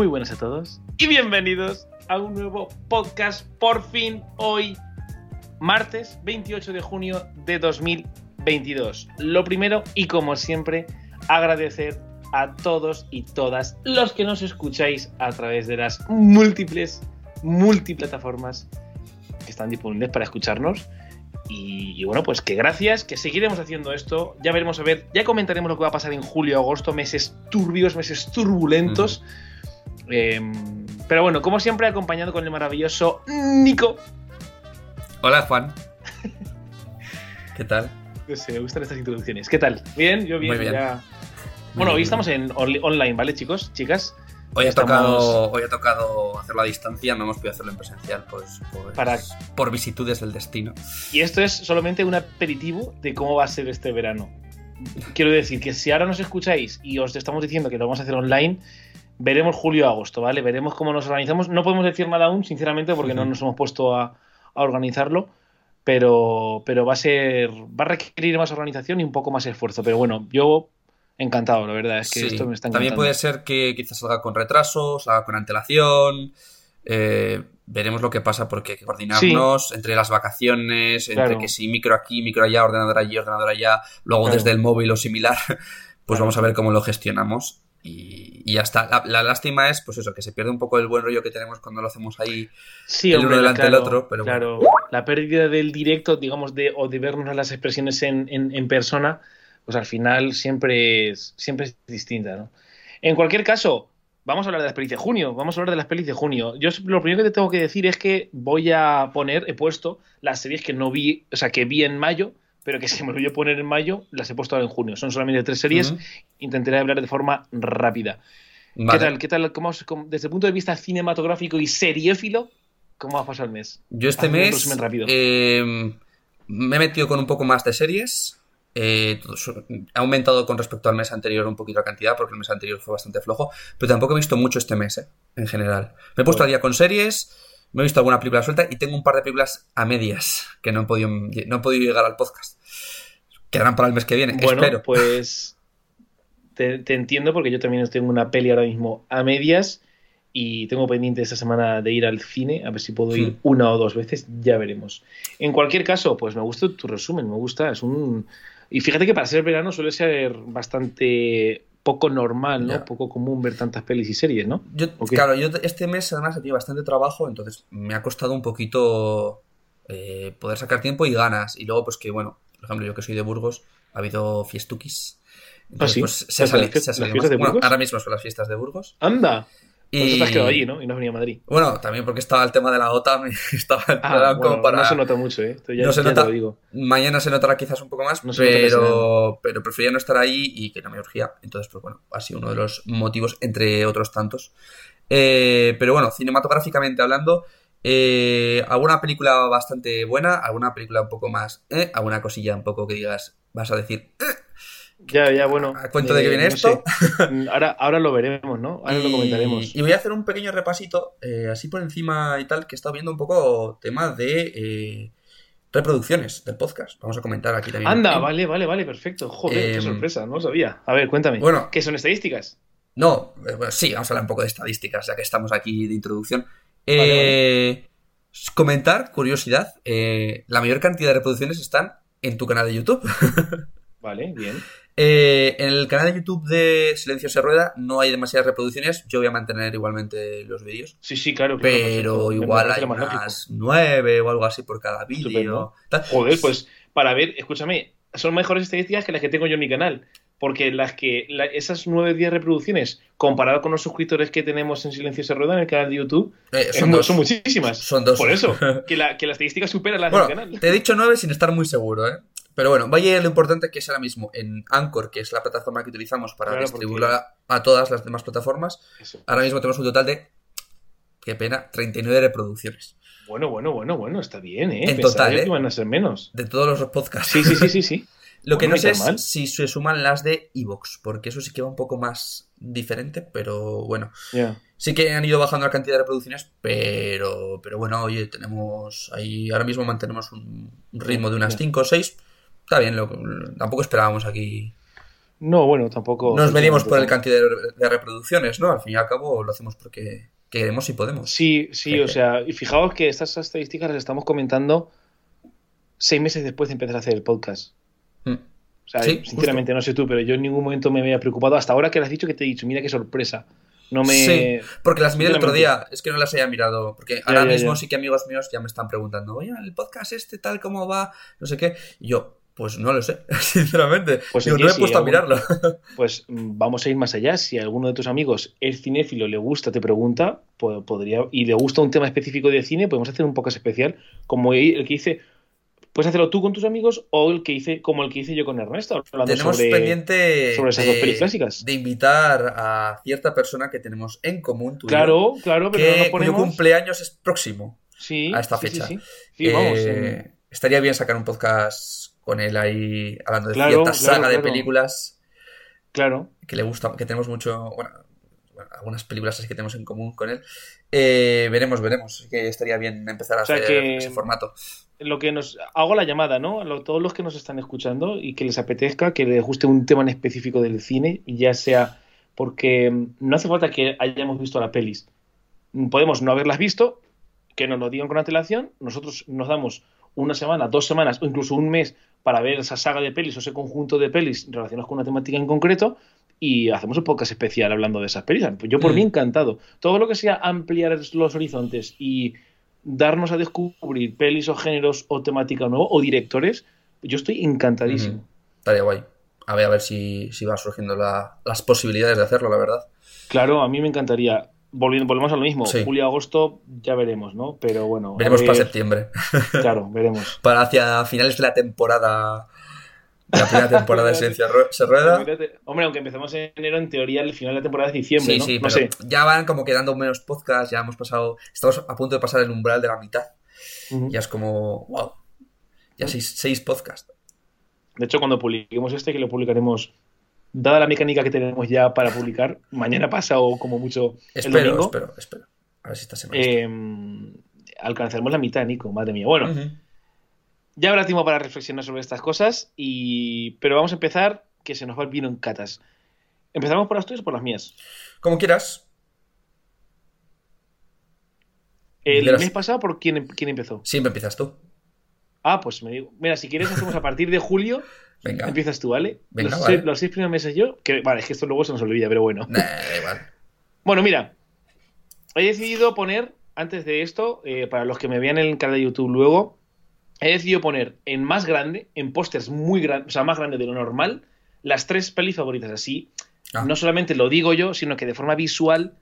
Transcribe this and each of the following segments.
Muy buenas a todos y bienvenidos a un nuevo podcast por fin hoy, martes 28 de junio de 2022. Lo primero y como siempre, agradecer a todos y todas los que nos escucháis a través de las múltiples, multiplataformas que están disponibles para escucharnos. Y, bueno, pues que gracias, que seguiremos haciendo esto. Ya veremos a ver, ya comentaremos lo que va a pasar en julio, agosto, meses turbios, meses turbulentos. Eh, pero bueno, como siempre, acompañado con el maravilloso Nico. Hola, Juan. ¿Qué tal? No sé, me gustan estas introducciones. ¿Qué tal? ¿Bien? Yo bien. Muy bien. Ya... Bueno, hoy estamos en online, ¿vale, chicos? Chicas. Hoy ha, Estamos- tocado, hoy ha tocado hacerlo a distancia, no hemos podido hacerlo en presencial pues, pues, Para- por vicitudes del destino. Y esto es solamente un aperitivo de cómo va a ser este verano. Quiero decir que si ahora nos escucháis y os estamos diciendo que lo vamos a hacer online, veremos julio-agosto, ¿vale? Veremos cómo nos organizamos. No podemos decir nada aún, sinceramente, porque no nos hemos puesto a, a organizarlo. Pero, pero va a ser. Va a requerir más organización y un poco más esfuerzo. Pero bueno, yo encantado, la verdad. Es que Sí. esto me está encantando. También puede ser que quizás salga con retraso, salga con antelación. eh, veremos lo que pasa porque hay que coordinarnos entre las vacaciones, entre que si micro aquí, micro allá, ordenador allí, ordenador allá, luego Claro. desde el móvil o similar, pues Claro. vamos a ver cómo lo gestionamos. Y, y ya está. La, la lástima es, pues eso, que se pierde un poco el buen rollo que tenemos cuando lo hacemos ahí. Sí, el hombre, uno delante claro, del otro, pero claro, la pérdida del directo, digamos, de, o de vernos las expresiones en, en- en persona, pues al final siempre es, siempre es distinta, ¿no? En cualquier caso, vamos a hablar de las pelis de junio, vamos a hablar de las pelis de junio. Yo lo primero que te tengo que decir es que voy a poner, he puesto las series que no vi, o sea, que vi en mayo, pero que se me olvidó poner en mayo, las he puesto ahora en junio. Son solamente tres series, intentaré hablar de forma rápida. Vale. ¿Qué tal? ¿Qué tal? ¿Cómo, desde el punto de vista cinematográfico y seriéfilo, cómo ha pasado el mes? Yo este Hazme mes eh, me he metido con un poco más de series. Eh, ha aumentado con respecto al mes anterior un poquito la cantidad, porque el mes anterior fue bastante flojo, pero tampoco he visto mucho este mes, eh, en general. Me he puesto al día con series, me he visto alguna película suelta y tengo un par de películas a medias que no he podido, no he podido llegar al podcast. Quedarán para el mes que viene, Bueno, espero. pues te, te entiendo porque yo también tengo una peli ahora mismo a medias y tengo pendiente esta semana de ir al cine, a ver si puedo ir Hmm. una o dos veces, ya veremos. En cualquier caso, pues me gusta tu resumen, me gusta, es un... Y fíjate que para ser verano suele ser bastante poco normal, ¿no? Ya. Poco común ver tantas pelis y series, ¿no? Yo. Claro, yo este mes además he tenido bastante trabajo, entonces me ha costado un poquito eh, poder sacar tiempo y ganas. Y luego, pues que bueno, por ejemplo, yo que soy de Burgos, ha habido fiestuquis. Entonces, ¿Ah, sí? pues se ha ¿Las sali- fiestas- se ha salido más. de Bueno, ahora mismo son las fiestas de Burgos. ¡Anda! Por eso te has Y quedado allí, ¿no? Y no has venido a Madrid. bueno, también porque estaba el tema de la OTAN y estaba el Ah, bueno, como para... no se nota mucho, ¿eh? Ya, No se ya nota. lo digo. Mañana se notará quizás un poco más, No pero, pero prefería no estar ahí y que no me urgía. Entonces, pues bueno, ha sido uno de los motivos, entre otros tantos. Eh, pero bueno, cinematográficamente hablando, eh, alguna película bastante buena, alguna película un poco más, eh, alguna cosilla un poco que digas, vas a decir, eh, Ya, ya, bueno. ¿A cuento de que viene no esto? sé. Ahora, ahora lo veremos, ¿no? Ahora lo comentaremos. Y voy a hacer un pequeño repasito, así por encima y tal, que he estado viendo un poco temas de reproducciones del podcast. Vamos a comentar aquí también. Anda, vale, vale, vale, perfecto. Joder, qué Em, sorpresa, no lo sabía. A ver, cuéntame. Bueno. ¿Qué son estadísticas? No, bueno, sí, vamos a hablar un poco de estadísticas, ya que estamos aquí de introducción. Vale, Eh, Comentar, curiosidad, eh, la mayor cantidad de reproducciones están en tu canal de YouTube. Vale, bien. Eh, en el canal de YouTube de Silencio se rueda no hay demasiadas reproducciones, yo voy a mantener igualmente los vídeos. Sí, sí, claro. claro, Pero igual hay unas nueve o algo así por cada vídeo. Joder, pues para ver, escúchame, son mejores estadísticas que las que tengo yo en mi canal. Porque las que la- esas 9 10 reproducciones, comparado con los suscriptores que tenemos en Silencio se rueda en el canal de YouTube, Eh, son, dos. son muchísimas. Son dos. Por eso, que la, que la estadística supera las Bueno, del canal. te he dicho nueve sin estar muy seguro, ¿eh? Pero bueno, vaya lo importante que es ahora mismo en Anchor, que es la plataforma que utilizamos para Claro, distribuirlo a, a todas las demás plataformas. Eso. Ahora mismo tenemos un total de, qué pena, 39 reproducciones. Bueno, bueno, bueno, bueno, está bien, ¿eh? En Pensaba total, yo ¿eh? que a ser menos. De todos los podcasts. Sí, sí, sí, sí, sí. Lo que no sé mal. es si se suman las de Evox, porque eso sí que va un poco más diferente, pero bueno. Sí que han ido bajando la cantidad de reproducciones, pero, pero bueno, oye, tenemos ahí, ahora mismo mantenemos un ritmo de unas Ya. 5 o 6. Está bien, lo- tampoco esperábamos aquí No, bueno, tampoco. Nos medimos por el cantidad de reproducciones, ¿no? Al fin y al cabo lo hacemos porque queremos y podemos. Sí, sí, o sea, y fijaos que estas estadísticas las estamos comentando seis meses después de empezar a hacer el podcast. Mm. O sea, sinceramente, no sé tú, pero yo en ningún momento me había preocupado. Hasta ahora que le has dicho que te he dicho, mira qué sorpresa. No me... Sí, porque las miré el otro día, es que no las había mirado. Porque ahora mismo sí que amigos míos ya me están preguntando, oye, el podcast este tal, ¿cómo va? No sé qué. Y yo, pues no lo sé, sinceramente. Pues yo no he puesto a mirarlo. Pues mm, vamos a ir más allá. Si a alguno de tus amigos es cinéfilo, le gusta, te pregunta, podría, y le gusta un tema específico de cine, podemos hacer un podcast especial, como el que hice. Puedes hacerlo tú con tus amigos o el que hice, como el que hice yo con Ernesto, tenemos sobre, pendiente sobre esas dos pelis clásicas. De invitar a cierta persona que tenemos en común. claro, claro, pero que, no ponemos... cuyo cumpleaños es próximo sí, a esta fecha. Sí, sí, vamos. Eh, estaría bien sacar un podcast con él ahí hablando de cierta saga de películas. Claro. Que le gusta, que tenemos mucho. Bueno, algunas películas así que tenemos en común con él. Eh, veremos, veremos. Que estaría bien empezar a hacer ese formato. Lo que nos hago la llamada, ¿no? A todos los que nos están escuchando y que les apetezca, que les guste un tema en específico del cine, ya sea porque no hace falta que hayamos visto la pelis. Podemos no haberlas visto, que nos lo digan con antelación, nosotros nos damos una semana, dos semanas o incluso un mes para ver esa saga de pelis o ese conjunto de pelis relacionados con una temática en concreto y hacemos un podcast especial hablando de esas pelis. Yo por mm. mí encantado. Todo lo que sea ampliar los horizontes y darnos a descubrir pelis o géneros o temática nuevo o directores, yo estoy encantadísimo. Estaría guay. A ver, a ver si, si van surgiendo las posibilidades de hacerlo, la verdad. Claro, a mí me encantaría volvemos a lo mismo. Julio, agosto, ya veremos, ¿no? Pero bueno. Veremos para septiembre. Claro, veremos. para hacia finales de la temporada. la primera temporada de Esencia se rueda. Hombre, aunque empezamos en enero, en teoría el final de la temporada es diciembre. Sí, ¿no? sí, pero ya van como quedando menos podcasts, ya hemos pasado. Estamos a punto de pasar el umbral de la mitad. Ya es como. ¡Wow! Ya seis, seis podcasts. De hecho, cuando publiquemos este, que lo publicaremos dada la mecánica que tenemos ya para publicar, mañana pasa o como mucho espero, el domingo, espero, espero. A ver si esta semana. Eh, alcanzaremos la mitad, Nico, madre mía. Bueno, ya habrá tiempo para reflexionar sobre estas cosas, y pero vamos a empezar, que se nos va el vino en catas. ¿Empezamos por las tuyas o por las mías? Como quieras. El mes pasado, ¿por quién, quién empezó? Siempre empiezas tú. Ah, pues me digo. Mira, si quieres, hacemos a partir de julio Venga. Empiezas tú, ¿vale? Venga, los, Seis, los, Seis, primeros meses yo. Que, vale, es que esto luego se nos olvida, pero bueno. Bueno, mira. He decidido poner, antes de esto, eh, para los que me vean en el canal de YouTube luego, he decidido poner en más grande, en pósters muy grandes, o sea, más grande de lo normal, las tres pelis favoritas. Así, ah. no solamente lo digo yo, sino que de forma visual,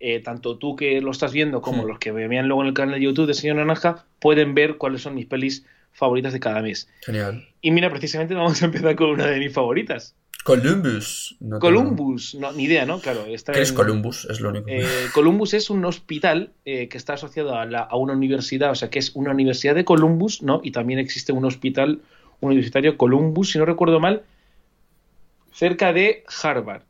eh, tanto tú que lo estás viendo como hmm. los que me vean luego en el canal de YouTube de Señor Naranja, pueden ver cuáles son mis pelis favoritas de cada mes. Genial. Y mira, precisamente vamos a empezar con una de mis favoritas. Columbus. Columbus, no, ni idea, ¿no? Claro. Está ¿Qué es Columbus? Es lo único. Eh, Columbus es un hospital eh, que está asociado a, la, a, una universidad, o sea, que es una universidad de Columbus, ¿no? Y también existe un hospital universitario Columbus, si no recuerdo mal, cerca de Harvard.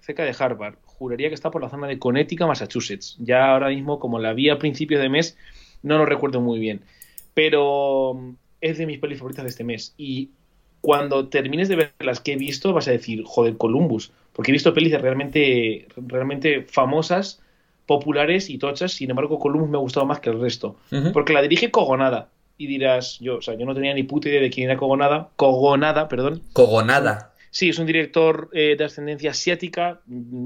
Cerca de Harvard. Juraría que está por la zona de Connecticut, Massachusetts. Ya ahora mismo, como la vi a principios de mes, no lo recuerdo muy bien. Pero es de mis pelis favoritas de este mes. Y cuando termines de ver las que he visto, vas a decir, joder, Columbus. Porque he visto pelis realmente, realmente famosas, populares y tochas. Sin embargo, Columbus me ha gustado más que el resto. Porque la dirige Cogonada. Y dirás, yo, o sea, yo no tenía ni puta idea de quién era Cogonada. Cogonada, perdón. Cogonada. Sí, es un director eh, de ascendencia asiática.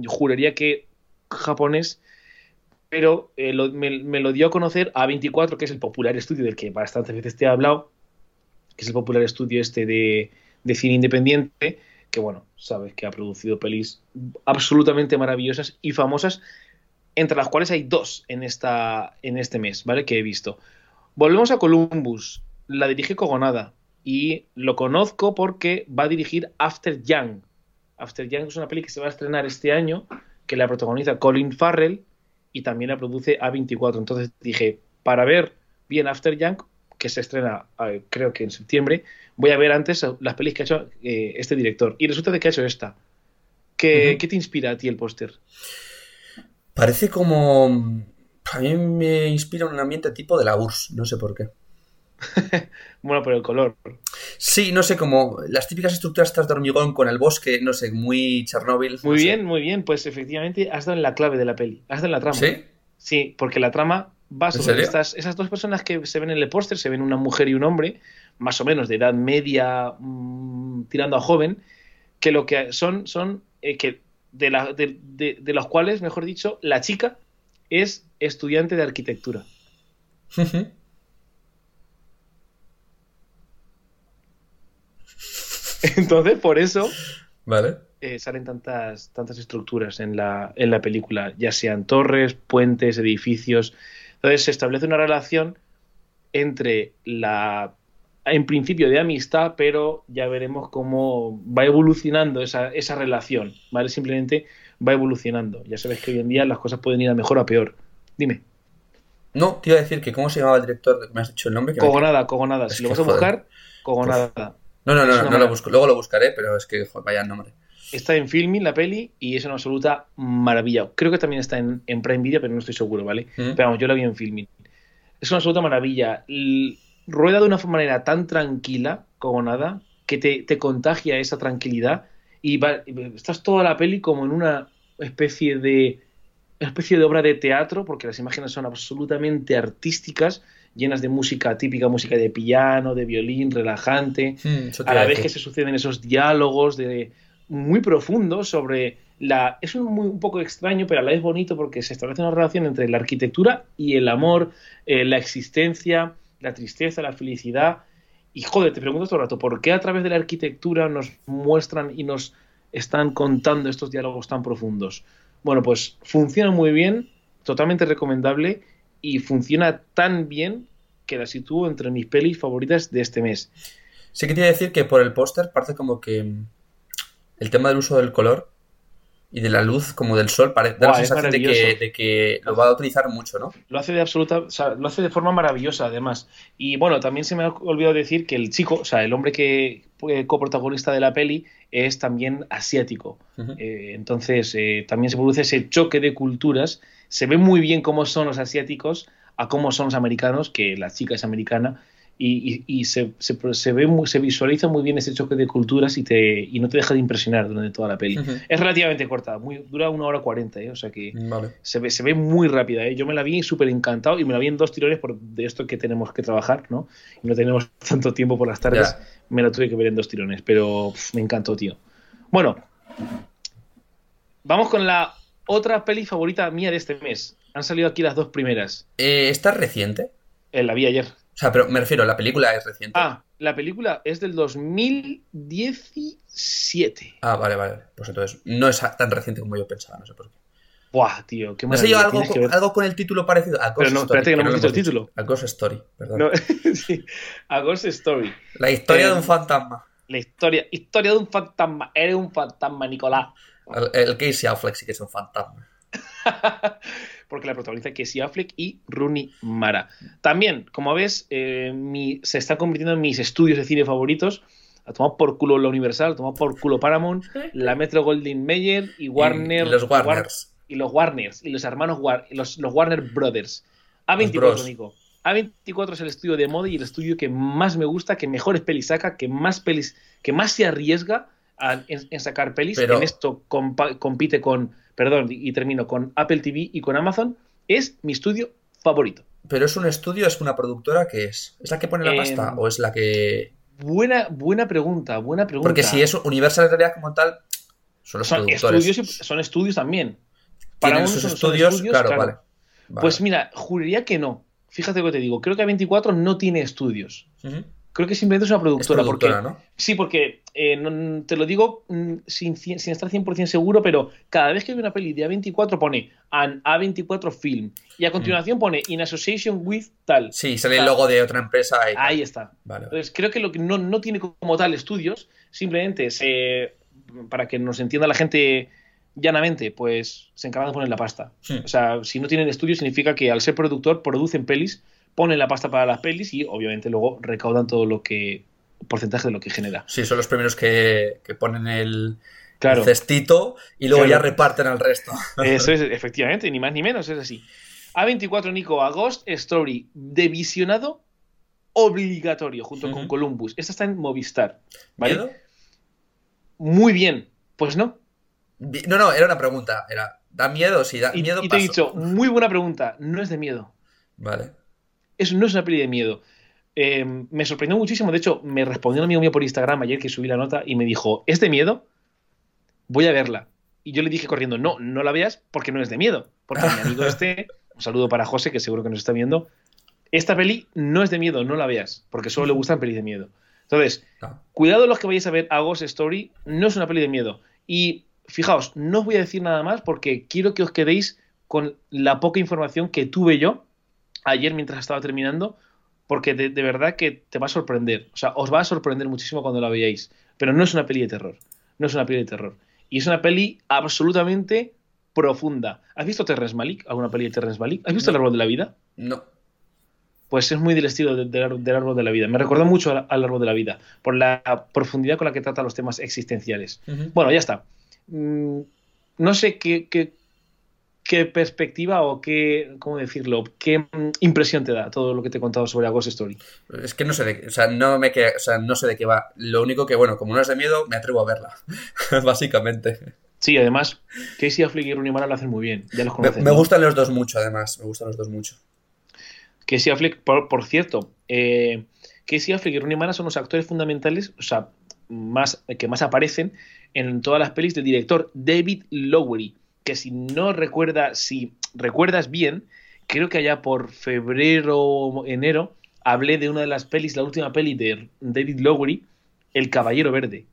Juraría que japonés pero eh, me, lo dio a conocer A24, que es el popular estudio del que bastantes veces te he hablado, que es el popular estudio este de, cine independiente, que bueno, sabes que ha producido pelis absolutamente maravillosas y famosas, entre las cuales hay dos en, esta, en este mes, ¿vale? Que he visto. Volvemos a Columbus, la dirige Cogonada y lo conozco porque va a dirigir After Young. After Young es una peli que se va a estrenar este año, que la protagoniza Colin Farrell y también la produce A24. Entonces dije, para ver bien After Young, que se estrena creo que en septiembre, voy a ver antes las pelis que ha hecho eh, este director. Y resulta de que ha hecho esta. ¿Qué, ¿Qué te inspira a ti el póster? Parece como... A mí me inspira un ambiente tipo de la URSS, no sé por qué. bueno, por el color. Sí, no sé, como las típicas estructuras estas de hormigón con el bosque, no sé, muy Chernóbil. Muy no sé. bien, muy bien. Pues efectivamente has dado en la clave de la peli. Has dado en la trama. ¿Sí? Sí, porque la trama va sobre estas, esas dos personas que se ven en el póster, se ven una mujer y un hombre, más o menos de edad media, mm, tirando a joven, que lo que son, son eh, que de, la- de- de- de los cuales, mejor dicho, la chica es estudiante de arquitectura. Entonces, por eso vale. eh, salen tantas, tantas estructuras en la, en la película, ya sean torres, puentes, edificios. Entonces se establece una relación entre la, en principio, de amistad, pero ya veremos cómo va evolucionando esa, esa relación, ¿vale? Simplemente va evolucionando. Ya sabes que hoy en día las cosas pueden ir a mejor o a peor. Dime, No, te iba a decir que cómo se llamaba el director, me has dicho el nombre. Que me- Cogonada, Cogonada. Si lo vas a joder. buscar, Cogonada. No, no, no, no, lo busco. Luego lo buscaré, pero es que, joder, vaya nombre. Está en Filming la peli y es una absoluta maravilla. Creo que también está en, en Prime Video, pero no estoy seguro, ¿vale? Mm. Pero vamos, yo la vi en Filming. Es una absoluta maravilla. L- rueda de una manera tan tranquila como nada que te, te contagia esa tranquilidad y va- estás toda la peli como en una especie de una especie de obra de teatro porque las imágenes son absolutamente artísticas llenas de música típica música de piano de violín relajante Mm, a la vez que se suceden esos diálogos de, muy profundos sobre la... Es un, muy, un poco extraño, pero a la vez bonito porque se establece una relación entre la arquitectura y el amor, eh, la existencia, la tristeza, la felicidad. Y joder, te pregunto todo el rato, ¿por qué a través de la arquitectura nos muestran y nos están contando estos diálogos tan profundos? Bueno, pues funciona muy bien, totalmente recomendable y funciona tan bien que la sitúo entre mis pelis favoritas de este mes. Sí que decir que por el póster parece como que el tema del uso del color y de la luz como del sol parece, da la sensación de que, maravilloso. de que lo va a utilizar mucho, ¿no? Lo hace de absoluta, o sea, lo hace de forma maravillosa, además. Y bueno, también se me ha olvidado decir que el chico, o sea, el hombre que fue coprotagonista de la peli es también asiático. Eh, entonces, eh, también se produce ese choque de culturas. Se ve muy bien cómo son los asiáticos a cómo son los americanos, que la chica es americana, y, y- y se, se- se ve muy- se visualiza muy bien ese choque de culturas y, te, y no te deja de impresionar durante toda la peli. Es relativamente corta, muy, dura una hora cuarenta, ¿eh? o sea que Vale. se ve, se ve muy rápida. ¿eh? Yo me la vi súper encantado y me la vi en dos tirones por de esto que tenemos que trabajar, ¿no? Y no tenemos tanto tiempo por las tardes. Ya. Me la tuve que ver en dos tirones, pero me encantó, tío. Bueno, vamos con la otra peli favorita mía de este mes. Han salido aquí las dos primeras. Eh, ¿Esta es reciente? Eh, la vi ayer. O sea, pero me refiero, la película es reciente. Ah, la película es del 2017. Ah, vale, vale. Pues entonces no es tan reciente como yo pensaba, no sé por qué. Buah, tío, qué ¿No maravilla. algo, que con- ver. algo con el título parecido? A Ghost Pero no, Story, espérate que no hemos dicho el título. A Ghost Story, perdón. No, sí, a Ghost Story. La historia Eh, de un fantasma. La historia, historia de un fantasma. Eres un fantasma, Nicolás. El, el Casey Affleck sí que es un fantasma. Porque la protagoniza Casey Affleck y Rooney Mara. También, como ves, eh, mi- se está convirtiendo en mis estudios de cine favoritos. A tomar por culo la Universal, a tomar por culo Paramount, la Metro Goldwyn Mayer y Warner. Y los War- Warners. y los Warners, y los hermanos War, y los, los Warner Brothers. Los A24, bros. Nico. A24 es el estudio de moda y el estudio que más me gusta, que mejores pelis saca, que más pelis, que más se arriesga a- en, en sacar pelis. Pero- En esto compa- compite con, perdón, y termino con Apple TV y con Amazon. Es mi estudio favorito. Pero es un estudio, es una productora que es. ¿Es la que pone la Em, pasta? ¿O es la que.? Buena, buena pregunta, buena pregunta. Porque si es Universal en realidad como tal, son los son productores. estudios, son estudios también. Unos sus son- son estudios, claro, vale. Vale. Pues mira, juraría que no. Fíjate lo que te digo. Creo que A24 no tiene estudios. Ujú. Creo que simplemente es una Es productora. productora, porque, ¿no? Sí, porque eh, no- te lo digo mm, sin, cien- sin estar 100% seguro, pero cada vez que hay una peli de A24 pone an A24 Film y a continuación pone In Association with tal. Sí, sale el logo de otra empresa. y. Ahí está. Vale, vale. Entonces creo que lo que no, no tiene como tal estudios, simplemente se, para que nos entienda la gente llanamente, pues se encargan de poner la pasta. Hmm. O sea, si no tienen estudios significa que al ser productor producen pelis, ponen la pasta para las pelis y obviamente luego recaudan todo lo que porcentaje de lo que genera. Sí, son los primeros que, que ponen el, Claro. el cestito y luego Claro. ya reparten al resto. Eso es, efectivamente, ni más ni menos, es así. A24, Nico, a Ghost Story, de visionado obligatorio junto con. Columbus. Esta está en Movistar. ¿vale? ¿Miedo? Muy bien. Pues no. No, no, era una pregunta. Era, ¿da miedo? Si da Y, miedo, y te he dicho, muy buena pregunta. No es de miedo. Vale. Eso no es una peli de miedo. Eh, me sorprendió muchísimo. De hecho, me respondió un amigo mío por Instagram ayer que subí la nota y me dijo, ¿es de miedo? Voy a verla. Y yo le dije corriendo, no, no la veas porque no es de miedo. Porque mi amigo este, un saludo para José, que seguro que nos está viendo, esta peli no es de miedo, no la veas, porque solo le gustan pelis de miedo. Entonces, cuidado los que vayáis a ver a Ghost Story, no es una peli de miedo. Y fijaos, no os voy a decir nada más porque quiero que os quedéis con la poca información que tuve yo ayer mientras estaba terminando, porque de, de verdad que te va a sorprender. O sea, os va a sorprender muchísimo cuando la veáis. Pero no es una peli de terror. No es una peli de terror. Y es una peli absolutamente profunda. ¿Has visto Terrence Malick? ¿Alguna peli de Terrence Malick? ¿Has visto No. El árbol de la vida? No. Pues es muy del estilo de- de- del árbol de la vida. Me recordó mucho al, al árbol de la vida, por la profundidad con la que trata los temas existenciales. Bueno, ya está. Mm, no sé qué, qué, qué perspectiva o qué, ¿cómo decirlo? ¿Qué mm, impresión te da todo lo que te he contado sobre A Ghost Story? Es que no sé de, o sea, no me queda- o sea, no sé de qué va. Lo único que, bueno, como no es de miedo, me atrevo a verla. Básicamente. Sí, además, Casey Affleck y Rooney Mara lo hacen muy bien. Ya los conocen. me gustan los dos mucho, además. Me gustan los dos mucho. Casey Affleck, por, por cierto, eh, Casey Affleck y Rooney Mara son los actores fundamentales, o sea, más, que más aparecen en todas las pelis del director David Lowery, que si no recuerda, si recuerdas bien, creo que allá por febrero o enero hablé de una de las pelis, la última peli de David Lowery, El Caballero Verde.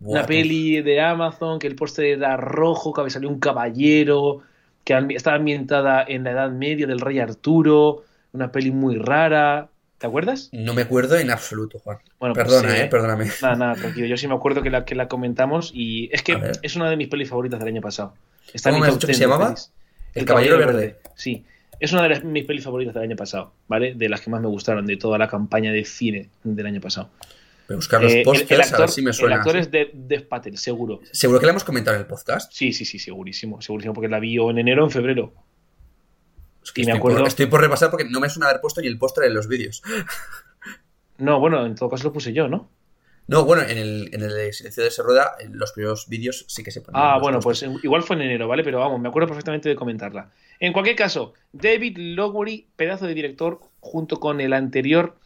Una peli de Amazon, que el póster era rojo, que había salido un caballero, que estaba ambientada en la Edad Media del rey Arturo, una peli muy rara. ¿Te acuerdas? No me acuerdo en absoluto, Juan. Bueno, pues, Perdona, eh, eh, perdóname. Nada, nada, tranquilo. Yo sí me acuerdo que la, que la comentamos y es que es una de mis pelis favoritas del año pasado. Está ¿Cómo mi me has top dicho que 10 se llamaba? El Caballero Verde. Sí. Es una de las- mis pelis favoritas del año pasado, ¿vale? De las que más me gustaron de toda la campaña de cine del año pasado. Voy a buscar los Eh, el- a ver si me suena. el actor es de Dev Patel, seguro. Seguro que la hemos comentado en el podcast. Sí, sí, sí, segurísimo, segurísimo, porque la vi en enero o en febrero. Es que Y me estoy, acuerdo- por, estoy por repasar porque no me suena haber puesto ni el póster en los vídeos. No, bueno, en todo caso lo puse yo, ¿no? No, bueno, en el, en el de Silencio de Rueda, en los primeros vídeos sí que se ponen. Ah, bueno, pues igual fue en enero, ¿vale? Pero vamos, me acuerdo perfectamente de comentarla. En cualquier caso, David Lowery, pedazo de director, junto con el anterior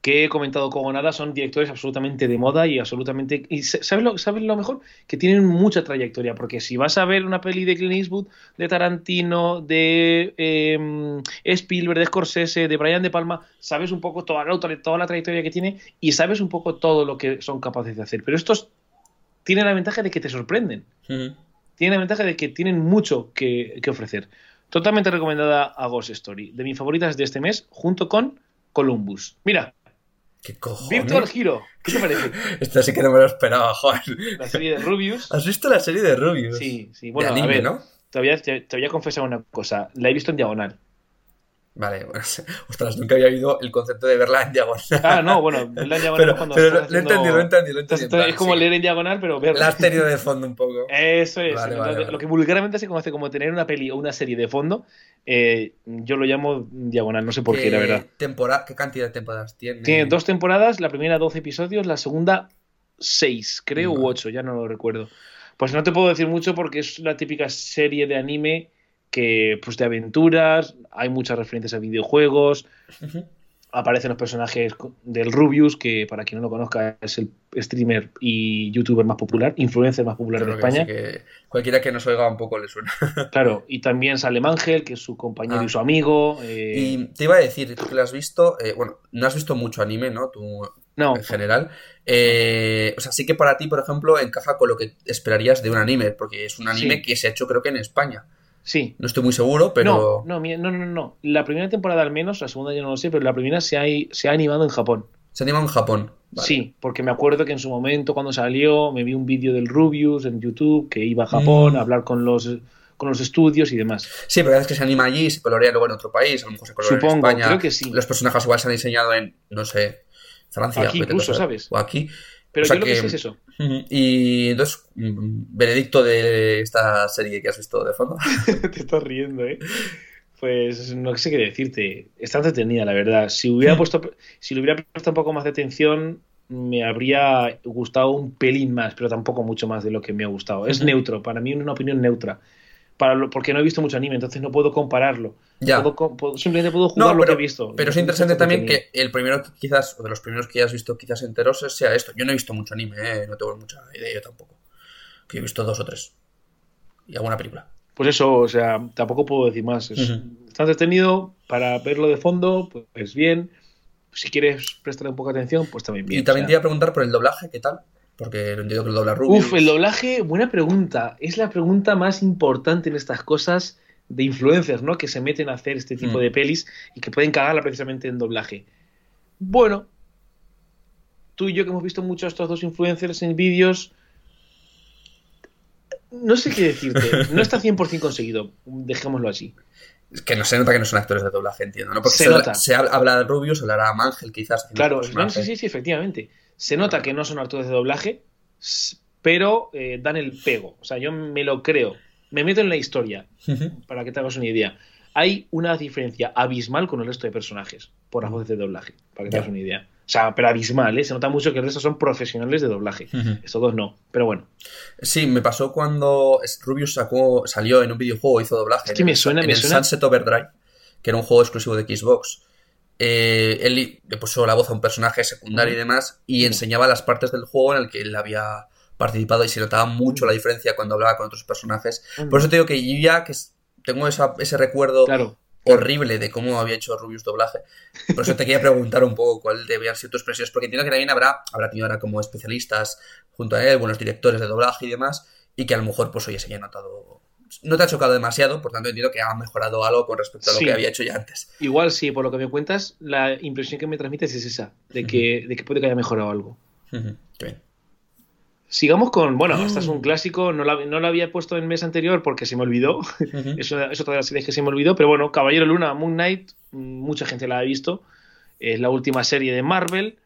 que he comentado como nada, son directores absolutamente de moda y absolutamente... y ¿sabes lo, ¿Sabes lo mejor? Que tienen mucha trayectoria, porque si vas a ver una peli de Clint Eastwood, de Tarantino, de eh, Spielberg, de Scorsese, de Brian De Palma, sabes un poco toda la, toda la trayectoria que tiene y sabes un poco todo lo que son capaces de hacer. Pero estos tienen la ventaja de que te sorprenden Ujú. tiene la ventaja de que tienen mucho que, que ofrecer. Totalmente recomendada a Ghost Story, de mis favoritas de este mes, junto con Columbus. Mira, ¿Qué cojones? Virtual Hero, ¿qué te parece? Esto sí que no me lo esperaba, Juan. La serie de Rubius. ¿Has visto la serie de Rubius? Sí, sí, De bueno, anime, a ver, ¿no? te voy a confesar una cosa, la he visto en diagonal. Vale, bueno, ostras, nunca había oído el concepto de verla en diagonal. Ah, no, bueno, verla en diagonal pero es cuando pero lo, haciendo- entendido, lo he entendido, lo he estás- entendido. en es como sí. leer en diagonal, pero verla. La has tenido de fondo un poco. Eso es. Vale, Entonces, vale, vale. Lo que vulgarmente se conoce como tener una peli o una serie de fondo, eh, yo lo llamo diagonal, no sé por qué, la verdad. Tempora... ¿Qué cantidad de temporadas tiene? Tiene dos temporadas, la primera 12 episodios, la segunda 6, creo, Vale. u 8, ya no lo recuerdo. Pues no te puedo decir mucho porque es la típica serie de anime que, pues de aventuras, hay muchas referencias a videojuegos, aparecen los personajes del Rubius, que para quien no lo conozca es el streamer y youtuber más popular, influencer más popular de que España. que cualquiera que nos oiga un poco le suena. Claro, y también sale Ángel, que es su compañero Ah. y su amigo. eh, Y te iba a decir, tú que lo has visto, eh, bueno, no has visto mucho anime, ¿no? Tú no, en general. Eh, o sea, sí que para ti, por ejemplo, encaja con lo que esperarías de un anime, porque es un anime Sí. que se ha hecho creo que en España. Sí, No estoy muy seguro, pero... No, no, no, no, no. La primera temporada al menos, la segunda ya no lo sé, pero la primera se ha, se ha animado en Japón. Se anima en Japón. Vale. Sí, porque me acuerdo que en su momento cuando salió me vi un vídeo del Rubius en YouTube que iba a Japón Mm. a hablar con los con los estudios y demás. Sí, pero veces que se anima allí y se colorea luego en otro país, a lo mejor se colorea Supongo, en España. creo que sí. Los personajes igual se han diseñado en, no sé, Francia. Aquí incluso. ¿sabes? O aquí. Pero O sea yo lo que sé es eso. Y entonces, mm, veredicto de esta serie que has visto de fondo. Te estás riendo, ¿eh? Pues no sé qué decirte. Está entretenida, la verdad. Si hubiera puesto, si le hubiera puesto un poco más de atención, me habría gustado un pelín más, pero tampoco mucho más de lo que me ha gustado. Es neutro, para mí una opinión neutra. Para lo, porque no he visto mucho anime, entonces no puedo compararlo. Ya. Puedo- puedo- simplemente puedo jugar No, lo pero, que he visto. pero es interesante también que el primero quizás, o de los primeros que hayas visto quizás enteros sea esto. Yo no he visto mucho anime, ¿eh? no tengo mucha idea yo tampoco. Que he visto dos o tres. Y alguna película. Pues eso, o sea, tampoco puedo decir más. Es- Ujú. Está entretenido para verlo de fondo, pues bien. Si quieres prestarle un poco de atención, pues también bien. y también o te sea. iba a preguntar por el doblaje, ¿qué tal? Porque entiendo que el dobla Rubius. Uf, el doblaje, buena pregunta. Es la pregunta más importante en estas cosas de influencers, ¿no? Que se meten a hacer este tipo Mm. de pelis y que pueden cagarla precisamente en doblaje. Bueno, tú y yo que hemos visto mucho a estos dos influencers en vídeos, no sé qué decirte. No está 100% conseguido, dejémoslo así. Es que no se nota que no son actores de doblaje, entiendo, ¿no? Porque Se se, nota. se habla, de Rubius, hablará a Mangel quizás. Claro, no, sí, sí, sí, efectivamente. Se nota que no son actores de doblaje, pero eh, dan el pego. O sea, yo me lo creo. Me meto en la historia. Para que te hagas una idea. Hay una diferencia abismal con el resto de personajes por las voces de doblaje, para que te hagas una idea. O sea, pero abismal, ¿eh? Se nota mucho que el resto son profesionales de doblaje. Ujú. Estos dos no, pero bueno. Sí, me pasó cuando Rubius sacó, salió en un videojuego, hizo doblaje. Es que en me suena- en me el suena- Sunset Overdrive, que era un juego exclusivo de Xbox. Eh, él le puso la voz a un personaje secundario y demás, y enseñaba las partes del juego en el que él había participado y se notaba mucho la diferencia cuando hablaba con otros personajes. Por eso te digo que yo ya que tengo esa- ese recuerdo Claro. horrible de cómo había hecho Rubius doblaje. Por eso te quería preguntar un poco cuál debían ser tus expresiones, porque entiendo que también habrá, habrá tenido ahora como especialistas junto a él, buenos directores de doblaje y demás, y que a lo mejor pues oye se haya notado. No te ha chocado demasiado, por tanto entiendo que ha mejorado algo con respecto a lo Sí. que había hecho ya antes. Igual sí, por lo que me cuentas, la impresión que me transmites es esa, de que, de que puede que haya mejorado algo. Bien. Sigamos con, bueno, Ah. esta es un clásico, no la, no la había puesto en el mes anterior porque se me olvidó, es, una- es otra de las series que se me olvidó, pero bueno, Caballero Luna, Moon Knight, mucha gente la ha visto, es la última serie de Marvel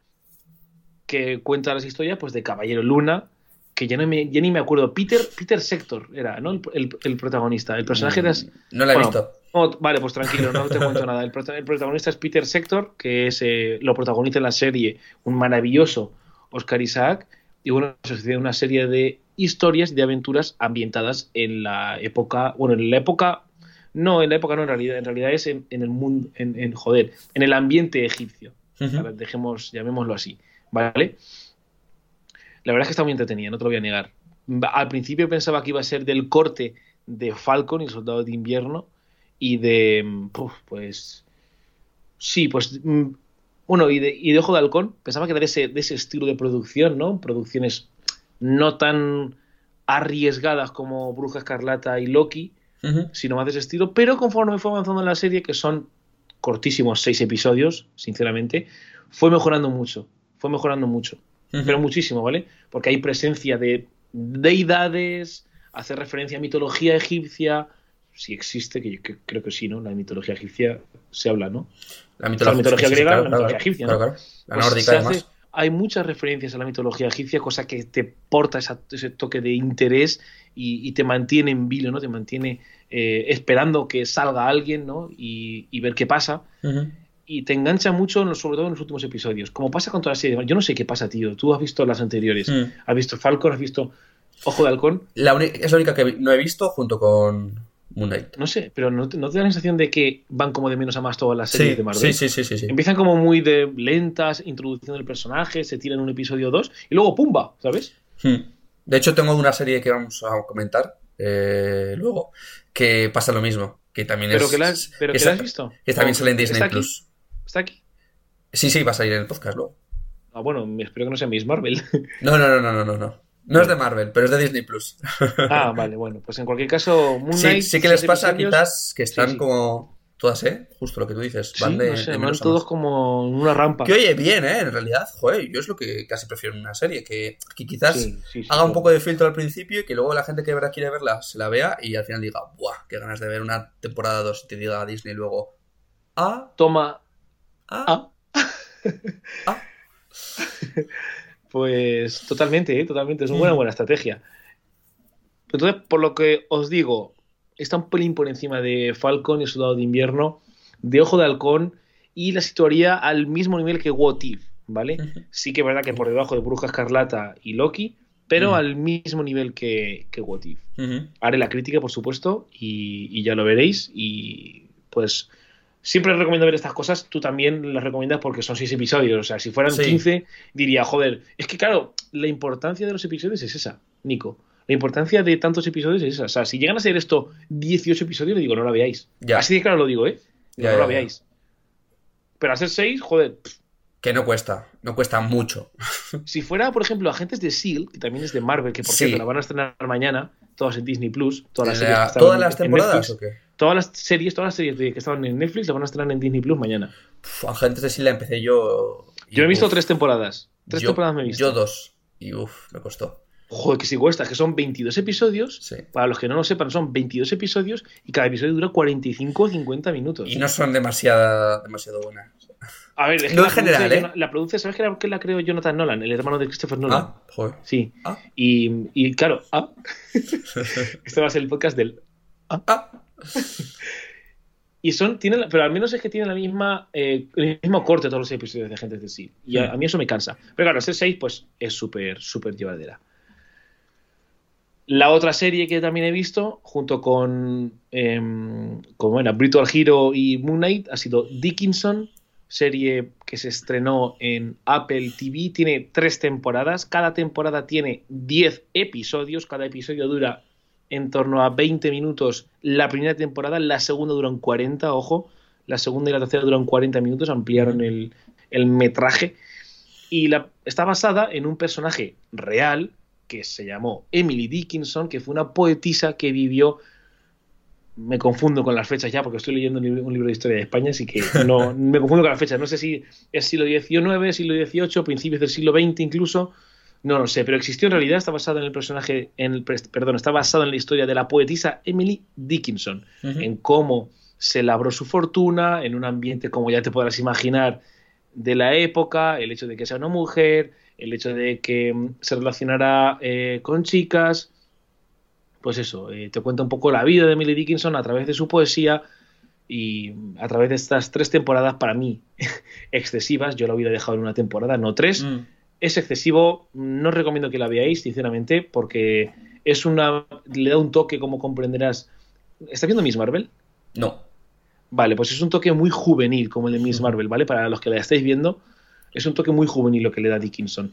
que cuenta las historias pues de Caballero Luna, que ya, no me, ya ni me acuerdo, Peter, Peter Sector era, ¿no? El, el- el protagonista, el personaje era... No la he bueno, visto. Vale, pues tranquilo, no te cuento nada. El, el protagonista es Peter Sector, que es, eh, lo protagoniza en la serie un maravilloso Oscar Isaac. Y bueno, se sucede una serie de historias, de aventuras ambientadas en la época, bueno, en la época, no, en la época no, en realidad, en realidad es en, en el mundo, en, en, joder, en el ambiente egipcio. Ujú. A ver, dejemos, llamémoslo así, ¿vale? La verdad es que está muy entretenida, no te lo voy a negar. Al principio pensaba que iba a ser del corte de Falcon y el Soldado de Invierno y de, mm, pues, sí, pues, mm, bueno, y de, y de Ojo de Halcón, pensaba que era de ese, de ese estilo de producción, ¿no? Producciones no tan arriesgadas como Bruja Escarlata y Loki, sino más de ese estilo, pero conforme fue avanzando en la serie, que son cortísimos seis episodios, sinceramente, fue mejorando mucho, fue mejorando mucho, Pero muchísimo, ¿vale? Porque hay presencia de deidades, hace referencia a mitología egipcia, si existe, que yo creo que sí, ¿no? La mitología egipcia se habla, ¿no? La la mitología sí, sí, griega, claro, la mitología claro, egipcia, claro, ¿no? claro. La Pues nórdica, además. hace- hay muchas referencias a la mitología egipcia, cosa que te porta esa- ese toque de interés y, y te mantiene en vilo, ¿no? Te mantiene eh, esperando que salga alguien, ¿no? Y, y ver qué pasa. Ujú. Y te engancha mucho, en los- sobre todo en los últimos episodios. Como pasa con toda la serie. Yo no sé qué pasa, tío. Tú has visto las anteriores. Mm. Has visto Falcon, has visto Ojo de Halcón. La es la única que no he visto junto con Moon Knight. No sé, pero ¿no te, no te da la sensación de que van como de menos a más todas las series Sí, de Marvel? sí, sí, sí, sí, sí. Empiezan como muy de lentas, introducción del personaje, se tiran un episodio o dos y luego ¡pumba! ¿Sabes? Hmm. De hecho, tengo una serie que vamos a comentar eh, luego que pasa lo mismo. Que también Pero es. que la has, pero que la has visto. que también ¿O sale en Disney ¿Está aquí? Plus. ¿Está aquí? Sí, sí, va a salir en el podcast luego. Ah, bueno, espero que no sea Miss Marvel. No, no, no, no, no, no. No, no es de Marvel, pero es de Disney Plus. ah, vale, bueno. Pues en cualquier caso, Moon Sí, Knight, sí que les pasa episodios, quizás que están sí. como todas, ¿eh? Justo lo que tú dices. Sí, Van de, no sé, de van todos como en una rampa. Que oye, bien, ¿eh? En realidad, joder, yo es lo que casi prefiero en una serie. Que, que quizás Sí, sí, sí, haga un poco de filtro al principio y que luego la gente que de verdad quiere verla se la vea y al final diga, ¡buah! Qué ganas de ver una temporada 2 y te diga Disney luego, ¡ah! Toma. ¡Ah! Ah. ah". Pues totalmente, ¿eh? totalmente. Es una buena, Mm. buena estrategia. Entonces, por lo que os digo, está un pelín por encima de Falcon y el Soldado de Invierno, de Ojo de Halcón y la situaría al mismo nivel que What If, ¿vale? Sí que es verdad que por debajo de Bruja Escarlata y Loki, pero al mismo nivel que, que What If. Haré la crítica, por supuesto, y, y ya lo veréis y pues siempre recomiendo ver estas cosas, tú también las recomiendas porque son seis episodios. O sea, si fueran 15, diría, joder, es que claro, la importancia de los episodios es esa, Nico. La importancia de tantos episodios es esa. O sea, si llegan a ser esto 18 episodios, le digo, no la veáis. Así de claro lo digo, ¿eh? no la veáis. Pero a ser 6, joder. Que no cuesta, no cuesta mucho. si fuera, por ejemplo, Agentes de S.E.A.L., que también es de Marvel, que por cierto la van a estrenar mañana, todas en Disney Plus, todas las ¿Todas las temporadas o qué? Todas las series, todas las series que estaban en Netflix las van a estrenar en Disney Plus mañana. Agentes de S.E.A.L. la empecé yo. yo he visto tres temporadas. Tres temporadas me he visto. Yo dos. Y uff, me costó. Joder, que si cuesta, que son 22 episodios. Para los que no lo sepan, son 22 episodios y cada episodio dura 45 o 50 minutos. Y no son demasiada, demasiado buenas. A ver, es no en general, ¿eh? La produce, ¿sabes qué la, creó Jonathan Nolan, el hermano de Christopher Nolan? Ah, joder. Sí. Ah. Y, y, claro, ah. este va a ser el podcast del. Ah. ah. Y son, tienen, pero al menos es que tienen la misma, eh, el mismo corte todos los episodios de Agentes de sí. Y a, mí eso me cansa. Pero claro, ese 6 pues es súper, súper llevadera. La otra serie que también he visto, junto con, eh, bueno, Brutal Hero y Moon Knight, ha sido Dickinson, serie que se estrenó en Apple TV. Tiene tres temporadas. Cada temporada tiene 10 episodios. Cada episodio dura en torno a 20 minutos la primera temporada. La segunda duran 40, ojo. La segunda y la tercera duran 40 minutos. Ampliaron el, el metraje. Y la, está basada en un personaje real que se llamó Emily Dickinson, que fue una poetisa que vivió me confundo con las fechas ya porque estoy leyendo un libro, de historia de España, así que no me confundo con las fechas. No sé si es siglo XIX, siglo XVIII, principios del siglo XX incluso, no lo sé, pero existió en realidad, está basado en el personaje, en el, perdón, está basado en la historia de la poetisa Emily Dickinson, en cómo se labró su fortuna en un ambiente, como ya te podrás imaginar, de la época, el hecho de que sea una mujer, el hecho de que mm, se relacionara eh, con chicas, pues eso, eh, te cuenta un poco la vida de Emily Dickinson a través de su poesía y a través de estas tres temporadas para mí excesivas, yo la hubiera dejado en una temporada, no tres. Mm. Es excesivo, no recomiendo que la veáis, sinceramente, porque es una. le da un toque, como comprenderás. ¿Estás viendo Miss Marvel? No. Vale, pues es un toque muy juvenil, como el de Miss Marvel, ¿vale? Para los que la estáis viendo, es un toque muy juvenil lo que le da Dickinson.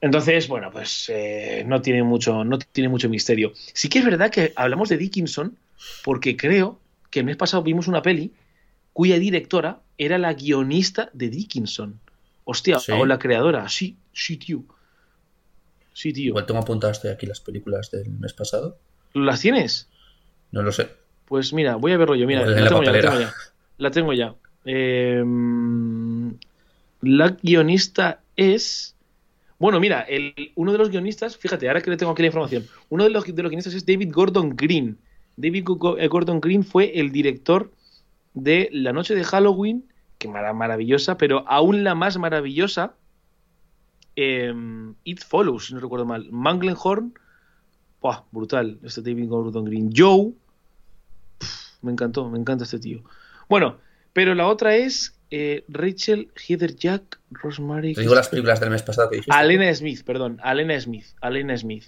Entonces, bueno, pues eh, no, tiene mucho, no tiene mucho misterio. Sí que es verdad que hablamos de Dickinson porque creo que el mes pasado vimos una peli cuya directora era la guionista de Dickinson. Hostia, o la creadora. Sí, sí, tío. Sí, tío. Igual tengo apuntado estoy aquí las películas del mes pasado. ¿Las tienes? No lo sé. Pues mira, voy a verlo yo. Mira, la, tengo ya, la, tengo ya, la tengo ya. La guionista es. Bueno, mira, el, uno de los guionistas, fíjate, ahora que le tengo aquí la información, uno de los, de los guionistas es David Gordon Green. David eh, Gordon Green fue el director de La Noche de Halloween, que maravillosa, pero aún la más maravillosa, em, It Follows, si no recuerdo mal. Manglenhorn, brutal, este David Gordon Green. Joe, me encantó, me encanta este tío. Bueno, pero la otra es eh, Rachel, Heather Jack, Rosemary. Te digo las películas del mes pasado que dijiste. Alena Smith, perdón, Alena Smith, Alena Smith.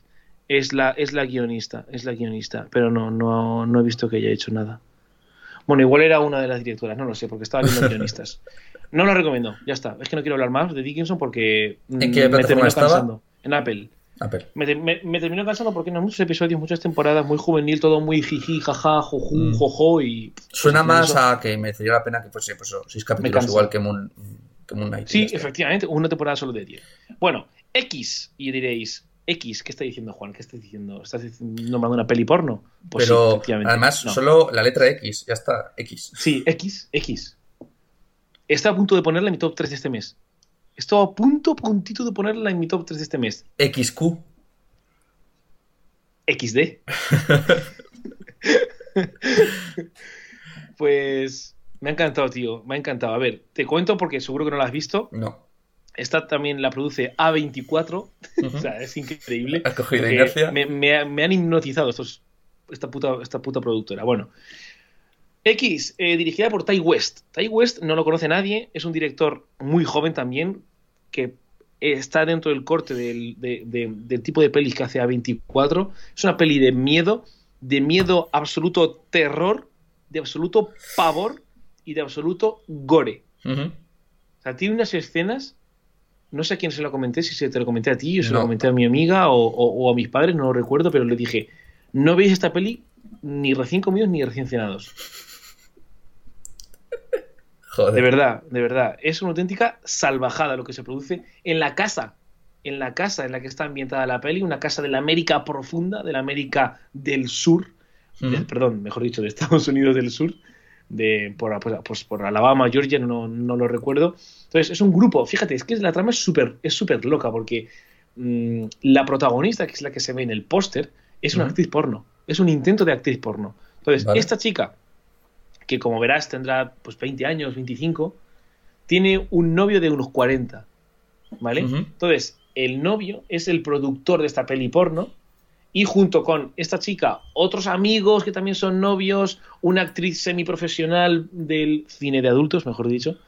Es la, es la guionista, es la guionista, pero no, no, no he visto que haya hecho nada. Bueno, igual era una de las directoras, no lo sé, porque estaba viendo guionistas. No lo recomiendo, ya está. Es que no quiero hablar más de Dickinson porque ¿En qué me terminó cansando. En Apple. Me, me, terminó cansando porque no muchos episodios, muchas temporadas, muy juvenil, todo muy jiji, jaja, joju, mm. jojo y... Suena más a que me dio la pena que fuese pues, seis capítulos igual que Moon, que Moon Knight. Sí, efectivamente, una temporada solo de 10. Bueno, X, y diréis, X, ¿qué está diciendo Juan? ¿Qué estás diciendo? ¿Estás nombrando una peli porno? Pues Pero además, solo la letra X, ya está, X. Sí, X, X. Está a punto de ponerla en mi top 3 de este mes. Estoy a punto, puntito de ponerla en mi top 3 de este mes. XQ. XD. pues me ha encantado, tío. Me ha encantado. A ver, te cuento porque seguro que no la has visto. No. Esta también la produce A24. o sea, es increíble. Has cogido inercia. Me, me, han hipnotizado estos, esta puta, esta puta productora. Bueno. X, eh, dirigida por Ty West. Ty West no lo conoce nadie, es un director muy joven también, que está dentro del corte del, del tipo de pelis que hace A24. Es una peli de miedo, de miedo absoluto terror, de absoluto pavor y de absoluto gore. O sea, tiene unas escenas, no sé a quién se lo comenté, si se te lo comenté a ti, o se lo comenté a mi amiga o, o, a mis padres, no lo recuerdo, pero le dije, no veis esta peli ni recién comidos ni recién cenados. De verdad, de verdad. Es una auténtica salvajada lo que se produce en la casa. En la casa en la que está ambientada la peli, una casa de la América profunda, de la América del Sur, perdón, mejor dicho, de Estados Unidos del Sur, de por, pues, pues, por Alabama, Georgia, no, no, lo recuerdo. Entonces, es un grupo, fíjate, es que la trama es súper es super loca, porque mm, la protagonista, que es la que se ve en el póster, es una actriz porno. Es un intento de actriz porno. Entonces, esta chica que como verás tendrá pues 20 años, 25, tiene un novio de unos 40, ¿vale? Entonces, el novio es el productor de esta peli porno y junto con esta chica, otros amigos que también son novios, una actriz semiprofesional del cine de adultos, mejor dicho,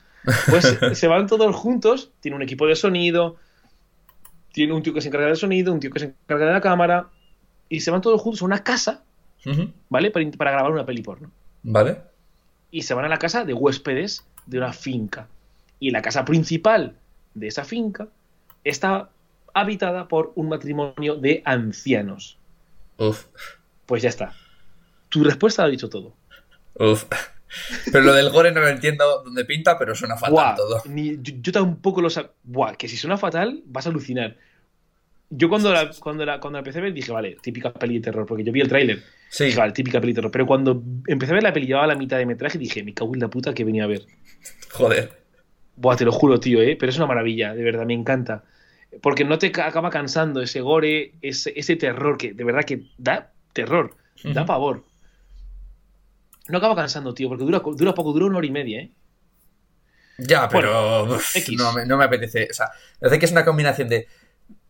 pues se van todos juntos, tiene un equipo de sonido, tiene un tío que se encarga del sonido, un tío que se encarga de la cámara, y se van todos juntos a una casa, ¿vale? Para, para grabar una peli porno. ¿Vale? y se van a la casa de huéspedes de una finca. Y la casa principal de esa finca está habitada por un matrimonio de ancianos. Uf. Pues ya está. Tu respuesta lo ha dicho todo. Uf. Pero lo del gore no lo entiendo dónde pinta, pero suena fatal todo. yo, tampoco lo sé. Buah, que si suena fatal, vas a alucinar. Yo cuando la, cuando, la, cuando empecé a ver dije, vale, típica peli de terror, porque yo vi el tráiler. Sí. Dije, vale, típica peli de terror. Pero cuando empecé a ver la peli, llevaba la mitad de metraje, dije, me cago en la puta que venía a ver. Joder. Buah, te lo juro, tío, ¿eh? Pero es una maravilla, de verdad, me encanta. Porque no te acaba cansando ese gore, ese, ese terror, que de verdad que da terror, da pavor. No acaba cansando, tío, porque dura, dura poco, dura una hora y media, ¿eh? Ya, pero no, me, no, me, apetece. O sea, parece que es una combinación de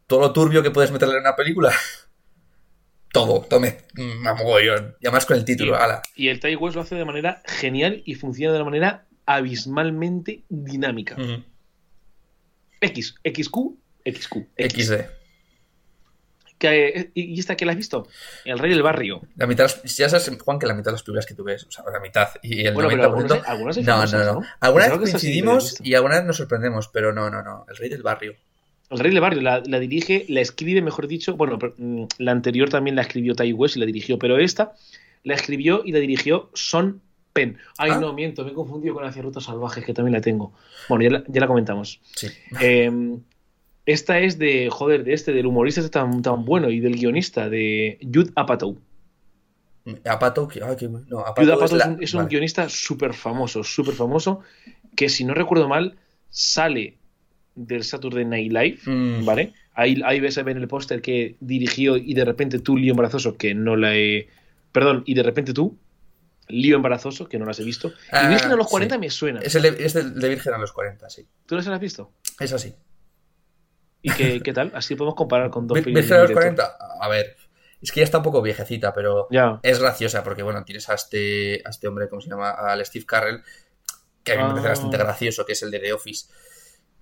todo lo turbio que puedes meterle en una película. Todo, tome, mogollón. Y además con el título, y, ala. Y el Tai West lo hace de manera genial y funciona de una manera abismalmente dinámica. X, XQ, XQ. XD. ¿Y esta que la has visto? El Rey del Barrio. La mitad, ya sabes, Juan, que la mitad de las películas que tú ves, o sea, la mitad y el bueno, 90%. Algunas, no, no, no, Algunas coincidimos y algunas nos sorprendemos, pero no, no, no. El Rey del Barrio. El Rey del Barrio la, dirige, la escribe, mejor dicho, bueno, mm, la anterior también la escribió Tai West y la dirigió, pero esta la escribió y la dirigió Son Penn. Ay, ah. no, miento, me he confundido con Hacia Rutas Salvajes, que también la tengo. Bueno, ya la, comentamos. Sí. Em, esta es de, joder, de este, del humorista este tan, tan bueno y del guionista, de Jude Apatow. Apatow, no, Apatow es, es, un, guionista súper famoso, súper famoso, que si no recuerdo mal, sale del Saturday Night Live, mm. ¿vale? Ahí, ahí ves en el póster que dirigió y de repente tú, Lío Embarazoso, que no la he... Perdón, y de repente tú, Lío Embarazoso, que no las he visto. y ah, Virgen a los 40 me suena. Es, el de, es de Virgen a los 40, sí. ¿Tú las has visto? Es así. ¿Y qué, qué tal? Así podemos comparar con dos Virgen a los 40, a ver, es que ya está un poco viejecita, pero es graciosa porque, bueno, tienes a este, a este hombre, ¿cómo se llama? Al Steve Carrell, que a mí me parece ah. bastante gracioso, que es el de The Office.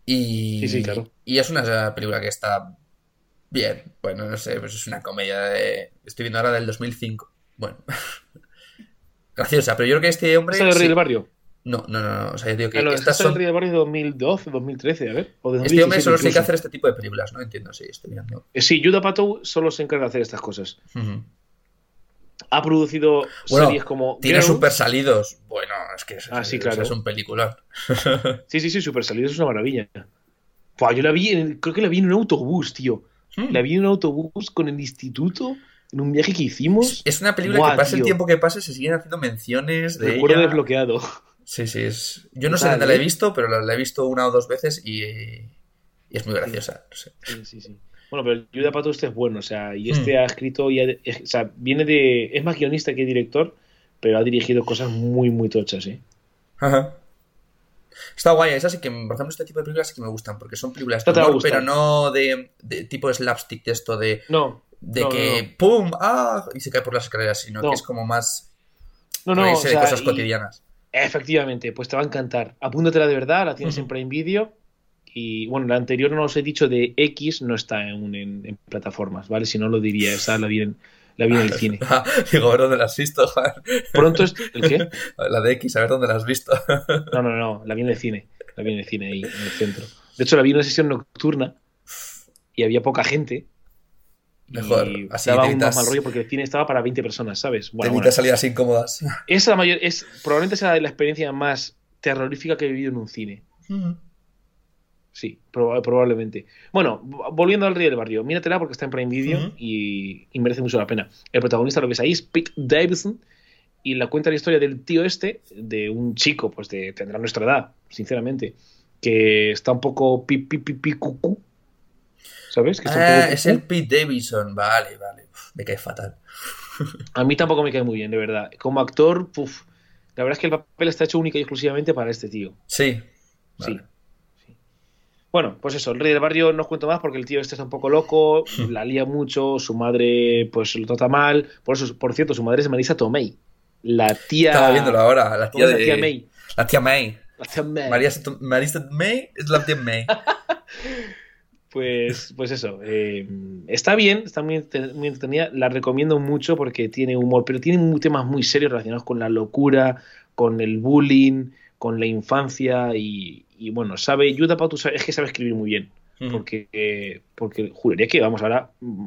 Y, y es una película que está bien. Bueno, no sé, pues es una comedia de... Estoy viendo ahora del 2005. Bueno. Graciosa, pero yo creo que este hombre... ¿Es el Rey del Barrio? No, no, no, O sea, yo digo que Claro, estas son... del Barrio de 2012, 2013, a ver. este hombre solo se dedica a hacer este tipo de películas, ¿no? Entiendo, sí, estoy viendo. Eh, sí, Judah Pato solo se encarga de hacer estas cosas. Ha producido series como. Tiene super salidos. Bueno, es que es, ah, sí, claro. es un peliculón. sí, sí, sí, super salidos es una maravilla. yo la vi, en, creo que la vi en un autobús, tío. Hmm. La vi en un autobús con el instituto en un viaje que hicimos. Es una película que pasa el tiempo que pase, se siguen haciendo menciones de. Recuerdo desbloqueado. Sí, sí, es. Yo no sé dónde la he visto, pero la, he visto una o dos veces y, y es muy graciosa. Sí, sí, sí. Bueno, pero Judah Pato este es bueno, o sea, y este hmm. ha escrito, y o sea, viene de, es más guionista que director, pero ha dirigido cosas muy, muy tochas, ¿eh? Ajá. Está guay, es así que, por ejemplo, este tipo de películas sí que me gustan, porque son películas de pero no de, tipo slapstick de esto de... No. de No, que no, no. ¡pum! ¡ah! y se cae por las escaleras, sino No. que es como más No, no, o reírse sea, de cosas y- cotidianas. Efectivamente, pues te va a encantar. Apúntatela de verdad, la tienes Ujú. en Prime Video. Y bueno, la anterior no os he dicho de X, no está en, en- en plataformas, ¿vale? Si no lo diría, esa la vi en, la vi en el cine. Digo, a ver dónde la has visto, Juan. Pronto es. ¿El qué? La de X, a ver dónde la has visto. No, no, no, la vi en el cine. La vi en el cine ahí, en el centro. De hecho, la vi en una sesión nocturna y había poca gente. Mejor, y así daba te un más mal rollo porque el cine estaba para 20 personas, ¿sabes? Te Bueno, evitas bueno. salidas incómodas. Es la mayor, es, probablemente sea la experiencia más terrorífica que he vivido en un cine. Sí, proba- probablemente. Bueno, volviendo al Rey del Barrio, míratela porque está en Prime Video y, y merece mucho la pena. El protagonista lo ves ahí es Pete Davidson y la cuenta la historia del tío este, de un chico, pues de tendrá nuestra edad, sinceramente, que está un poco pi pi pi, pi cucú. ¿Sabes? Que Ah, poco es el Pete Davidson. Vale, vale. Uf, me cae fatal. A mí tampoco me cae muy bien, de verdad. Como actor, puf, la verdad es que el papel está hecho única y exclusivamente para este tío. Sí. Sí. Vale. sí. Bueno, pues eso, el rey del barrio no os cuento más porque el tío este está un poco loco, la lía mucho, su madre pues lo trata mal. Por eso, por cierto, su madre es Marisa Tomei. La tía. Estaba viéndolo ahora. La ¿Cómo tía de. la tía May? La tía May. La tía May. Marisa May es la tía May. Pues, pues eso. eh, está bien, está muy, muy entretenida. La recomiendo mucho porque tiene humor, pero tiene temas muy serios relacionados con la locura, con el bullying, con la infancia y, y bueno, sabe, Yuda Patu sabe- es que sabe escribir muy bien. porque, eh, porque juraría que, vamos, ahora mm,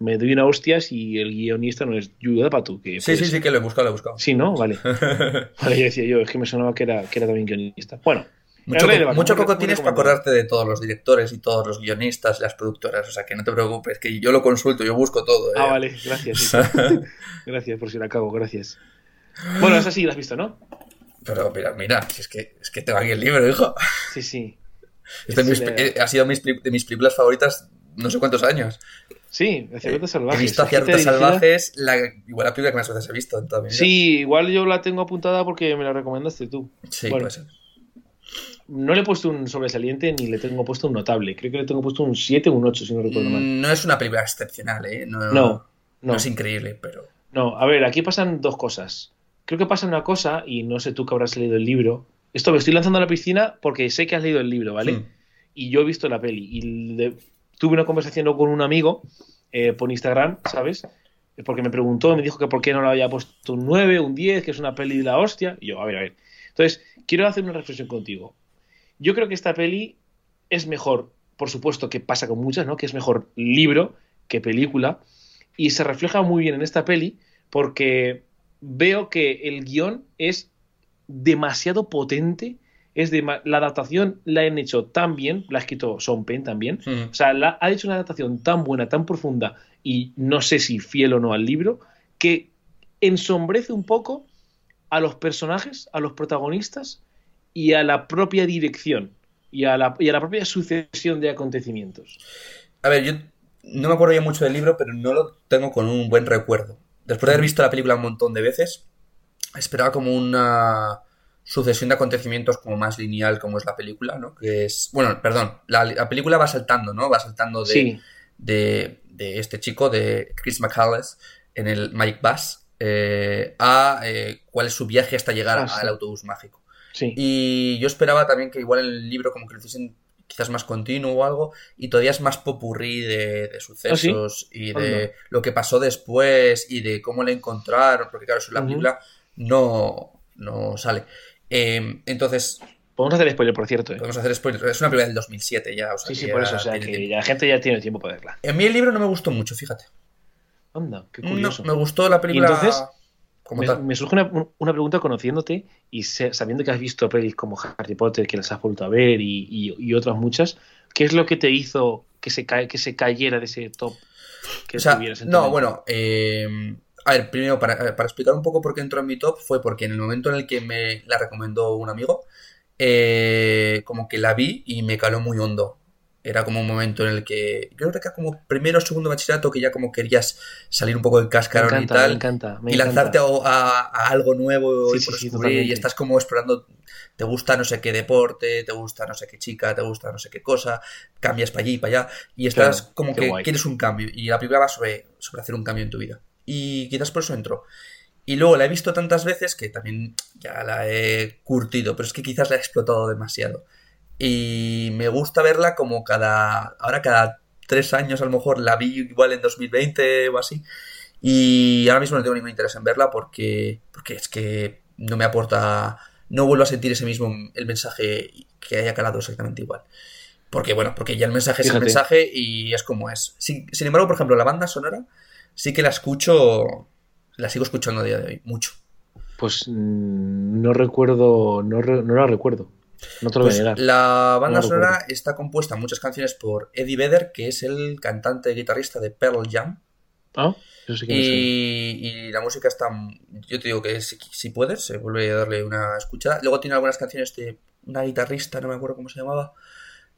me doy una hostia si el guionista no es Yuda Patu. Que Sí, puede sí, sí, que lo he buscado, lo he buscado. Sí, ¿no? Vale. Vale, yo decía yo, es que me sonaba que era, que era también guionista. Bueno, Mucho, co- mucho coco tienes para acordarte de todos los directores y todos los guionistas y las productoras. O sea, que no te preocupes, que yo lo consulto, yo busco todo. ¿eh? Ah, vale, gracias. sí. gracias por si la cago, gracias. Bueno, esa sí la has visto, ¿no? Pero mira, mira, si es que, es que tengo aquí el libro, hijo. Sí, sí. Este es mis- eh, ha sido mis de mis películas favoritas no sé cuántos años. Sí, hacia rutas He salvajes. visto Agente rutas dirigida- salvajes, la, igual la película que más veces he visto en toda mi vida. Sí, igual yo la tengo apuntada porque me la recomendaste tú. Sí, Bueno. puede ser. No le he puesto un sobresaliente ni le tengo puesto un notable. Creo que le tengo puesto un 7 o un 8, si no recuerdo mal. Mm, No es una película excepcional, ¿eh? No, No, no no. es increíble, pero. No, a ver, aquí pasan dos cosas. Creo que pasa una cosa, y no sé tú que habrás leído el libro. Esto me estoy lanzando a la piscina porque sé que has leído el libro, ¿vale? Hmm. Y yo he visto la peli. Y le- tuve una conversación con un amigo eh, por Instagram, ¿sabes? Porque me preguntó, me dijo que por qué no le había puesto un 9, un 10, que es una peli de la hostia. Y yo, a ver, a ver. Entonces, quiero hacer una reflexión contigo. Yo creo que esta peli es mejor, por supuesto que pasa con muchas, ¿no? Que es mejor libro que película. Y se refleja muy bien en esta peli porque veo que el guion es demasiado potente. Es de la adaptación la han hecho tan bien, la ha escrito Sean Penn también. O sea, la, ha hecho una adaptación tan buena, tan profunda y no sé si fiel o no al libro, que ensombrece un poco a los personajes, a los protagonistas y a la propia dirección y a la, y a la propia sucesión de acontecimientos. A ver, yo no me acuerdo ya mucho del libro, pero no lo tengo con un buen recuerdo. Después de haber visto la película un montón de veces, esperaba como una sucesión de acontecimientos como más lineal como es la película, ¿no? Que es, bueno, perdón, la, la película va saltando, ¿no? Va saltando de, Sí, de, de este chico, de Chris McCallis, en el Magic Bus, eh, a eh, cuál es su viaje hasta llegar Ah, sí. al autobús mágico. Sí. Y yo esperaba también que igual en el libro como que lo hiciesen quizás más continuo o algo, y todavía es más popurrí de, de sucesos y de lo que pasó después y de cómo le encontraron, porque claro, eso en la Ujú. película no, no sale. Eh, entonces, Podemos hacer spoiler, por cierto. ¿eh? podemos hacer spoilers. Es una película del 2007 ya, o sea, Sí, sí, por eso. O sea, que la gente ya tiene tiempo para verla. A mí el libro no me gustó mucho, fíjate. Anda, qué No, curioso. me gustó la película entonces? Como me, tal. me surge una, una pregunta conociéndote y sabiendo que has visto pelis como Harry Potter, que las has vuelto a ver y, y- y otras muchas, ¿qué es lo que te hizo que se, ca- que se cayera de ese top que O sea, tuvieras en no, mente? bueno, eh, a ver, primero, para, para explicar un poco por qué entró en mi top, fue porque en el momento en el que me la recomendó un amigo, eh, como que la vi y me caló muy hondo. Era como un momento en el que. Yo creo que era como primero o segundo bachillerato que ya como querías salir un poco del cascarón y tal. Me encanta, me y lanzarte a, a- a algo nuevo Sí, y sí, descubrir, y estás como explorando. Te gusta no sé qué deporte, te gusta no sé qué chica, te gusta no sé qué cosa, cambias para allí y para allá. Y estás Claro, como que guay. quieres un cambio. Y la película va sobre, sobre hacer un cambio en tu vida. Y quizás por eso entró. Y luego la he visto tantas veces que también ya la he curtido, pero es que quizás la he explotado demasiado. Y me gusta verla como cada. Ahora cada tres años a lo mejor la vi igual en 2020 o así. Y ahora mismo no tengo ningún interés en verla porque, porque es que no me aporta. No vuelvo a sentir ese mismo el mensaje que haya calado exactamente igual. Porque, bueno, porque ya el mensaje es el mensaje y es como es. Sin, sin embargo, por ejemplo, la banda sonora sí que la escucho. La sigo escuchando a día de hoy, mucho. Pues mm, no recuerdo, no, re- no la recuerdo. No te lo Pues voy a negar. la banda No la sonora está compuesta en muchas canciones por Eddie Vedder, que es el cantante y guitarrista de Pearl Jam. Ah, eso sí que. Y, y la música está. Yo te digo que si, si puedes, se vuelve a darle una escuchada. Luego tiene algunas canciones de una guitarrista, no me acuerdo cómo se llamaba,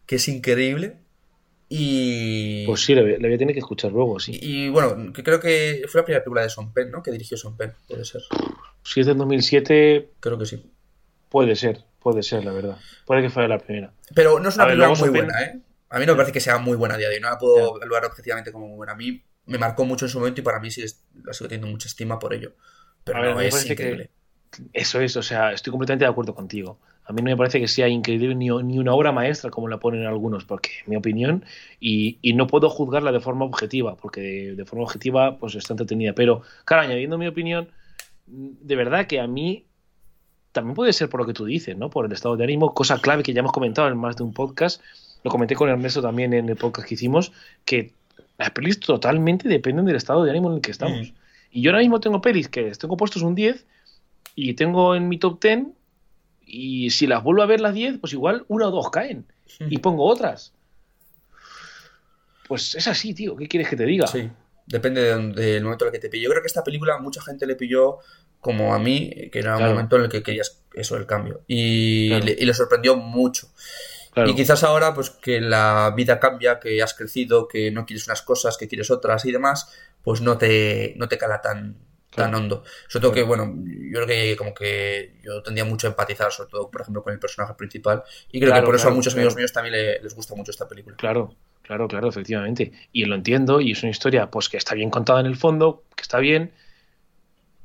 que es increíble. Y. Pues sí, le, voy- a tener que escuchar luego, sí. Y, y bueno, que creo que fue la primera película de Son Penn, ¿no? Que dirigió Son Penn, puede ser. Si es del 2007, Creo que sí. puede ser, puede ser, la verdad. Puede que fuera la primera. Pero no es una A película muy buena, ¿eh? A mí no me parece que sea muy buena a día de hoy. No la puedo evaluar objetivamente como muy buena. A mí me marcó mucho en su momento y para mí sí la sigo teniendo mucha estima por ello. Pero A no es increíble. Eso es, o sea, estoy completamente de acuerdo contigo. A mí no me parece que sea increíble ni, ni una obra maestra como la ponen algunos, porque mi opinión, y, y no puedo juzgarla de forma objetiva, porque de, de forma objetiva pues está entretenida. Pero, claro, añadiendo mi opinión, de verdad que a mí también puede ser por lo que tú dices, ¿no? Por el estado de ánimo, cosa clave que ya hemos comentado en más de un podcast, lo comenté con Ernesto también en el podcast que hicimos, que las pelis totalmente dependen del estado de ánimo en el que estamos. Mm. Y yo ahora mismo tengo pelis que tengo puestos un 10 y tengo en mi top 10 y si las vuelvo a ver las 10, pues igual una o dos caen y pongo otras. Pues es así, tío. ¿Qué quieres que te diga? Sí, depende de donde- del momento en el que te pilló. Yo creo que esta película mucha gente le pilló como a mí, que era un momento en el que querías eso, el cambio. Y, Claro. le, y le sorprendió mucho. Claro. Y quizás ahora, pues que la vida cambia, que has crecido, que no quieres unas cosas, que quieres otras y demás, pues no te, no te cala tan, tan hondo. Sobre todo que, bueno, yo creo que como que yo tendría mucho a empatizar, sobre todo, por ejemplo, con el personaje principal. Y creo que por eso a muchos amigos míos también le- les gusta mucho esta película. Claro, claro, claro, efectivamente. Y lo entiendo, y es una historia pues que está bien contada en el fondo, que está bien.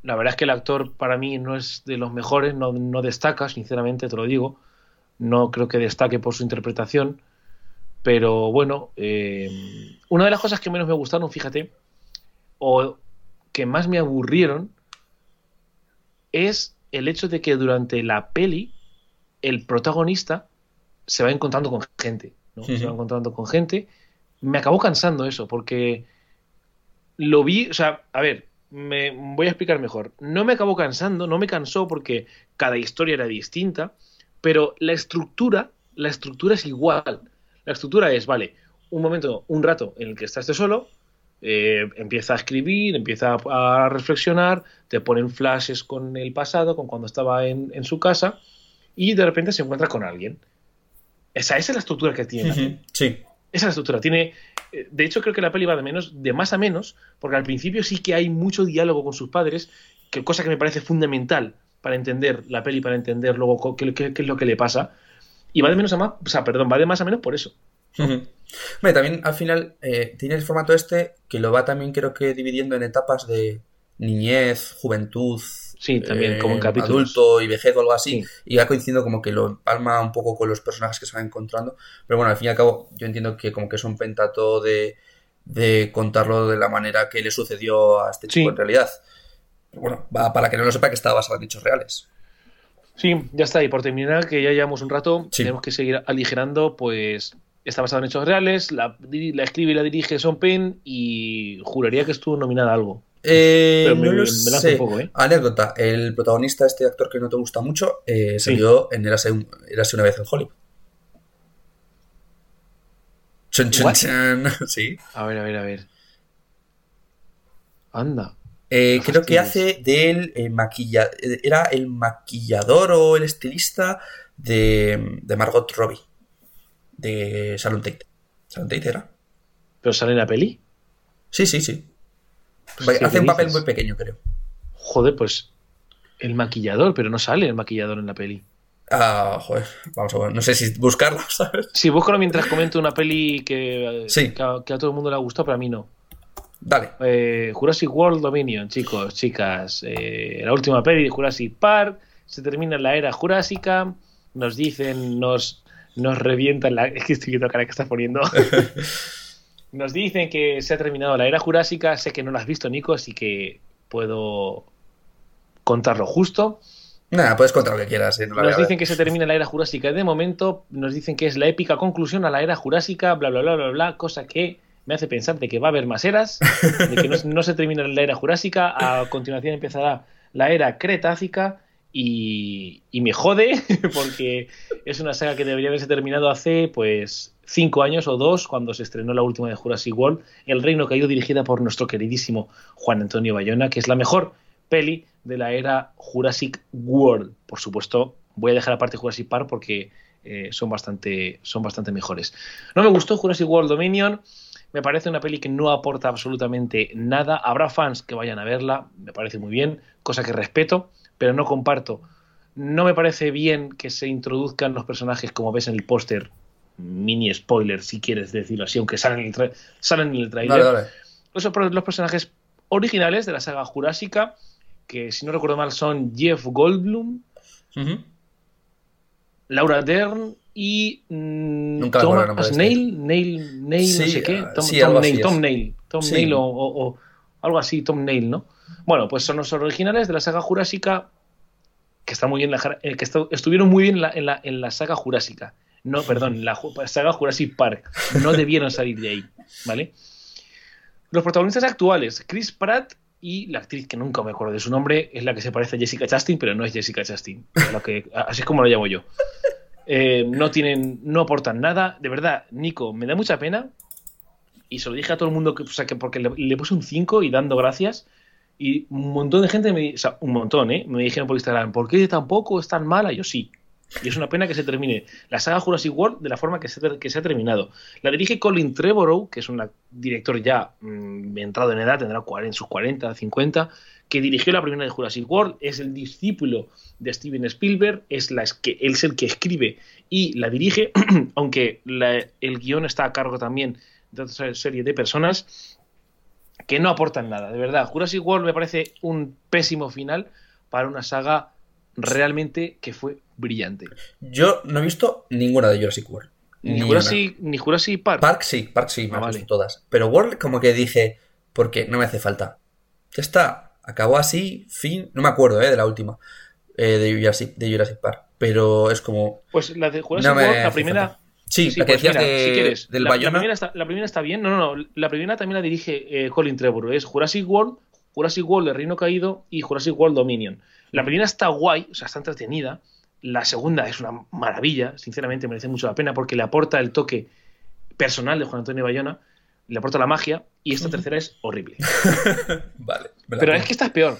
La verdad es que el actor para mí no es de los mejores, no, no destaca, sinceramente, te lo digo. No creo que destaque por su interpretación. Pero bueno, eh, una de las cosas que menos me gustaron, fíjate, o que más me aburrieron, es el hecho de que durante la peli el protagonista se va encontrando con gente, ¿no? Se va encontrando con gente. Me acabó cansando eso, porque lo vi, o sea, a ver, me voy a explicar mejor. No me acabó cansando, no me cansó porque cada historia era distinta, pero la estructura, la estructura es igual. La estructura es, vale, un momento, un rato en el que estás solo, eh, empieza a escribir, empieza a, reflexionar, te ponen flashes con el pasado, con cuando estaba en, su casa, y de repente se encuentra con alguien. Esa, es la estructura que tiene Sí. Esa es la estructura. Tiene, eh, de hecho, creo que la peli va de menos, de más a menos, porque al principio sí que hay mucho diálogo con sus padres, que cosa que me parece fundamental para entender la peli, para entender luego qué, qué- es lo que le pasa. Y va de menos a más, o sea, perdón, va de más a menos por eso. También al final eh, tiene el formato este que lo va también creo que dividiendo en etapas de niñez, juventud, Sí, también, como en capítulos. adulto y vejez o algo así, Sí. y va coincidiendo como que lo empalma un poco con los personajes que se van encontrando, pero bueno, al fin y al cabo yo entiendo que como que es un pentato de, de contarlo de la manera que le sucedió a este chico Sí. en realidad. Pero bueno, va para que no lo sepa que está basado en hechos reales. Sí, ya está. Y por terminar, que ya llevamos un rato, Sí. tenemos que seguir aligerando, pues está basado en hechos reales, la escribe y la dirige Son Penn y juraría que estuvo nominada a algo. Eh, Pero me- no lo me lanzo sé. un poco, ¿eh? Anécdota, el protagonista, este actor que no te gusta mucho, eh, salió en Érase, un- una vez en Hollywood. Chun, chun, chun. Sí. A ver, a ver, a ver. Anda. Eh, creo que hace del eh, maquilla... Era el maquillador o el estilista de, de Margot Robbie. De Salon Tate. Sharon Tate era. ¿Pero sale en la peli? Sí, sí, sí. Hostia, Hace ¿qué un papel dices? muy pequeño, creo. Joder, pues el maquillador, pero no sale el maquillador en la peli. Ah, joder. Vamos a ver. No sé si buscarlo, ¿sabes? Sí, búscalo mientras comento una peli que, Sí. que, a, que a todo el mundo le ha gustado, pero a mí no. Dale. Eh, Jurassic World Dominion, chicos, chicas. eh, la última peli de Jurassic Park. Se termina la era jurásica. Nos dicen, nos, nos revientan la. Es que estoy viendo la cara que estás poniendo. nos dicen que se ha terminado la era jurásica. Sé que no la has visto, Nico, así que puedo contarlo justo. Nada, puedes contar lo que quieras. ¿eh? No Nos dicen que se termina la era jurásica de momento, nos dicen que es la épica conclusión a la era jurásica, bla, bla, bla, bla, bla, cosa que me hace pensar de que va a haber más eras, de que no, no se termina la era jurásica, a continuación empezará la era cretácica y, y me jode porque es una saga que debería haberse terminado hace pues cinco años o dos cuando se estrenó la última de Jurassic World, El Reino Caído dirigida por nuestro queridísimo Juan Antonio Bayona, que es la mejor peli de la era Jurassic World. Por supuesto, voy a dejar aparte Jurassic Park porque eh, son, bastante, son bastante mejores. No me gustó Jurassic World Dominion. Me parece una peli que no aporta absolutamente nada. Habrá fans que vayan a verla, me parece muy bien, cosa que respeto, pero no comparto. No me parece bien que se introduzcan los personajes como ves en el póster, mini spoiler si quieres decirlo así, aunque salen en el, tra- salen en el trailer Dale, dale. los, los personajes originales de la saga jurásica, que si no recuerdo mal son Jeff Goldblum. Laura Dern y mm, Nunca Thomas este. Nail, Nail, Nail, no sé qué, ah, Tom, sí, Nail. Tom Nail, Tom Sí. Nail o, o- o algo así, Tom Nail, ¿no? Bueno, pues son los originales de la saga jurásica que está muy bien, la, eh, que estu- estuvieron muy bien en la, en la, en la saga jurásica. No, perdón, la saga Jurassic Park. No debieron salir de ahí, ¿vale? Los protagonistas actuales, Chris Pratt y la actriz que nunca me acuerdo de su nombre, es la que se parece a Jessica Chastain, pero no es Jessica Chastain. así es como la llamo yo. Eh, no tienen, no aportan nada. De verdad, Nico, me da mucha pena. Y se lo dije a todo el mundo o sea, que porque le, puse un 5 y dando gracias. Y un montón de gente me, un montón, ¿eh? Me dijeron por Instagram, ¿por qué tampoco es tan mala? Yo sí. Y es una pena que se termine la saga Jurassic World de la forma que se, que se ha terminado. La dirige Colin Trevorrow, que es un director ya mm, entrado en edad, tendrá 40, sus 40, 50, que dirigió la primera de Jurassic World, es el discípulo de Steven Spielberg, es, la, es que, él es el que escribe y la dirige, aunque el guion está a cargo también de otra serie de personas que no aportan nada, de verdad. Jurassic World me parece un pésimo final para una saga realmente que fue brillante. Yo no he visto ninguna de Jurassic World. Ni, Jurassic, ni Jurassic Park. Park sí, Park sí, me Ah, vale. visto todas. Pero World como que dije, porque no me hace falta. Ya está, acabó así, fin, no me acuerdo, eh, de la última eh, de, Jurassic, de Jurassic Park. Pero es como... Pues la de Jurassic No World, la primera... falta. Sí, Sí, la que pues decías mira, de- si quieres, del la, la primera está, la primera está bien. No, no, no. La primera también la dirige eh, Colin Trevorrow. Es Jurassic World, Jurassic World de Reino Caído y Jurassic World Dominion. La primera está guay, o sea, está entretenida. La segunda es una maravilla, sinceramente merece mucho la pena porque le aporta el toque personal de Juan Antonio Bayona, le aporta la magia y esta tercera es horrible. Vale. Pero es que esta es peor.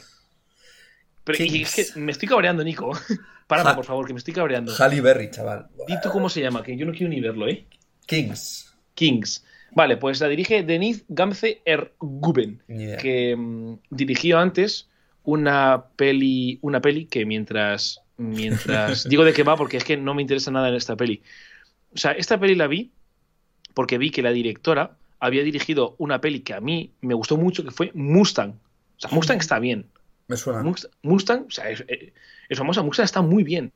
Pero, y es que me estoy cabreando, Nico. Párame, Ja- por favor, que me estoy cabreando. Halle Berry, chaval. Di tú cómo se llama, que yo no quiero ni verlo, ¿eh? Kings. Kings. Vale, pues la dirige Denise Gamze Erguben, que mm, dirigió antes una peli, una peli que mientras, mientras digo de qué va porque es que no me interesa nada en esta peli. O sea, esta peli la vi porque vi que la directora había dirigido una peli que a mí me gustó mucho, que fue Mustang. O sea, Mustang está bien. Me suena. Must- Mustang, o sea, es, eh, es famosa, Mustang está muy bien.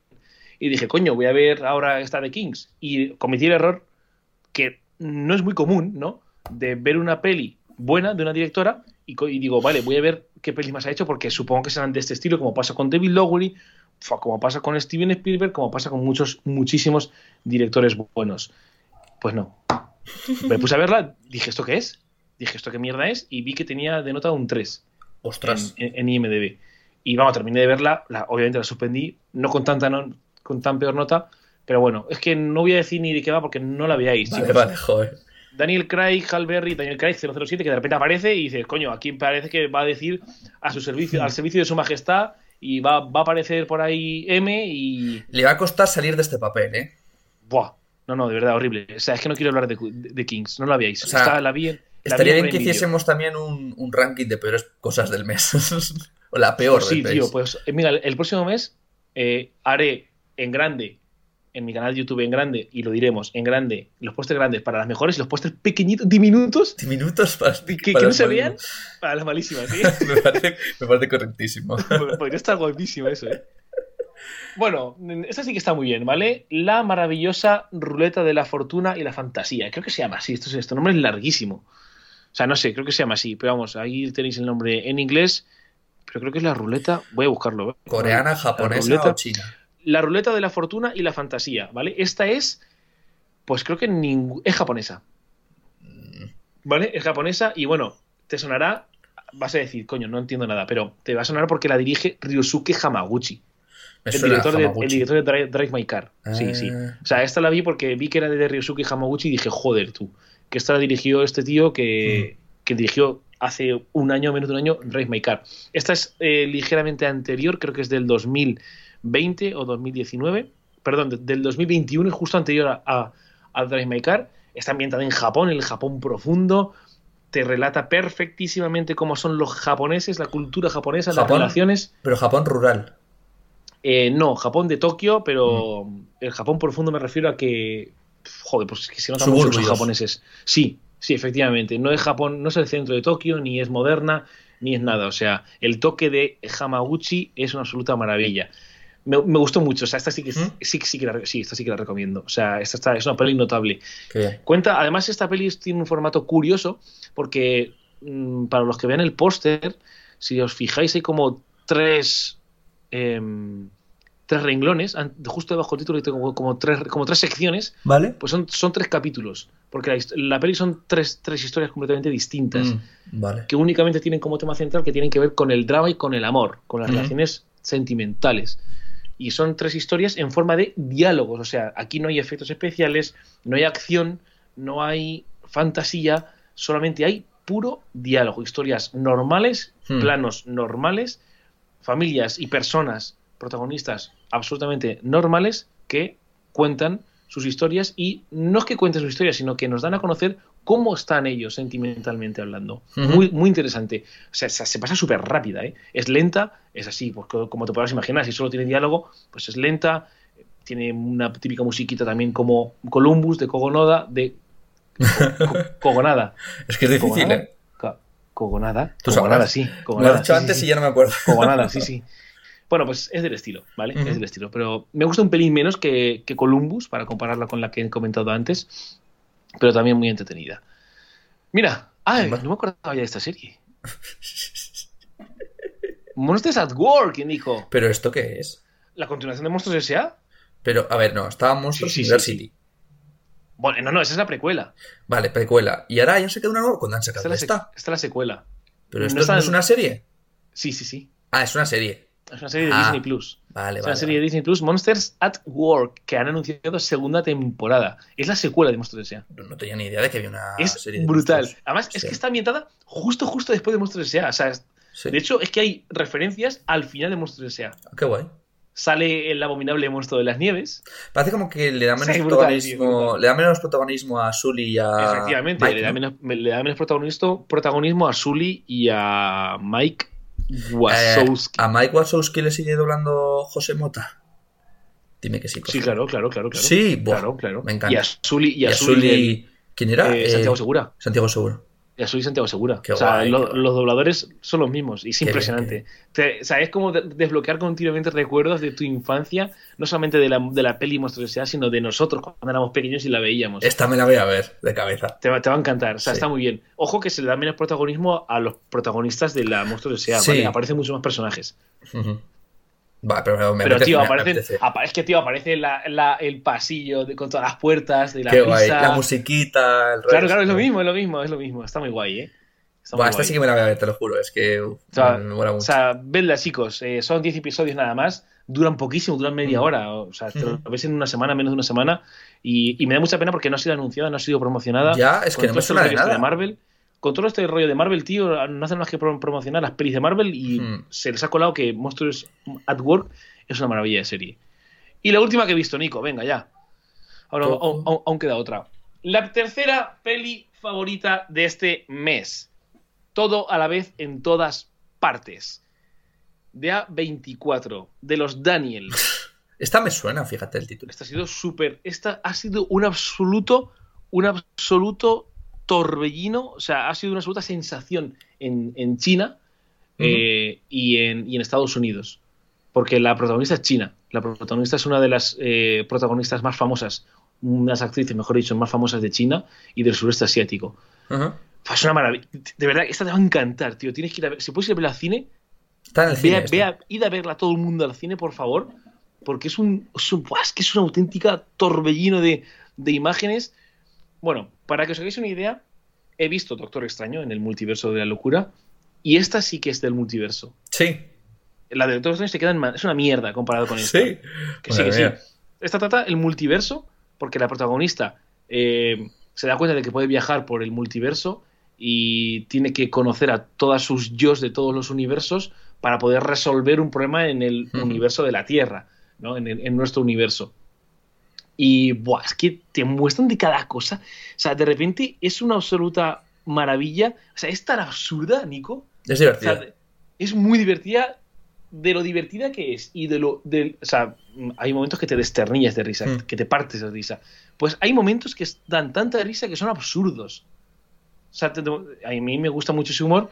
Y dije, coño, voy a ver ahora esta de Kings. Y cometí el error que no es muy común, ¿no? De ver una peli buena de una directora y, y digo, vale, voy a ver qué pelis más ha hecho porque supongo que serán de este estilo, como pasa con David Lowery, como pasa con Steven Spielberg, como pasa con muchos, muchísimos directores buenos. Pues no. Me puse a verla, dije, ¿esto qué es? Dije, ¿esto qué mierda es? Y vi que tenía de nota un 3 Ostras. en, en- en IMDb. Y vamos, terminé de verla, la- obviamente la suspendí, no con tanta no- con tan peor nota, pero bueno, es que no voy a decir ni de qué va porque no la veáis. Vale, chicos. vale, joder. Daniel Craig, Hal Berry, Daniel Craig 007, que de repente aparece y dices, coño, aquí parece que va a decir a su servicio, al servicio de su majestad y va, va a aparecer por ahí M y. Le va a costar salir de este papel, ¿eh? Buah. No, no, de verdad, horrible. O sea, es que no quiero hablar de, de Kings, no la veáis. O sea, Está- la vi en- la Estaría vi bien que Video. hiciésemos también un, un ranking de peores cosas del mes. o la peor Pues sí, del mes. tío, pues eh, mira, el próximo mes eh, haré en grande, en mi canal de YouTube en grande, y lo diremos en grande, los pósters grandes para las mejores y los pósters pequeñitos, diminutos, Minutos para, que, no se vean, para las malísimas, ¿sí? me, parece, me parece correctísimo. Podría estar guapísimo eso, ¿eh? Bueno, esta sí que está muy bien, ¿vale? La maravillosa ruleta de la fortuna y la fantasía. Creo que se llama así, esto, es- este nombre es larguísimo. O sea, no sé, creo que se llama así, pero vamos, ahí tenéis el nombre en inglés, pero creo que es la ruleta, voy a buscarlo. ¿eh? Coreana, japonesa o china. La ruleta de la fortuna y la fantasía, ¿vale? Esta es, pues creo que ningú- es japonesa, Mm, ¿vale? Es japonesa y bueno, te sonará, vas a decir, coño, no entiendo nada, pero te va a sonar porque la dirige Ryosuke Hamaguchi. El director, de, el director de Drive, Drive My Car. Sí, sí. Ah. O sea, esta la vi porque vi que era de Ryosuke Hamaguchi y dije, joder, tú, que esta la dirigió este tío que, Mm. que dirigió hace un año, menos de un año, Drive My Car. Esta es eh, ligeramente anterior, creo que es del 2020 o 2019. Perdón, de- del 2021, es justo anterior a, a, a Drive My Car. Está ambientada en Japón, el Japón profundo. Te relata perfectísimamente cómo son los japoneses, la cultura japonesa, las relaciones. Pero Japón rural. Eh, no, Japón de Tokio, pero Mm. el Japón profundo me refiero a que. Joder, pues es que se notan mucho Suburbios. japoneses. Sí, sí, efectivamente. No es Japón, no es el centro de Tokio, ni es moderna, ni es nada. O sea, el toque de Hamaguchi es una absoluta maravilla. Me, me gustó mucho. O sea, esta sí que, ¿Mm? sí, sí que la, sí, esta sí que la recomiendo. O sea, esta, está- es una peli notable. Qué. Cuenta, además, esta peli tiene un formato curioso, porque mm, para los que vean el póster, si os fijáis, hay como tres. em, tres renglones, justo debajo del título, hay como, como tres, como tres secciones, ¿Vale? pues son, son tres capítulos, porque la, peli son tres, tres historias completamente distintas, Mm, vale. que únicamente tienen como tema central que tienen que ver con el drama y con el amor, con las relaciones sentimentales. Y son tres historias en forma de diálogos, o sea, aquí no hay efectos especiales, no hay acción, no hay fantasía, solamente hay puro diálogo, historias normales, Hmm. planos normales, familias y personas protagonistas absolutamente normales que cuentan sus historias y no es que cuenten sus historias, sino que nos dan a conocer cómo están ellos sentimentalmente hablando. Ujú. Muy, muy interesante. O sea, se se pasa súper rápida, ¿eh? Es lenta, es así, pues co- como te podrás imaginar, si solo tiene diálogo, pues es lenta, tiene una típica musiquita también como Columbus de Kogonoda, de Co- Kogonada. Es que es difícil, Kogonada. ¿eh? Kogonada. Tú Kogonada, sabrás. sí. Me lo has dicho sí, antes sí. y ya no me acuerdo. Como nada, sí, sí. Bueno, pues es del estilo, ¿vale? Ujú. Es del estilo. Pero me gusta un pelín menos que, que Columbus, para compararla con la que he comentado antes, pero también muy entretenida. Mira, ay, no me acordaba ya de esta serie. Monsters at Work, ¿quién dijo? ¿Pero esto qué es? ¿La continuación de Monstruos S.A.? Pero, a ver, no, estaba Monsters Sí, sí, sí, University. Bueno, no, no, esa es la precuela. Vale, precuela. Y ahora ya han sacado una nueva. ¿Cuándo han sacado esta? esta es la secuela. Pero esto no es una serie. Sí, sí, sí. Ah, es una serie. Es una serie de Ah, Disney Plus. Vale, Es vale. una serie de. Disney Plus, Monsters at Work, que han anunciado segunda temporada. Es la secuela de Monsters S.A. No, tenía ni idea de que había una es serie de brutal. monstruos. Además, es que está ambientada justo, justo después de Monsters S.A. O sea, Sí. de hecho, es que hay referencias al final de Monsters S.A. Ah, Qué guay. Sale el abominable monstruo de las nieves. Parece como que le da menos Sí, protagonismo. brutal. le da menos protagonismo a Sully y a. Efectivamente, Mike, le, da ¿no? menos, le da menos protagonismo, protagonismo a Sully y a Mike Eh, Wazowski. ¿A Mike Wazowski le sigue doblando José Mota? Dime que sí. por sí, claro, claro, claro. claro. Sí, claro, claro. me encanta. Y a Sully, y a. ¿Quién era? eh, Eh, Santiago Segura. Santiago Seguro. Y a Sully Santiago Segura. Qué o sea, guay, lo- qué guay. los dobladores son los mismos y es Qué bien, impresionante. Te- o sea, es como de- desbloquear continuamente recuerdos de tu infancia, no solamente de la, de la peli Monstruos S.A., sino de nosotros cuando éramos pequeños y la veíamos. Esta me la voy a ver de cabeza. Te va, te va a encantar, o sea, Sí. está muy bien. Ojo que se le da menos protagonismo a los protagonistas de la Monstruos S.A., Sí. ¿vale? Aparecen muchos más personajes. Va, pero me Pero, apetece, tío, me aparecen, apetece. apa- es que, tío, aparece la- la- el pasillo de- con todas las puertas de la Qué guay. prisa. La musiquita, el Claro, rollo, claro, es lo sí. mismo, es lo mismo, es lo mismo. Está muy guay, ¿eh? Está Buah, muy esta guay. sí que me la voy a ver, te lo juro. Es que O sea, me mola O mucho. sea, vedla, chicos. eh, son 10 episodios nada más. Duran poquísimo, duran media Mm. hora. O sea, te lo ves en una semana, menos de una semana. Y, y me da mucha pena porque no ha sido anunciada, no ha sido promocionada. ya, es que no me este suena de este nada. Marvel. Con todo este rollo de Marvel, tío, no hacen más que pro- promocionar las pelis de Marvel y Hmm. se les ha colado que Monsters at Work es una maravilla de serie. Y la última que he visto, Nico, venga ya. Ahora aún, aún- aún queda otra. La tercera peli favorita de este mes. Todo a la vez en todas partes. De A24, de los Daniel. Esta me suena, fíjate el título. Esta ha sido súper. Esta ha sido un absoluto. Un absoluto torbellino. O sea, ha sido una absoluta sensación en, en China eh, y, en, y en Estados Unidos. Porque la protagonista es china. La protagonista es una de las eh, protagonistas más famosas, unas actrices, mejor dicho, más famosas de China y del sureste asiático. Ajá. Pues es una maravilla. De verdad, esta te va a encantar, tío. Tienes que ir a ver. Si puedes ir a verla al cine, Está en el cine. Vea- id a verla todo el mundo al cine, por favor, porque es un, es un- es que es una auténtica torbellino de, de imágenes. Bueno, para que os hagáis una idea, he visto Doctor Extraño en el multiverso de la locura y esta sí que es del multiverso. Sí. La de Doctor Extraño se queda en es una mierda comparado con esta. Sí. Que sí, que sí. Esta trata el multiverso porque la protagonista eh, se da cuenta de que puede viajar por el multiverso y tiene que conocer a todas sus yos de todos los universos para poder resolver un problema en el universo de la Tierra, ¿no? en, el- en nuestro universo. Y buah, es que te muestran de cada cosa. O sea, de repente es una absoluta maravilla. O sea, es tan absurda, Nico. Es O divertido. sea, es muy divertida de lo divertida que es y de lo del, o sea, hay momentos que te desternillas de risa, Mm. que te partes de risa. Pues hay momentos que dan tanta risa que son absurdos. O sea, te- a mí me gusta mucho ese humor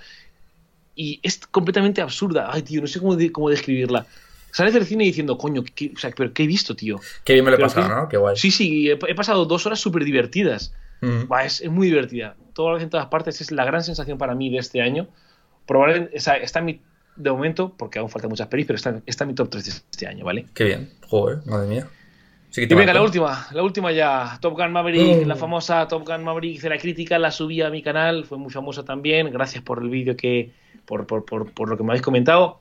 y es completamente absurda. Ay, tío, no sé cómo, de- cómo describirla. Sales del cine diciendo, coño, ¿qué, o sea, ¿pero qué he visto, tío? Qué bien me lo he pasado, que- ¿no? Qué guay. Sí, sí, he, he pasado dos horas súper divertidas. Mm. Es, es muy divertida. Todo en todas partes es la gran sensación para mí de este año. Probablemente sea, está en mi, de momento, porque aún faltan muchas pelis, pero está, está en mi top 3 de este año, ¿vale? Qué bien. Joder, madre mía. Sí Y venga, la última, la última ya. Top Gun Maverick, Oh. la famosa Top Gun Maverick de la crítica, la subí a mi canal, fue muy famosa también. Gracias por el vídeo que, por, por, por, por lo que me habéis comentado.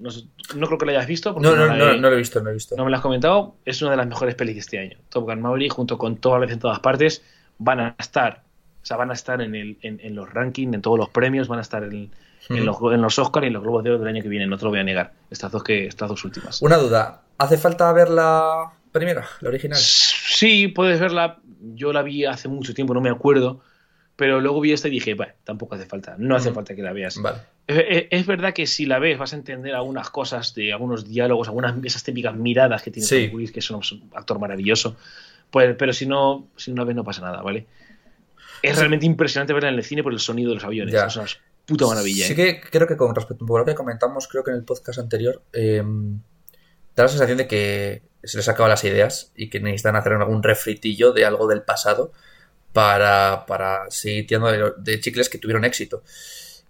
No, creo que lo hayas visto. No, no, la no, he- no lo he visto, no lo he visto. no me lo has comentado, es una de las mejores pelis de este año. Top Gun Maverick, junto con todas las en todas partes, van a estar, o sea, van a estar en, el, en, en los rankings, en todos los premios, van a estar en, en Mm. los, en los Oscars y en los Globos de Oro del año que viene, no te lo voy a negar. Estas dos, que, estas dos últimas. Una duda. ¿Hace falta ver la primera, la original? Sí, puedes verla. Yo la vi hace mucho tiempo, no me acuerdo. Pero luego vi esta y dije, bueno, tampoco hace falta. No hace falta que la veas. Vale. Es, verdad que si la ves vas a entender algunas cosas de algunos diálogos, algunas esas típicas miradas que tiene Sí. Tom Cruise, que es un, actor maravilloso. Pues, pero si no, si no la ves no pasa nada, ¿vale? Es realmente impresionante verla en el cine por el sonido de los aviones. Ya. Es una puta maravilla. Sí ¿eh? que creo que con respecto a lo que comentamos, creo que en el podcast anterior, eh, da la sensación de que se les acaban las ideas y que necesitan hacer algún refritillo de algo del pasado para, para seguir tirando de, de chicles que tuvieron éxito.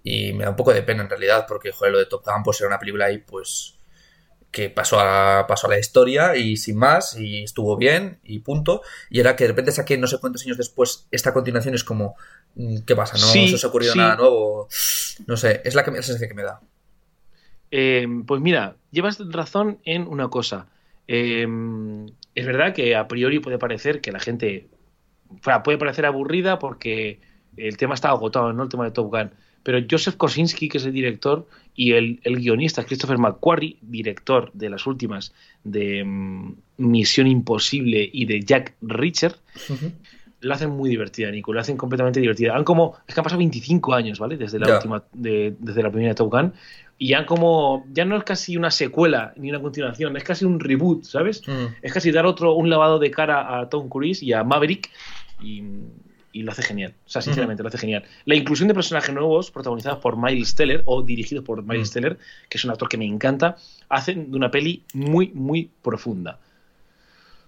Y me da un poco de pena en realidad, porque joder, lo de Top Gun pues era una película ahí pues que pasó a, pasó a la historia y sin más, y estuvo bien, y punto. Y era que de repente saqué no sé cuántos años después esta continuación es como, mm, ¿qué pasa? ¿No Sí, se os ha ocurrido sí. nada nuevo? No sé, es la, que, la sensación que me da. Eh, pues mira, llevas razón en una cosa. Eh, es verdad que a priori puede parecer que la gente puede parecer aburrida porque el tema está agotado, ¿no? El tema de Top Gun. Pero Joseph Kosinski, que es el director, y el, el guionista Christopher McQuarrie, director de las últimas de mm, Misión Imposible y de Jack Reacher, lo hacen muy divertida, Nico, lo hacen completamente divertida. Han como, es que han pasado 25 años, ¿vale? Desde la última, de- desde la primera Top Gun, y han como, ya no es casi una secuela ni una continuación, es casi un reboot, ¿sabes? Mm. Es casi dar otro, un lavado de cara a Tom Cruise y a Maverick, y, y lo hace genial. O sea, sinceramente, lo hace genial. La inclusión de personajes nuevos, protagonizados por Miles Teller, o dirigidos por Miles Mm. Teller, que es un actor que me encanta, hacen de una peli muy, muy profunda.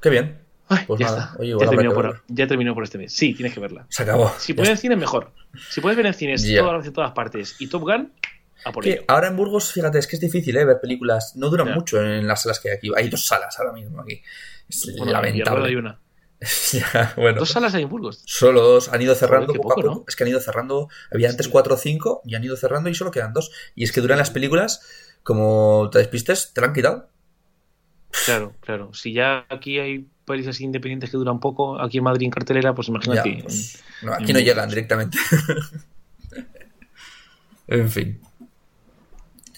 Qué bien. Ay, Pues ya nada, está. oye, ya, terminó por, verla. ya terminó por este mes. Sí, tienes que verla. Se acabó. Si puedes en cine, mejor. Si puedes ver en cines Ya. todas las de todas partes y Top Gun, a por ello. ahora en Burgos, fíjate, es que es difícil ¿eh? ver películas. No duran mucho en las salas que hay aquí. Hay dos salas ahora mismo aquí. Es Bueno, en lamentable. hay una. Ya, bueno. Dos salas hay en Burgos. Solo dos. Han ido cerrando Joder, poco, a poco. Es que han ido cerrando. Había antes Sí. cuatro o cinco y han ido cerrando y solo quedan dos. Y es que duran las películas, como te despistes, te la han quitado. Claro, claro. Si ya aquí hay pelis así independientes que duran poco, aquí en Madrid en cartelera, pues Ya, imagínate. pues, no, aquí en no llegan directamente. en fin.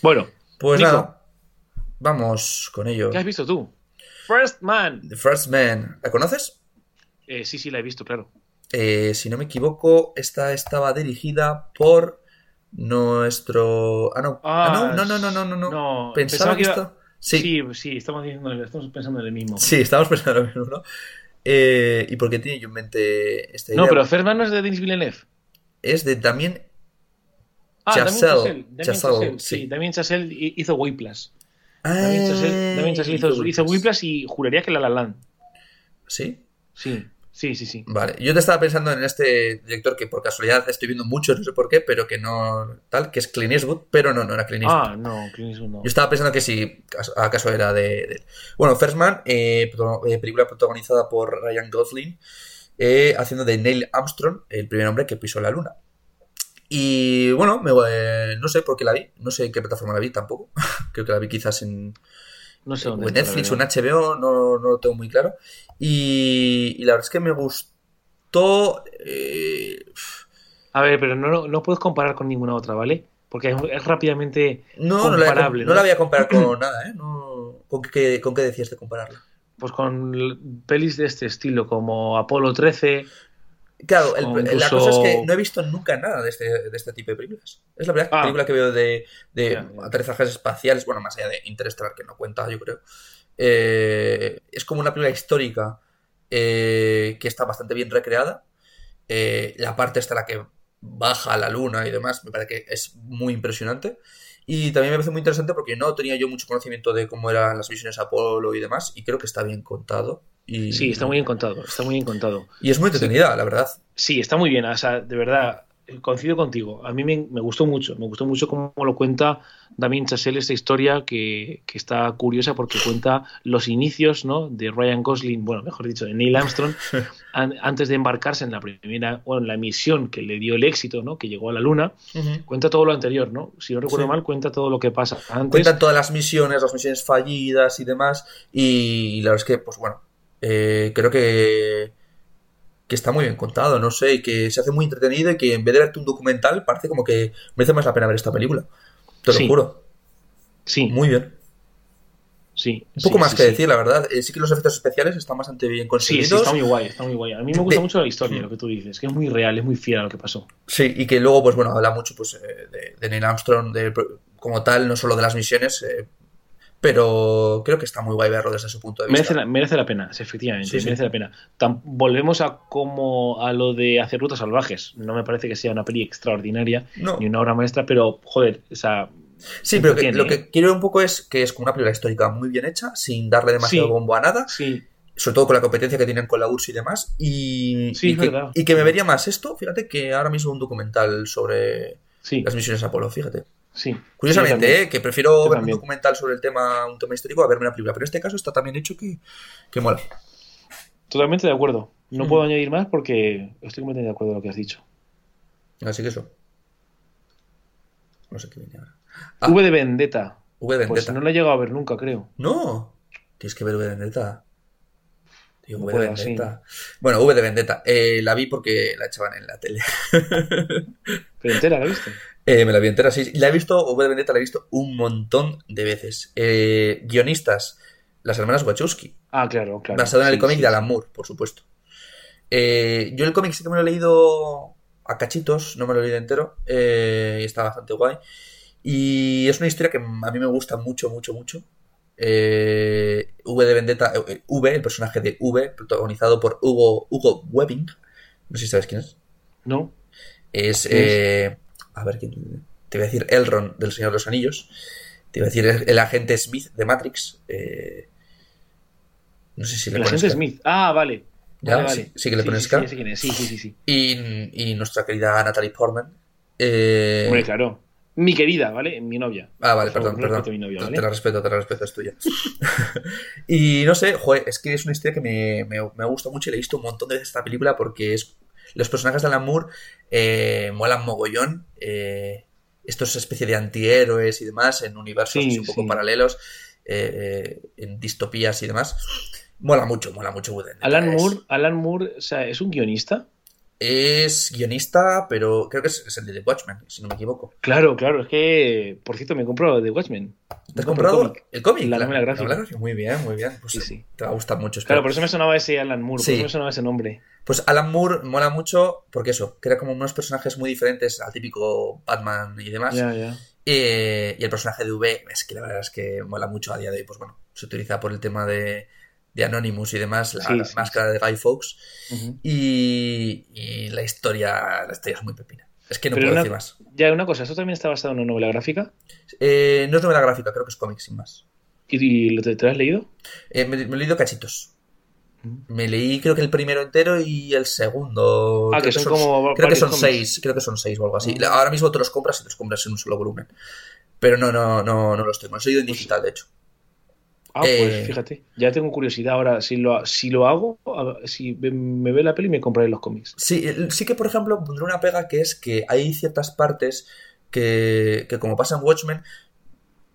Bueno, Pues Nico. nada. Vamos con ello. ¿qué has visto tú? First Man. The First Man. ¿La conoces? Eh, sí, sí, la he visto, claro. Eh, si no me equivoco, esta estaba dirigida por nuestro. Ah, no. Ah, Ah, no, no, no, no, no, no. no, Pensaba pensaba que que esto. Sí, Sí, sí, estamos, diciendo, estamos pensando en el mismo. sí, estamos pensando lo mismo, ¿no? Eh, ¿Y por qué tiene yo en mente esta idea? No, pero Ferman no es de Denis Villeneuve. Es de Damien. Ah, Chazelle. Damien Chazelle, sí. sí. Damien hi- hizo Whiplash. Ah, Damien Chazelle, Damien Chazelle hizo, hizo Whiplash y juraría que La La Land. ¿Sí? Sí, sí, sí, sí. Vale, yo te estaba pensando en este director que por casualidad estoy viendo mucho, no sé por qué, pero que no tal, que es Clint Eastwood, pero no, no era Clint Eastwood. Ah, no, Clint Eastwood no. Yo estaba pensando que sí, acaso era de... de- Bueno, First Man, eh, eh, película protagonizada por Ryan Gosling, eh, haciendo de Neil Armstrong, el primer hombre que pisó la luna. Y bueno, me, eh, no sé por qué la vi, no sé en qué plataforma la vi tampoco, creo que la vi quizás en, No sé o dónde en la Netflix o en. HBO, no, no lo tengo muy claro. Y, y la verdad es que me gustó... eh, A ver, pero no, no, puedes comparar con ninguna otra, ¿vale? Porque es, es rápidamente no, no la, comparable, no la voy a comparar con nada, ¿eh? ¿con, qué, ¿Con qué decías de compararla? Pues con pelis de este estilo, como Apolo 13. Claro, el- O la incluso- cosa es que no he visto nunca nada de este, de este tipo de películas. Es la primera Ah. película que veo de, de ya. aterrizajes espaciales, bueno, más allá de Interstellar, que no cuenta, yo creo. Eh, es como una película histórica eh, que está bastante bien recreada. Eh, la parte esta la que baja a la luna y demás, me parece que es muy impresionante. Y también me parece muy interesante porque no tenía yo mucho conocimiento de cómo eran las misiones Apolo y demás, y creo que está bien contado. Y, Sí, está muy bien contado, está muy bien contado. Y es muy entretenida, la verdad. Sí, está muy bien, o sea, de verdad, eh, coincido contigo. A mí me, me gustó mucho, me gustó mucho cómo lo cuenta Damien Chazelle esta historia que, que está curiosa porque cuenta los inicios ¿no? de Ryan Gosling, bueno, mejor dicho, de Neil Armstrong, an- antes de embarcarse en la primera, bueno, en la misión que le dio el éxito, ¿no? que llegó a la Luna. Cuenta todo lo anterior, ¿no? Si no recuerdo Sí. mal, cuenta todo lo que pasa antes. Cuentan todas las misiones, las misiones fallidas y demás. Y la verdad es que, pues bueno, eh, creo que, que está muy bien contado, no sé, y que se hace muy entretenido y que en vez de verte un documental, parece como que merece más la pena ver esta película. Te lo Sí. juro. Sí, Muy bien. sí. Un poco sí, más sí, que decir, la verdad. Eh, sí que los efectos especiales están bastante bien conseguidos. sí, está muy guay, está muy guay. A mí me gusta De- mucho la historia, lo que tú dices, que es muy real, es muy fiel a lo que pasó. Sí, y que luego, pues bueno, habla mucho pues, eh, de, de Neil Armstrong de, como tal, no solo de las misiones, eh, pero creo que está muy guay verlo desde su punto de vista. Merece la, merece la pena, sí, efectivamente, Sí, sí. merece la pena. Volvemos a como a lo de hacer rutas salvajes. No me parece que sea una peli extraordinaria No. ni una obra maestra, pero joder, o sea, Sí, pero que- lo ¿eh? que quiero un poco es que es como una película histórica muy bien hecha, sin darle demasiado bombo a nada, sí, sobre todo con la competencia que tienen con la URSS y demás, y, Sí, y que, verdad. y que me vería más esto, fíjate, que ahora mismo un documental sobre sí, las misiones Apolo, fíjate. Sí. Curiosamente, también. ¿eh? que prefiero Yo ver un también. documental sobre el tema, un tema histórico a verme una película, pero en este caso está tan bien hecho que, que mola. Totalmente de acuerdo. No Mm. puedo añadir más porque estoy completamente de acuerdo con lo que has dicho. Así que eso. No sé qué viene ahora. Ah. V de Vendetta. V de Pues Vendetta. no la he llegado a ver nunca, creo. No, tienes que ver V de Vendetta. Tío, V de puedo, Vendetta. Bueno, V de Vendetta. Eh, la vi porque la echaban en la tele. Pero entera, ¿la viste? Eh, me la vi entera, sí. La he visto, V de Vendetta la he visto un montón de veces. Eh, guionistas, las hermanas Wachowski. Ah, claro, claro. basado en el Sí, cómic sí, de. Alan Moore, por supuesto. Eh, yo el cómic sí que me lo he leído a cachitos, no me lo he leído entero. y está bastante guay. Y es una historia que a mí me gusta mucho, mucho, mucho. V de Vendetta, V, el personaje de V, protagonizado por Hugo, Hugo Webbing. No sé si sabes quién es. ¿No? Es. ¿Quién es? A ver, ¿quién- te voy a decir Elrond del Señor de los Anillos. Te iba a decir el, el agente Smith de Matrix. eh, no sé si le El pones agente cara. Smith. Ah, vale. Ya, Vale, sí, vale. sí que le pones sí, cara. ya sé quién es. Sí, sí, sí, sí. Y, y nuestra querida Natalie Portman. eh, Hombre, claro. Mi querida, ¿vale? Mi novia. Ah, vale, favor, perdón, perdón. novia, Te- ¿vale? Te la respeto, te la respeto, es tuya. y no sé, joder, es que es una historia que me, me, me gusta mucho y le he visto un montón de veces esta película porque es los personajes de Alan Moore eh, molan mogollón. eh, estos especie de antihéroes y demás en universos Sí, un poco sí. paralelos, eh, en distopías y demás. Mola mucho, mola mucho. Wood. Alan Moore, Alan Moore, o sea, ¿es un guionista? Es guionista, pero creo que es, es el de The Watchmen, si no me equivoco. Claro, claro, es que, por cierto, me he comprado The Watchmen. ¿Te has comprado el cómic? La novela gráfica. Muy bien, muy bien. Pues Sí, sí. Te va a gustar mucho. espero. Claro, por eso me sonaba ese Alan Moore, Sí. por eso me sonaba ese nombre. Pues Alan Moore mola mucho porque eso, crea como unos personajes muy diferentes al típico Batman y demás. Ya, ya. Eh, y el personaje de V, es que la verdad es que mola mucho a día de hoy. Pues bueno, se utiliza por el tema de, de Anonymous y demás, la, Sí, la sí, máscara de Guy Fawkes. Y, y la historia, la historia es muy pepina. Es que no Pero puedo una- decir más. Ya, una cosa, ¿esto también está basado en una novela gráfica? Eh, no es novela gráfica, creo que es cómic sin más. ¿Y, lo te, te lo has leído? Eh, me, me he leído cachitos. Me leí creo que el primero entero y el segundo. Ah, Creo que son como Creo que son cómics. seis, creo que son seis o algo así. Ah. Ahora mismo te los compras y te los compras en un solo volumen. Pero no, no, no, no los tengo. Los he leído en digital, de hecho. Ah, pues Eh. fíjate, ya tengo curiosidad ahora. Si lo, si lo hago, si me- ve la peli, me compraré los cómics. Sí, sí que, por ejemplo, pondré una pega que es que hay ciertas partes que, que como pasa en Watchmen,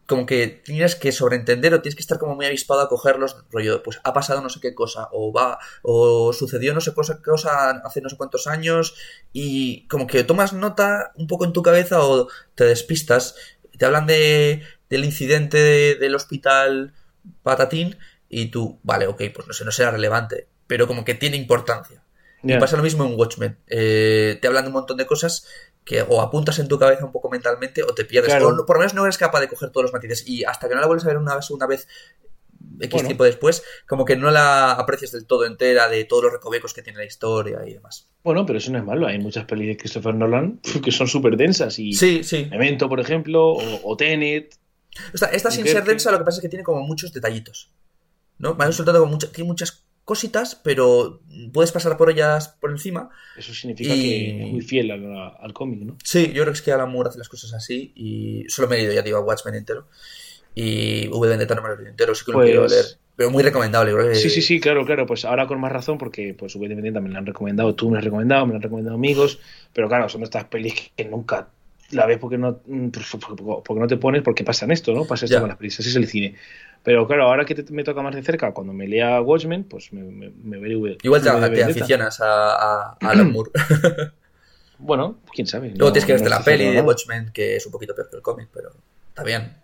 como que tienes que sobreentender o tienes que estar como muy avispado a cogerlos, rollo, pues ha pasado no sé qué cosa, o va, o sucedió no sé cosa, cosa hace no sé cuántos años, y como que tomas nota un poco en tu cabeza o te despistas, te hablan de, del incidente de- del hospital patatín, y tú, vale, ok, pues no sé, no será relevante, pero como que tiene importancia. Y pasa lo mismo en Watchmen. Eh, te hablan de un montón de cosas que o apuntas en tu cabeza un poco mentalmente o te pierdes. Claro. O por lo menos no eres capaz de coger todos los matices. Y hasta que no la vuelves a ver una segunda vez, X Bueno. tiempo después, como que no la aprecias del todo entera de todos los recovecos que tiene la historia y demás. Bueno, pero eso no es malo. Hay muchas pelis de Christopher Nolan que son súper densas. Y Sí, sí. Memento, por ejemplo, o, o Tenet. O sea, esta sin ser densa, lo que pasa es que tiene como muchos detallitos. ¿No? Me han soltado como mucha- tiene muchas cositas, pero puedes pasar por ellas por encima. Eso significa Y- que es muy fiel al, al cómic, ¿no? Sí, yo creo que es que Alan Moore hace las cosas así y solo me he leído, ya te digo, a Watchmen entero. Y V de Vendetta no me lo he leído entero, sí que lo Pues- quiero leer. Pero muy recomendable, creo que... Sí, sí, sí, claro, claro. Pues ahora con más razón, porque pues V de Vendetta me la han recomendado, tú me la has recomendado, me la han recomendado amigos. Pero claro, son de estas pelis que nunca la ves porque no, mm, porque, no te pones porque pasan esto, ¿no? Pasa esto Ya. con las pelis, así es el cine. Pero claro, ahora que te- me toca más de cerca, cuando me lea Watchmen, pues me, me, me veré. Igual te, aficionas a, a- Alan Moore. Bueno, quién sabe. Luego no- tienes que verte no la peli de. Watchmen, que es un poquito peor que el cómic, pero está bien.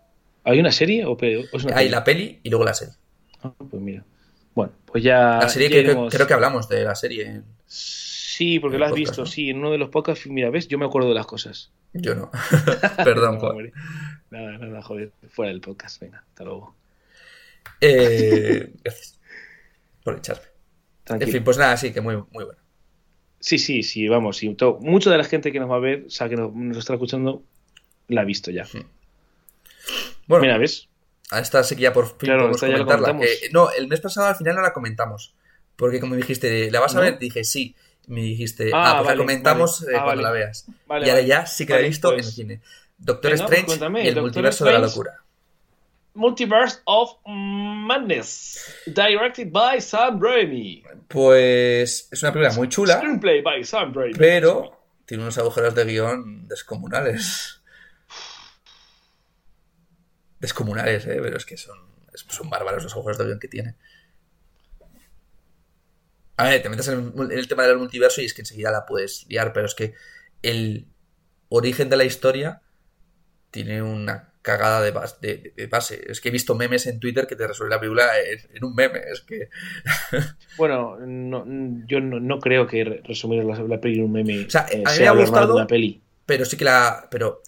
¿Hay una serie o, o es una Hay peli? la peli y luego la serie. Ah, pues mira. Bueno, pues ya. La serie ya que, iremos- creo que hablamos de la serie. en- Sí, porque en lo has podcast, visto, ¿no? sí, en uno de los podcasts. Mira, ves, yo me acuerdo de las cosas. Yo no. Perdón, Juan. Nada, nada, joder. Fuera del podcast, venga, hasta luego. Eh, gracias por echarme. En Tranquilo. fin, pues nada, sí, que muy, muy bueno. Sí, sí, sí, vamos. Sí, to- mucha de la gente que nos va a ver, o sea, que nos, nos está escuchando, la ha visto ya. Bueno, Mira, ¿ves? A esta ya por fin Claro, podemos comentarla. que- no, el mes pasado al final no la comentamos. Porque como dijiste, ¿la vas a ¿No? ver? Dije, sí. Me dijiste, Ah, ah, pues vale, la comentamos vale. eh, Ah, cuando vale. la veas. Vale, y ahora ya sí que la he visto en pues- el cine. Doctor pues Strange cuéntame, y el Doctor multiverso de la locura. Multiverse of Madness. Directed by Sam Raimi. Pues es una película muy chula, Screenplay by Sam Raimi. pero tiene unos agujeros de guion descomunales. Descomunales, ¿eh? Pero es que son, son bárbaros los agujeros de guion que tiene. A ver, te metes en el, en el tema del multiverso y es que enseguida la puedes liar, pero es que el origen de la historia tiene una cagada de base, de- de base. Es que he visto memes en Twitter que te resuelve la película en, en un meme. Es que. Bueno, no, yo no, no creo que re- resumir la, la peli en un meme O sea, eh, a mí me ha gustado- una peli. Pero sí que la. Pero.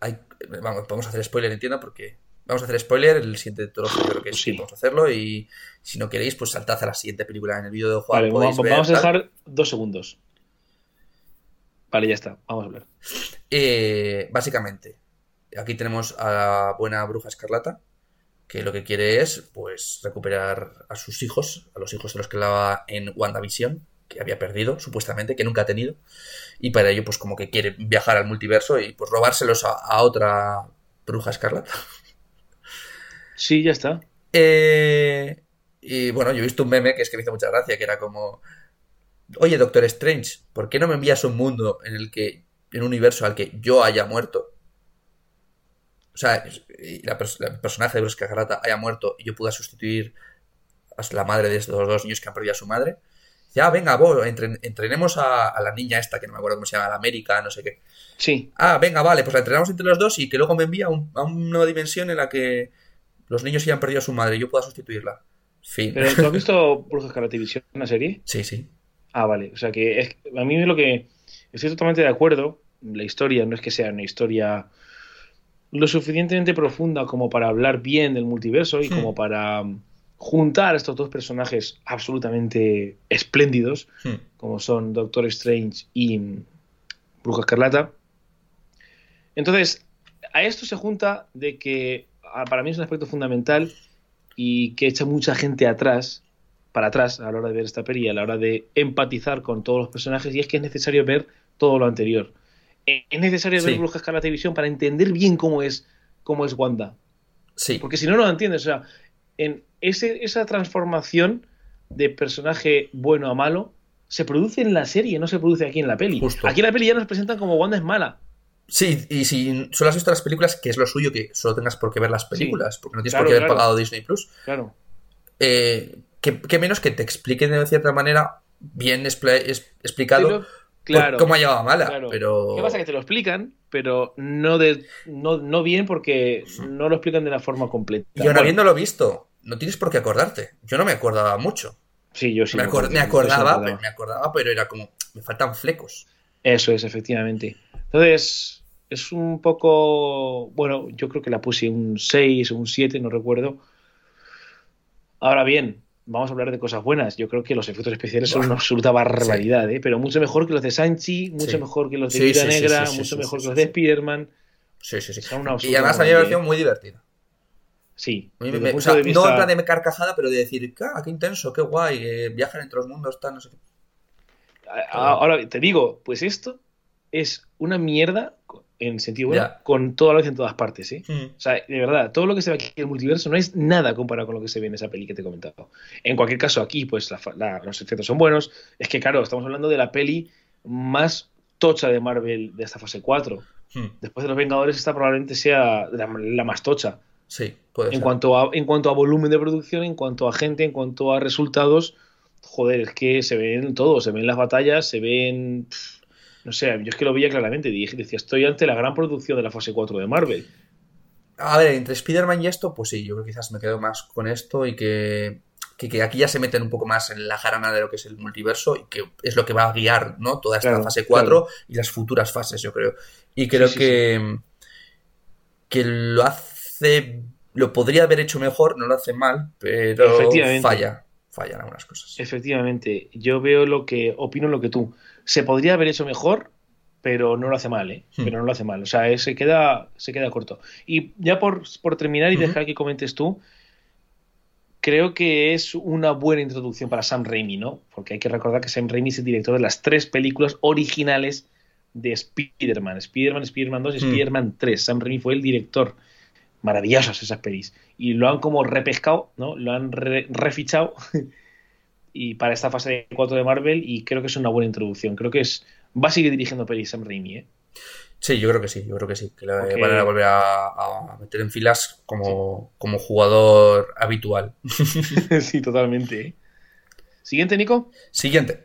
Hay, vamos, vamos a hacer spoiler, entiendo, porque. Vamos a hacer spoiler, el siguiente trozo creo que sí, vamos a hacerlo. Y si no queréis, pues saltad a la siguiente película en el vídeo de Juan. Vale, vamos, ver, vamos a tal. dejar dos segundos. Vale, ya está. Vamos a hablar. Eh, básicamente, aquí tenemos a la buena bruja escarlata, que lo que quiere es, pues, recuperar a sus hijos, a los hijos de los que hablaba en WandaVision, que había perdido, supuestamente, que nunca ha tenido. Y para ello, pues, como que quiere viajar al multiverso y, pues, robárselos a, a otra bruja escarlata. Sí, ya está. Eh, y bueno, yo he visto un meme que es que me hizo mucha gracia, que era como, oye, Doctor Strange, ¿por qué no me envías un mundo en el que, en un universo al que yo haya muerto? O sea, y la pers- el personaje de Bruce Escarlata haya muerto y yo pueda sustituir a la madre de estos dos niños que han perdido a su madre. Ya, venga, vos, entrenemos a, la niña esta, que no me acuerdo cómo se llama, la América, no sé qué. Sí. Ah, venga, vale, pues la entrenamos entre los dos y que luego me envía a una nueva dimensión en la que los niños ya han perdido a su madre y yo pueda sustituirla. Fin. ¿Pero tú has visto Brujas Televisión, una serie? Sí, sí. Ah, vale. O sea que es, a mí es lo que. Estoy totalmente de acuerdo. La historia no es que sea una historia lo suficientemente profunda como para hablar bien del multiverso y hmm. como para juntar estos dos personajes absolutamente espléndidos, hmm. como son Doctor Strange y Bruja Escarlata. Entonces, a esto se junta de que para mí es un aspecto fundamental y que echa mucha gente atrás, para atrás a la hora de ver esta peli, a la hora de empatizar con todos los personajes, y es que es necesario ver todo lo anterior. Es necesario ver Bruja Escarlata y Visión para entender bien cómo es, cómo es Wanda. Sí. Porque si no, no lo entiendes. O sea, en ese, esa transformación de personaje bueno a malo se produce en la serie, no se produce aquí en la peli. Aquí en la peli ya nos presentan como Wanda es mala. Sí, y si solo has visto las películas, que es lo suyo que solo tengas por qué ver las películas, porque no tienes por qué haber pagado Disney Plus. Claro. Eh, que, menos que te expliquen de cierta manera, bien explicado, claro, cómo ha llegado a mala. Pero... ¿Qué pasa? Que te lo explican, pero no, de, no, bien porque no lo explican de la forma completa. Y ahora habiéndolo visto, no tienes por qué acordarte. Yo no me acordaba mucho. Sí, yo sí. Me, acordaba, pero, me acordaba, pero era como, me faltan flecos. Eso es, efectivamente. Entonces, es un poco, bueno, yo creo que la puse un 6 o un 7, no recuerdo. Ahora bien, vamos a hablar de cosas buenas. Yo creo que los efectos especiales son una absoluta barbaridad, ¿eh? pero mucho mejor que los de Sanchi, mucho mejor que los de Vida Negra, mucho mejor que los de Spider-Man. Sí, sí, sí. y además a mí me pareció muy divertido. Sí. No en plan de carcajada, pero de decir, ah, qué intenso, qué guay, eh, viajan entre los mundos, tal, no sé qué. Ahora te digo, pues esto es una mierda en sentido bueno, con toda la vez en todas partes, ¿sí? Hmm. O sea, de verdad, todo lo que se ve aquí en el multiverso no es nada comparado con lo que se ve en esa peli que te he comentado. En cualquier caso, aquí, pues los efectos son buenos. Es que, claro, estamos hablando de la peli más tocha de Marvel de esta fase 4. Hmm. Después de los Vengadores, esta probablemente sea la, más tocha. Sí, puede en ser. Cuanto a, en cuanto a volumen de producción, en cuanto a gente, en cuanto a resultados, joder, es que se ven todo, se ven las batallas, se ven... No sé, yo es que lo veía claramente. Dije, decía, estoy ante la gran producción de la fase 4 de Marvel. A ver, entre Spider-Man y esto, pues sí, yo creo que quizás me quedo más con esto y que, que, aquí ya se meten un poco más en la jarana de lo que es el multiverso y que es lo que va a guiar, ¿no? Toda esta fase 4 y las futuras fases, yo creo. Y creo que, que lo hace, lo podría haber hecho mejor, no lo hace mal, pero falla, fallan algunas cosas. Efectivamente, yo veo lo que, opino lo que tú se podría haber hecho mejor, pero no lo hace mal, ¿eh? Hmm. Pero no lo hace mal. O sea, se queda, se queda corto. Y ya por, terminar y dejar que comentes tú, creo que es una buena introducción para Sam Raimi, ¿no? Porque hay que recordar que Sam Raimi es el director de las tres películas originales de Spider-Man. Spider-Man, Spider-Man 2 y hmm. Spider-Man 3. Sam Raimi fue el director. Maravillosas esas pelis. Y lo han como repescado, ¿no? Lo han refichado y para esta fase de 4 de Marvel y creo que es una buena introducción. Creo que es va a seguir dirigiendo pelis Sam Raimi, ¿eh? Sí, yo creo que sí, yo creo que sí, que le van a volver a, meter en filas como, como jugador habitual. sí, totalmente. ¿eh? ¿Siguiente, Nico? Siguiente.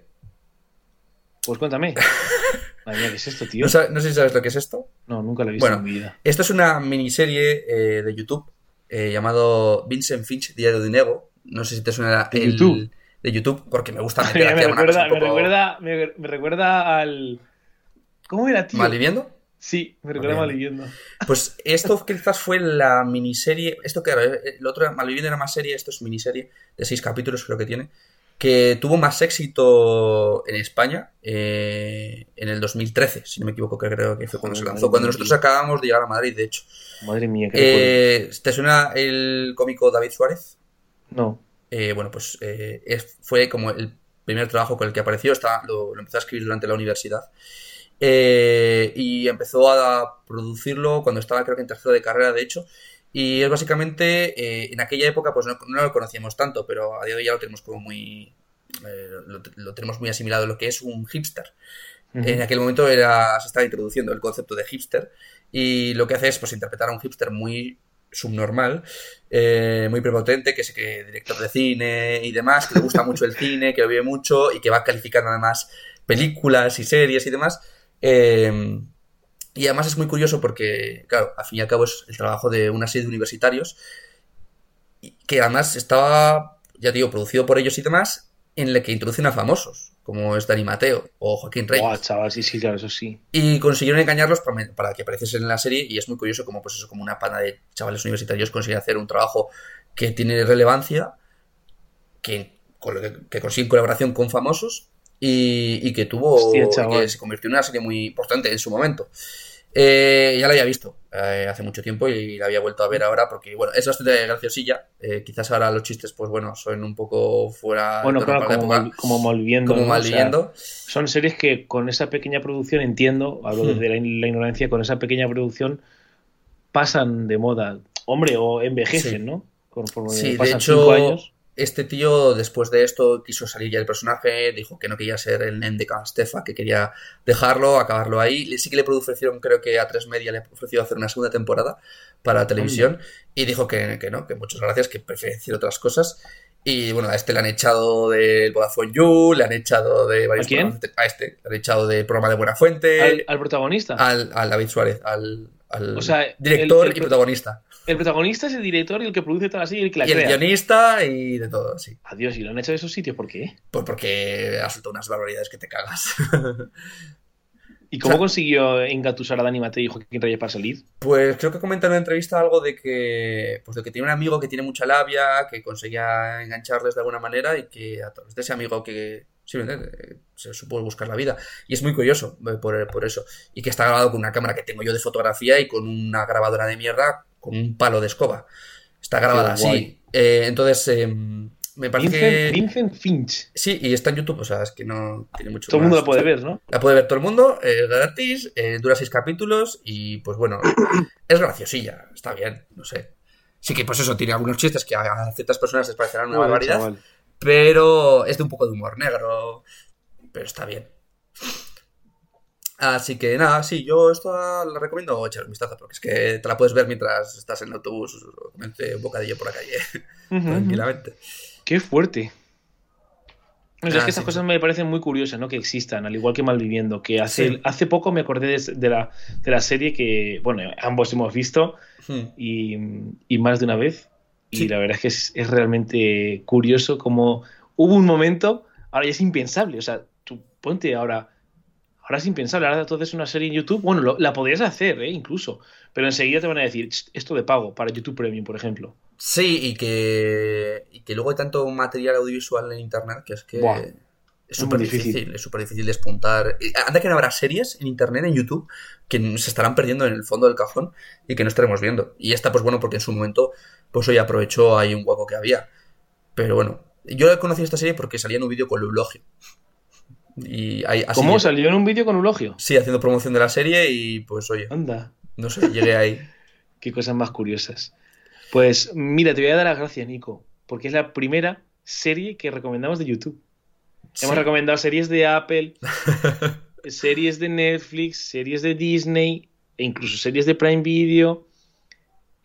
Pues cuéntame. Madre mía, ¿qué es esto, tío? No, sé si sabes lo que es esto. No, nunca lo he visto en mi vida. Esto es una miniserie eh, de YouTube eh, llamado Vincent Finch, Diario de Nego. No sé si te suena el, YouTube de YouTube porque me gusta me, recuerda, me, recuerda, me, recuerda al. ¿Cómo era, tío? ¿Malviviendo? Sí, me recuerda a Malviviendo. Pues esto quizás fue la miniserie. Esto que el otro Malviviendo era más serie, esto es miniserie de seis capítulos, creo que tiene. Que tuvo más éxito en España eh, en el 2013, si no me equivoco, que creo que fue cuando se lanzó. Cuando nosotros acabamos de llegar a Madrid, de hecho. Madre mía, qué eh, ¿Te suena el cómico David Suárez? No. Eh, bueno, pues eh, fue como el primer trabajo con el que apareció, lo, empezó a escribir durante la universidad. Eh, y empezó a producirlo cuando estaba creo que en tercero de carrera, de hecho. Y es básicamente, en aquella época pues no, lo conocíamos tanto, pero a día de hoy ya lo tenemos como muy... Lo, tenemos muy asimilado lo que es un hipster. En aquel momento era, se estaba introduciendo el concepto de hipster y lo que hace es pues interpretar a un hipster muy subnormal, eh, muy prepotente, que es que director de cine y demás, que le gusta mucho el cine, que lo vive mucho y que va calificando además películas y series y demás. Eh, y además es muy curioso porque, claro, al fin y al cabo es el trabajo de una serie de universitarios que además estaba, ya digo, producido por ellos y demás, en la que introducen a famosos, como es Dani Mateo o Joaquín Reyes. Chaval, sí, sí, claro, eso sí. Y consiguieron engañarlos para, para que apareciesen en la serie y es muy curioso como, pues eso, como una pana de chavales universitarios consiguen hacer un trabajo que tiene relevancia, que, con lo que, que consiguen colaboración con famosos y, y que tuvo, Hostia, y que se convirtió en una serie muy importante en su momento. Eh, ya la había visto eh, hace mucho tiempo y la había vuelto a ver ahora porque, bueno, es bastante graciosilla. Eh, quizás ahora los chistes, pues bueno, son un poco fuera Bueno, de claro, como, mal, como malviviendo. como ¿no? mal O sea, viviendo. son series que con esa pequeña producción, entiendo, hablo Hmm. desde la, la ignorancia, con esa pequeña producción pasan de moda. Hombre, o envejecen, Sí. ¿no? Conforme Sí, de pasan hecho, cinco años. Este tío, después de esto, quiso salir ya del personaje, dijo que no quería ser el nen de Stefa, que quería dejarlo, acabarlo ahí. Sí que le ofrecieron, creo que a tres media le ofreció hacer una segunda temporada para la televisión, y dijo que, que no, que muchas gracias, que prefiere decir otras cosas. Y bueno, a este le han echado del Vodafone You, le han echado de varios ¿A quién? programas de- A este, le han echado del programa de Buena Fuente, Al, al protagonista. al, al David Suárez, al, al O sea, director el- el y pro- protagonista. El protagonista es el director y el que produce toda la serie y el que la Y el guionista y de todo, sí. Adiós, y lo han hecho de esos sitios, ¿por qué? Pues porque ha soltado unas barbaridades que te cagas. ¿Y cómo O sea- consiguió engatusar a Dani Mateo y Joaquín Reyes para salir? Pues creo que comenta en una entrevista algo de que, pues de que tiene un amigo que tiene mucha labia, que conseguía engancharles de alguna manera y que a través de ese amigo que simplemente eh, se supo buscar la vida. Y es muy curioso eh, por, por eso. Y que está grabado con una cámara que tengo yo de fotografía y con una grabadora de mierda con un palo de escoba. Está grabada así. Eh, entonces, em, me parece que... Vincent, Vincent Finch. Sí, y está en YouTube, o sea, es que no tiene mucho Todo el mundo la puede ver, ¿no? La puede ver todo el mundo, es gratis, eh, dura seis capítulos y pues bueno, es graciosilla, está bien, no sé. Sí que pues eso, tiene algunos chistes que a ciertas personas les parecerán una barbaridad, chaval. Pero es de un poco de humor negro, pero está bien. Así que nada, sí, yo esto la recomiendo echar un vistazo, porque es que te la puedes ver mientras estás en el autobús o un bocadillo por la calle, tranquilamente. Qué fuerte. O sea, es Ah, que estas sí, cosas sí. me parecen muy curiosas, ¿no? Que existan, al igual que Malviviendo. Que hace, Sí. hace poco me acordé de, de la, de la serie que, bueno, ambos hemos visto Hmm. y, y más de una vez. Y Sí. la verdad es que es, es realmente curioso como hubo un momento, ahora ya es impensable. O sea, tú ponte ahora, ahora es impensable. Ahora tú haces una serie en YouTube, bueno, lo- la podrías hacer, ¿eh? Incluso. Pero enseguida te van a decir, "Ch, esto de pago para YouTube Premium, por ejemplo. Sí, y que, y que luego hay tanto material audiovisual en internet que es que Buah, es súper difícil, difícil. es súper difícil despuntar. Anda que no habrá series en internet, en YouTube, que se estarán perdiendo en el fondo del cajón y que no estaremos viendo. Y esta, pues bueno, porque en su momento, pues hoy aprovechó ahí un hueco que había. Pero bueno, yo conocí esta serie porque salía en un vídeo con Lulogio. Y ahí, así ¿Cómo salió en un vídeo con Eulogio? Sí, haciendo promoción de la serie y pues oye, Anda. no sé, llegué ahí. Qué cosas más curiosas. Pues mira, te voy a dar las gracias, Nico, porque es la primera serie que recomendamos de YouTube. Sí. Hemos recomendado series de Apple, series de Netflix, series de Disney, e incluso series de Prime Video,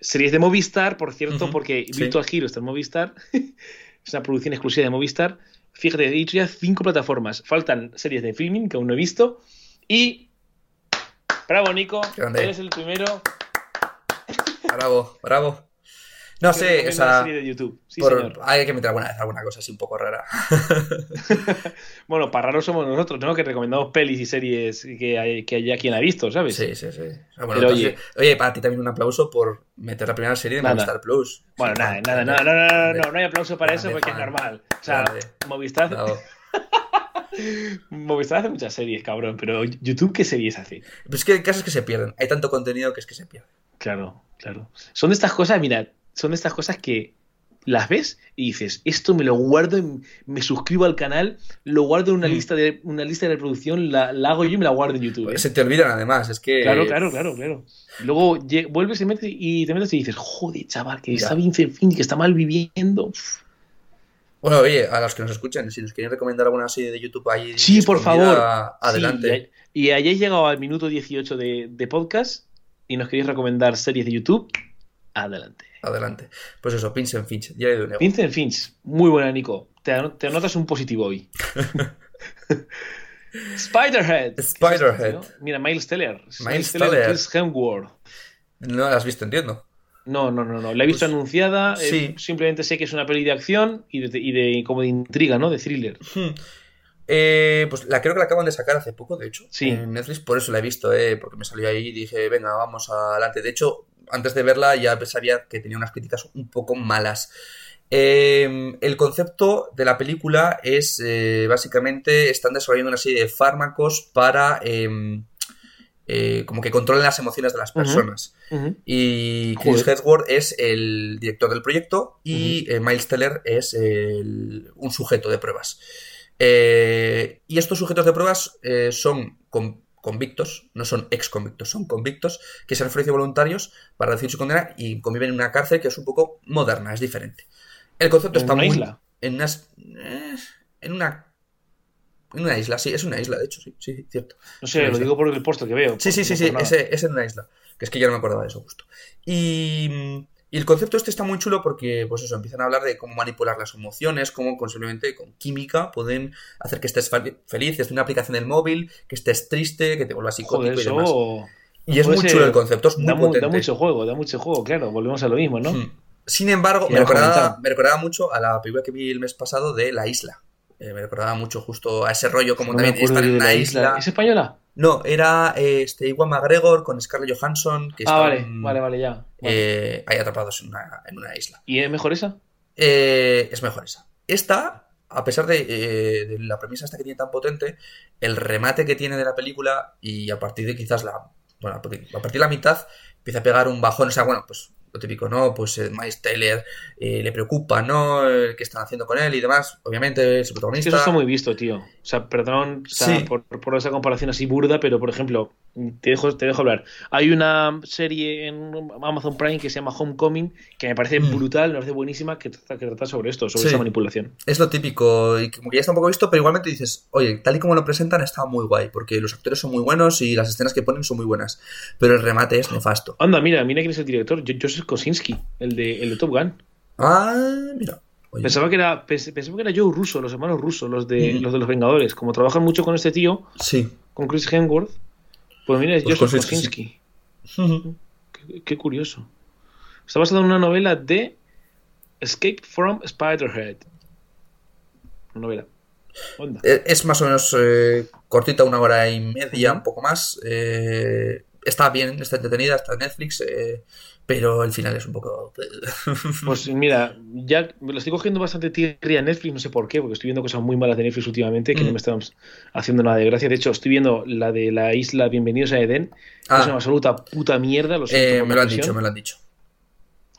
series de Movistar, por cierto, porque sí. Virtual Hero está en Movistar. es una producción exclusiva de Movistar. Fíjate, he dicho ya cinco plataformas. Faltan series de filming que aún no he visto. Y. Bravo, Nico. Grande. Eres el primero. Bravo, bravo. No sé, o sea, serie de YouTube. Sí, por- señor. hay que meter alguna vez alguna cosa así un poco rara. Bueno, para raros somos nosotros, ¿no? Que recomendamos pelis y series que, hay, que haya quien ha visto, ¿sabes? Sí, sí, sí. O sea, bueno, Pero entonces- oye, para ti también un aplauso por meter la primera serie de Nada. Movistar Plus. Bueno, Sí, nada, grande, nada, no, no, no, no, no, no hay aplauso para eso porque es normal. O sea, Grande. Movistar. Movistar hace muchas series, cabrón, pero YouTube, ¿qué series hace? Pero es que hay casos que se pierden. Hay tanto contenido que es que se pierde. Claro, claro. Son de estas cosas, mira, son estas cosas que las ves y dices, esto me lo guardo, me suscribo al canal, lo guardo en una Mm. lista de una lista de reproducción, la, la hago yo y me la guardo en YouTube. ¿eh? Se te olvidan además, es que... Claro, claro, claro, claro. Luego vuelves y, metes y te metes y dices, joder, chaval, que Ya. está Vincent Finn, que está mal viviendo. Uf. Bueno, oye, a los que nos escuchen, si nos quieren recomendar alguna serie de YouTube ahí... Sí, por favor. Adelante. Sí, y, y hayáis llegado al minuto 18 de, de podcast y nos queréis recomendar series de YouTube, Adelante. Adelante. Pues eso, Vincent Finch, diario de un ego. Vincent Finch, muy buena, Nico. Te, te anotas un positivo hoy. Spiderhead. Spiderhead. Mira, Miles Teller. Miles Teller. Chris Hemsworth. No la has visto, entiendo. No, no, no, no. La he visto Pues, anunciada. eh, sí. simplemente sé que es una peli de acción y de, y de como de intriga, ¿no? De thriller. Hmm. Eh, pues la creo que la acaban de sacar hace poco, de hecho, Sí. en Netflix, por eso la he visto, eh, porque me salió ahí y dije, venga, vamos adelante. De hecho, antes de verla ya sabía que tenía unas críticas un poco malas. Eh, el concepto de la película es, eh, básicamente, están desarrollando una serie de fármacos para, eh, eh, como que controlen las emociones de las personas. Y Chris. Hemsworth es el director del proyecto y eh, Miles Teller es el- un sujeto de pruebas. Eh, y estos sujetos de pruebas son con- convictos, no son ex convictos, son convictos que se han ofrecido voluntarios para recibir su condena y conviven en una cárcel que es un poco moderna, es diferente. El concepto ¿En está una muy isla? en unas eh, en una en una isla, sí, es una isla, de hecho, sí, sí, cierto. No sé, Una lo isla. digo por el puesto que veo. Sí, sí, por- sí, no sí, ese, ese en una isla. Que es que ya no me acordaba de eso justo. Y, y el concepto este está muy chulo porque, pues eso, empiezan a hablar de cómo manipular las emociones, cómo simplemente con química pueden hacer que estés fel- feliz desde una aplicación del móvil, que estés triste, que te vuelvas psicótico Joder, y demás. eso Y es muy chulo el concepto, es muy da, potente. da mucho juego, da mucho juego, claro. Volvemos a lo mismo, ¿no? Hmm. Sin embargo, me recordaba, me recordaba mucho a la película que vi el mes pasado de La Isla. Eh, me recordaba mucho justo a ese rollo como No también estar en una la isla. ¿Es española? No, era eh, este, Iwan McGregor con Scarlett Johansson que Ah, vale, vale, vale, ya. Vale. eh, ahí atrapados en una, en una isla. ¿Y es mejor esa? Eh, es mejor esa. Esta, a pesar de, eh, de la premisa esta que tiene tan potente, el remate que tiene de la película y a partir de quizás la... Bueno, a partir de la mitad empieza a pegar un bajón. O sea, bueno, pues lo típico, ¿no? Pues eh, Miles Taylor eh, le preocupa, ¿no? El que están haciendo con él y demás. Obviamente, es el Es protagonista. que eso está muy visto, tío. O sea, perdón o sea, Sí. por, por esa comparación así burda, pero por ejemplo, te dejo, te dejo hablar. Hay una serie en Amazon Prime que se llama Homecoming, que me parece Mm. brutal, me parece buenísima, que trata, que trata sobre esto, sobre Sí. esa manipulación. Es lo típico, y como que ya está un poco visto, pero igualmente dices, oye, tal y como lo presentan está muy guay, porque los actores son muy buenos y las escenas que ponen son muy buenas, pero el remate es nefasto. Anda, mira, mira quién es el director, Jo- Joseph Kosinski, el de, el de Top Gun. Ah, mira. Oye, Pensaba que era, pens- pensaba que era Joe Russo, los hermanos Russo, los de, Mm. los de los Vengadores. Como trabajan mucho con este tío, sí. con Chris Hemsworth, pues mira, es Pues Joseph Kosinski. Qué, qué curioso. Está basado en una novela de Escape from Spiderhead. Una novela. Onda. Eh, Es más o menos eh, cortita, una hora y media, un poco más. eh, está bien, está entretenida, está en Netflix, eh, pero el final es un poco... Pues mira, ya me lo estoy cogiendo bastante tierra a Netflix, no sé por qué, porque estoy viendo cosas muy malas de Netflix últimamente que Mm. no me están haciendo nada de gracia. De hecho, estoy viendo la de la isla Bienvenidos a Edén. Ah. Es una absoluta puta mierda. Lo Eh, me lo han dicho, me lo han dicho.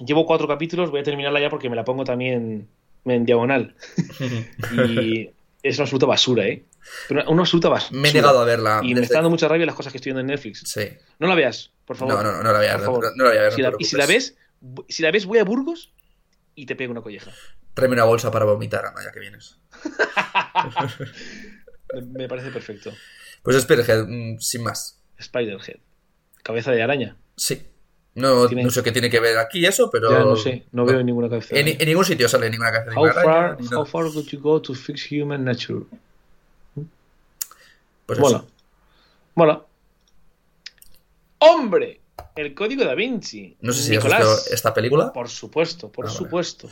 Llevo cuatro capítulos, voy a terminarla ya porque me la pongo también en diagonal. Y es una absoluta basura, ¿eh? Pero una, una absoluta basura. Me he negado a verla. Y me está dando mucha rabia las cosas que eestoy viendo en Netflix. Sí. No la veas, por favor. No, no, no, no la favor. No, no la voy a ver. Si no la- te y si la ves, si la ves, voy a Burgos y te pego una colleja. Tráeme una bolsa para vomitar, anda, ya que vienes. Me, parece perfecto. Pues Spearhead, mm, sin más. Spiderhead. Cabeza de araña. Sí. No, Tiene- no sé qué tiene que ver aquí eso, pero. Ya no sé, no veo ninguna cabeza. de En, en ningún sitio sale ninguna de How ninguna far, ni how nada. far could you go to fix human nature? Pues Mola. eso. Mola. ¡Hombre! El código da Vinci. No sé si Nicolás. has visto esta película. Por supuesto, por Ah, vale. supuesto.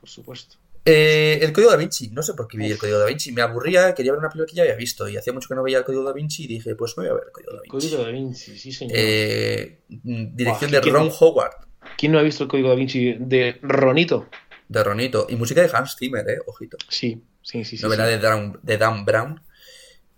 Por supuesto. Eh, el código da Vinci, no sé por qué vi el código da Vinci. Me aburría, quería ver una película que ya había visto y hacía mucho que no veía el código da Vinci y dije, pues voy a ver el código da Vinci. Código da Vinci, sí, señor. Eh, mm, dirección Buah, de ¿quién- Ron Howard, ¿Quién no ha visto el código da Vinci de Ronito? de Ronito, y música de Hans Zimmer, eh, ojito. Sí, sí, sí. sí, Novela sí. de Dan, de Dan Brown.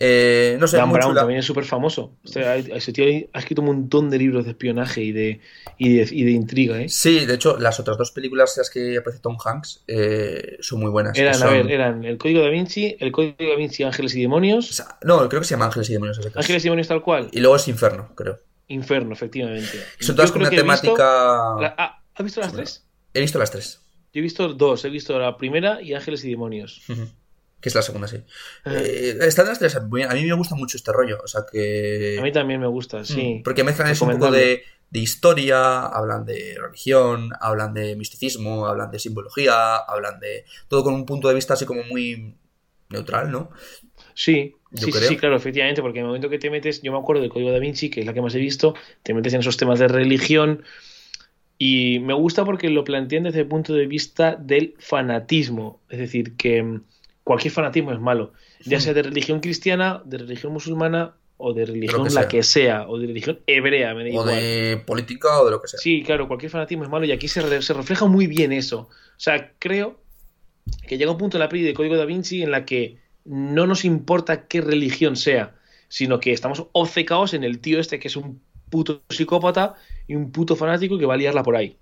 Eh, no sé, Dan Brown chula. también es súper famoso. O sea, ese tío ha escrito un montón de libros de espionaje y de, y de, y de intriga, ¿eh? Sí, de hecho, las otras dos películas en las que aparece Tom Hanks eh, son muy buenas. Eran, son- a ver, eran El Código da Vinci, El Código da Vinci, Ángeles y o Demonios. sea, no, creo que se llama Ángeles y Demonios. Ángeles y Demonios tal cual. Y luego es Inferno, creo. Inferno, efectivamente. Son todas con una visto temática. la- ah, ¿Has visto las tres? He visto las tres. Yo he visto dos. He visto la primera y Ángeles y Demonios. Que es la segunda, sí. Eh, Eh, están las tres. A mí me gusta mucho este rollo. O sea que. a mí también me gusta, sí. Mm, Porque mezclan eso un poco de, de historia, hablan de religión, hablan de misticismo, hablan de simbología, hablan de todo con un punto de vista así como muy neutral, ¿no? Sí, sí, sí, claro, efectivamente, porque en el momento que te metes, yo me acuerdo del Código da Vinci, que es la que más he visto, te metes en esos temas de religión y me gusta porque lo plantean desde el punto de vista del fanatismo, es decir, que cualquier fanatismo es malo, ya Hmm. sea de religión cristiana, de religión musulmana o de religión que la sea. que sea, o de religión hebrea, me da O igual. de política o de lo que sea. Sí, claro, cualquier fanatismo es malo y aquí se, re- se refleja muy bien eso. O sea, creo que llega un punto en la peli de Código da Vinci en la que no nos importa qué religión sea, sino que estamos obcecados en el tío este que es un puto psicópata y un puto fanático que va a liarla por ahí.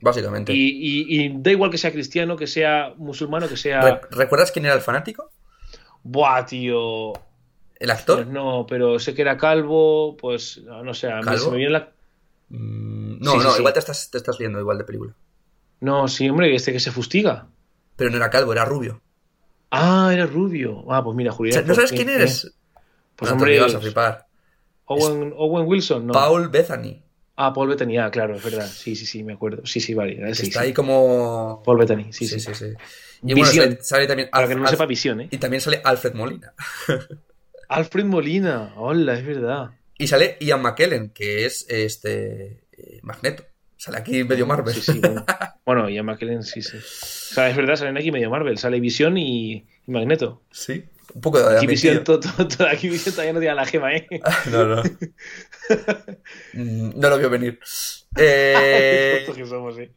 Básicamente. Y, y- y da igual que sea cristiano, que sea musulmano, que sea... Re- ¿Recuerdas quién era el fanático? Buah, tío. ¿El actor? Pues no, pero sé que era calvo, pues no sé, a mí ¿Calvo? se me viene la... Mm, No, Sí, no, sí. igual te estás, te estás viendo igual de película. No, sí, hombre, este que se fustiga. Pero no era calvo, era rubio. Ah, era rubio. Ah, pues mira, O Julián. sea, ¿No sabes quién eres? Pues No, te hombre, ibas a flipar. Owen, Owen Wilson, no. Paul Bethany. Ah, Paul Bettany, ah, claro, es verdad. Sí, sí, sí, me acuerdo. Sí, sí, vale. Sí, está sí. ahí como. Paul Bettany, sí, Sí, sí. sí. Y bueno, sale, sale también. Para que Alf- no sepa visión, ¿eh? Y también sale Alfred Molina. Alfred Molina, hola, es verdad. Y sale Ian McKellen, que es este. eh, Magneto. Sale aquí medio Marvel. Sí, sí, bueno. A McKellen, sí, sí. O sea, es verdad, salen aquí medio Marvel. Sale Visión y, y Magneto. Sí. Un poco de Aquí Visión, admitido. to- to- to- aquí Visión todavía no tiene la gema, ¿eh? No, no. Mm, no lo vio venir. Eh, Tontos que somos, ¿eh?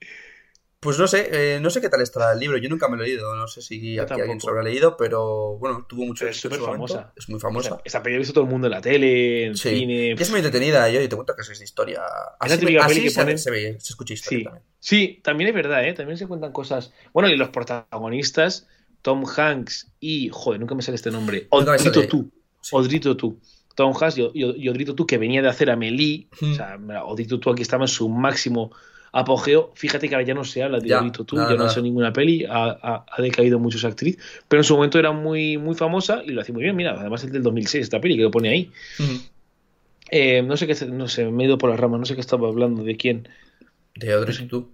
pues no sé, eh, no sé qué tal estará el libro. Yo nunca me lo he leído. No sé si Yo aquí alguien se lo habrá leído, pero bueno, tuvo mucho es éxito en súper famosa. Es muy famosa. Esta peli ha visto todo el mundo en la tele, en Sí. cine. Y es muy entretenida, yo y te cuento que es de historia. Es Así, así que se, ponen- se ve, se escucha historia Sí. también. Sí, también es verdad, ¿eh? También se cuentan cosas. Bueno, y los protagonistas, Tom Hanks y. Joder, nunca me sale este nombre. Odrito tú. Sí. Odrito tú. Tom Hanks y, y- Odrito tú, que venía de hacer a Melee. Hmm. O sea, Odrito tú aquí estaba en su máximo apogeo. Fíjate que ahora ya no se habla de Ya, Odrito tú, nada, ya no nada. hace ninguna peli. Ha, ha- ha decaído mucho esa actriz. Pero en su momento era muy, muy famosa y lo hacía muy bien. Mira, además es del 2006 esta peli que lo pone ahí. Ujú. Eh, no sé qué, no sé, me he ido por las ramas, no sé qué estaba hablando, de quién. De y tú.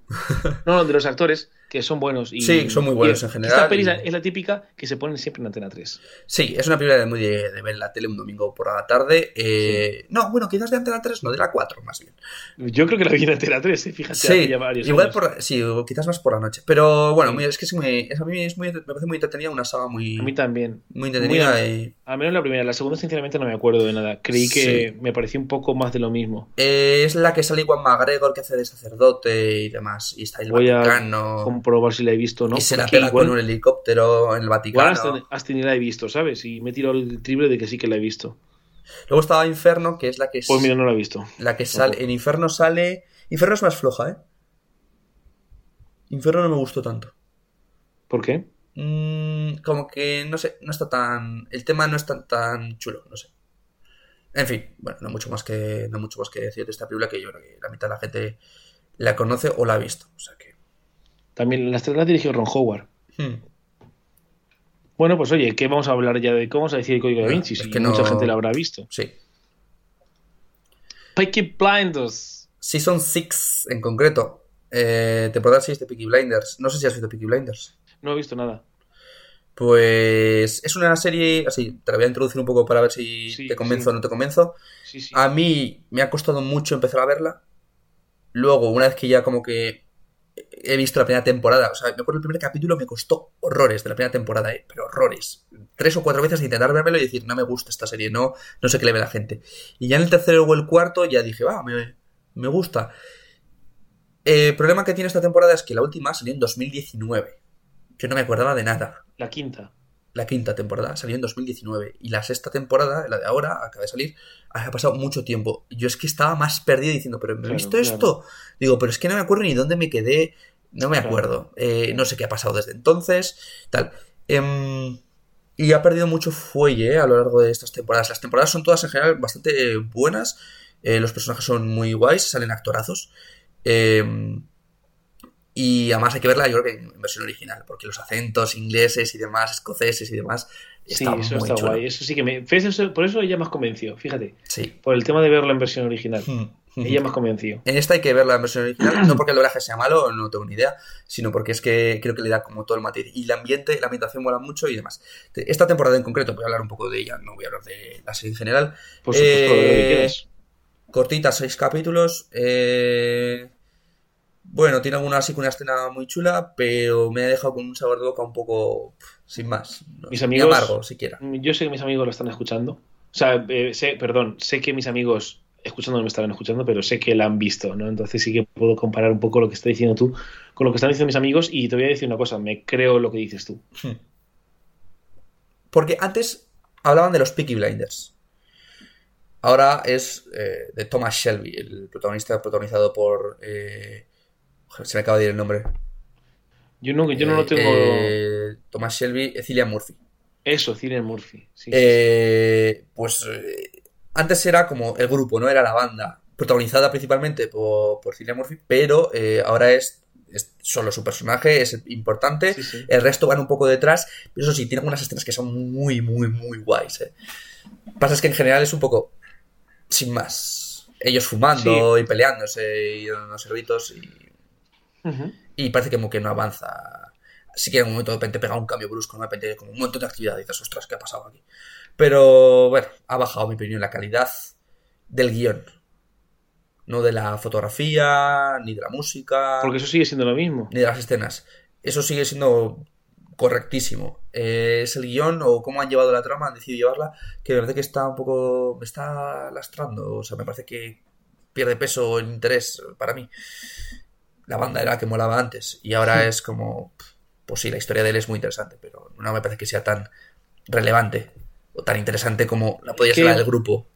No, no, de los actores, que son buenos. Y, Sí, son muy buenos y en general, Esta peli y- es la típica que se ponen siempre en Antena 3. Sí, es una película muy de, de ver en la tele un domingo por la tarde. Eh, No, bueno, quizás de Antena 3, no, de la 4 más bien. Yo creo que la vi en Antena 3, ¿eh? fíjate, Sí, ya varios igual años. por sí, quizás más por la noche. Pero bueno, Sí. es que es muy, es- a mí es muy, me parece muy entretenida, una saga muy, A mí también. muy entretenida. Muy- y, Al menos la primera, la segunda sinceramente no me acuerdo de nada. Creí que me pareció un poco más de lo mismo. eh, es la que sale Iwan McGregor, que hace de sacerdote y demás. Y está el Voy a. comprobar si la he visto o no. y se la pega igual, con un helicóptero en el igual Vaticano. hasta, hasta ni la he visto, ¿sabes? Y me he tirado el triple de que sí que la he visto. Luego estaba Inferno, que es la que, es- Pues mira, no la he visto. la que sale. En Inferno sale. Inferno es más floja, ¿eh? Inferno no me gustó tanto. ¿Por qué? Mm, como que no sé, no está tan. El tema no es tan, tan chulo, no sé. En fin, bueno, no mucho más que. No mucho más que decir de esta película que yo creo que la mitad de la gente la conoce o la ha visto. O sea que. También las tres las dirigió Ron Howard. hmm. Bueno, pues oye, ¿qué vamos a hablar ya de cómo vamos a decir el código da No, Vinci? es que mucha gente la habrá visto. Sí. Peaky Blinders. Season 6 en concreto. Eh, temporada 6 de Peaky Blinders. No sé si has visto Peaky Blinders. No he visto nada. Pues es una serie, así, te la voy a introducir un poco para ver si Sí, te convenzo sí. o no te convenzo. Sí. A mí me ha costado mucho empezar a verla. Luego, una vez que ya como que he visto la primera temporada, o sea, me acuerdo el primer capítulo me costó horrores de la primera temporada, ¿eh? pero horrores. Tres o cuatro veces de intentar vérmelo y decir, no me gusta esta serie, no, no sé qué le ve la gente. Y ya en el tercero o el cuarto ya dije, va, me, me gusta. El problema que tiene esta temporada es que la última salió en 2019. Yo no me acordaba de nada La quinta. La quinta temporada salió en 2019 y la sexta temporada, la de ahora, acaba de salir, ha pasado mucho tiempo. Yo es que estaba más perdido diciendo, pero ¿me he visto claro. esto? Digo, pero es que no me acuerdo ni dónde me quedé, no me Claro. acuerdo, Eh, no sé qué ha pasado desde entonces, tal. Em, y ha perdido mucho fuelle eh, a lo largo de estas temporadas. Las temporadas son todas en general bastante buenas, eh, los personajes son muy guays, salen actorazos. Em, y además hay que verla, yo creo que en versión original, porque los acentos ingleses y demás, escoceses y demás, Sí, está eso muy está chulo. guay. Eso sí que me. por eso ya me has convencido, fíjate. Sí. Por el tema de verlo en versión original. Hmm. Ella me ha convencido. En esta hay que ver la versión original, no porque el doblaje sea malo, no tengo ni idea, sino porque es que creo que le da como todo el material. Y el ambiente, la ambientación mola mucho y demás. Esta temporada en concreto, voy a hablar un poco de ella, no voy a hablar de la serie en general. Por supuesto, lo que Eh, quieras. cortita, seis capítulos. eh, Bueno, tiene alguna así una escena muy chula, pero me ha dejado con un sabor de boca un poco sin más. No Mis sé, ni amigos- amargo, siquiera. Yo sé que mis amigos lo están escuchando. O sea, eh, sé, perdón, sé que mis amigos escuchando no me estarán escuchando, pero sé que la han visto, ¿no? Entonces sí que puedo comparar un poco lo que está diciendo tú con lo que están diciendo mis amigos y te voy a decir una cosa, me creo lo que dices tú. Porque antes hablaban de los Peaky Blinders. Ahora es eh, de Thomas Shelby, el protagonista protagonizado por... eh, se me acaba de ir el nombre. Yo no, yo no lo Eh, tengo... eh, Thomas Shelby, Cillian Murphy. Eso, Cillian Murphy. Sí, sí, Eh, pues eh, antes era como el grupo, ¿no? Era la banda, protagonizada principalmente por, por Cillian Murphy, pero eh, ahora es, es solo su personaje, es importante. El resto van un poco detrás, pero eso sí, tiene algunas escenas que son muy, muy, muy guays. Pasa es que en general es un poco sin más. Ellos fumando y peleándose y dando servitos y, Y parece como que no avanza. Sí que en un momento de repente pega un cambio brusco, ¿no? de repente como un montón de actividad y dices, ostras, ¿qué ha pasado aquí? Pero bueno, ha bajado, mi opinión, la calidad del guion. No de la fotografía, ni de la música Porque eso sigue siendo lo mismo. ni de las escenas. Eso sigue siendo correctísimo. Eh, es el guion o cómo han llevado la trama, han decidido llevarla, que me parece que está un poco. me está lastrando. O sea, me parece que pierde peso el interés para mí. La banda era la que molaba antes y ahora es como. Pues sí, la historia de él es muy interesante, pero no me parece que sea tan relevante o tan interesante como la podía ser la del grupo.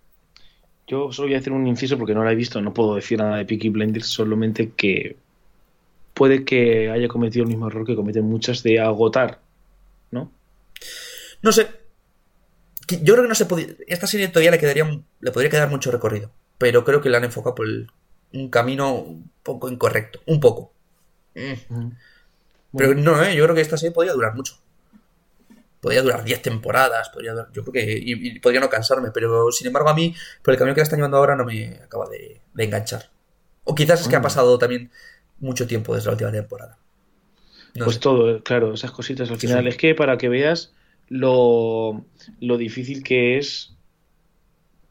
Yo solo voy a hacer un inciso porque no la he visto, no puedo decir nada de Peaky Blinders, solamente que puede que haya cometido el mismo error que cometen muchas de agotar, ¿no? No sé. Yo creo que no se podía. Esta serie todavía le quedaría. le podría quedar mucho recorrido. Pero creo que la han enfocado por el- un camino un poco incorrecto. Un poco. Mm. Pero no, ¿eh? yo creo que esta serie podría durar mucho. Podría durar 10 temporadas. Podría durar- yo creo que. Y, y podría no cansarme. Pero sin embargo, a mí, por el camino que la están llevando ahora, no me acaba de, de enganchar. O quizás es que ha Mm. pasado también mucho tiempo desde la última temporada. No pues sé. todo, eh, claro, esas cositas al final. sí. Es que para que veas lo, lo difícil que es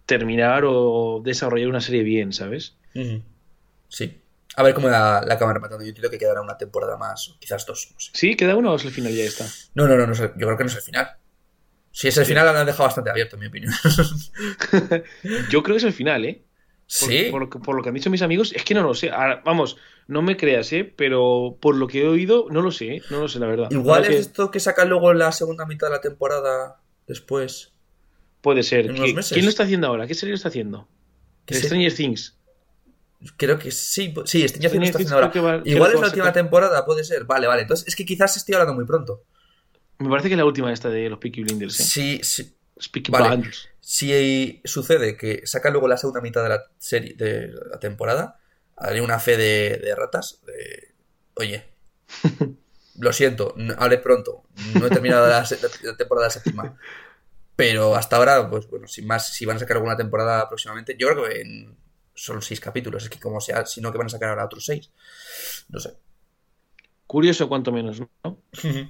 terminar o desarrollar una serie bien, ¿sabes? Ujú. Sí. A ver cómo la, la acaban rematando. Yo entiendo que quedará una temporada más, quizás dos, no sé. Sí, queda uno o es el final ya está. No, no, no, no sé. yo creo que no es el final. Si es el final, la han dejado bastante abierto, en mi opinión. Yo creo que es el final, ¿eh? Por, sí. por lo que, por lo que han dicho mis amigos, es que no lo sé. Ahora, vamos, no me creas, ¿eh? Pero por lo que he oído, no lo sé, ¿eh? No lo sé, la verdad. Igual Ahora es que esto que sacan luego en la segunda mitad de la temporada después. Puede ser. en unos ¿Qui- meses. ¿Quién lo está haciendo ahora? ¿Qué serie lo está haciendo? ¿Qué El? Stranger Things. Creo que sí. Sí, Stranger Things lo Stranger está Things haciendo ahora. que va- Igual es la última sacar- temporada, puede ser. Vale, vale. Entonces es que quizás estoy hablando muy pronto. Me parece que es la última esta de los Peaky Blinders, ¿eh? Sí, sí. Peaky Vale. Si sucede que sacan luego la segunda mitad de la serie de la temporada, haré una fe de, de ratas. de, Oye, lo siento, no- hablé pronto. No he terminado la, se- la temporada séptima. Pero hasta ahora, pues bueno, sin más, si van a sacar alguna temporada próximamente, yo creo que en- son seis capítulos. Es que como sea, si no que van a sacar ahora otros seis. No sé. Curioso cuanto menos, ¿no?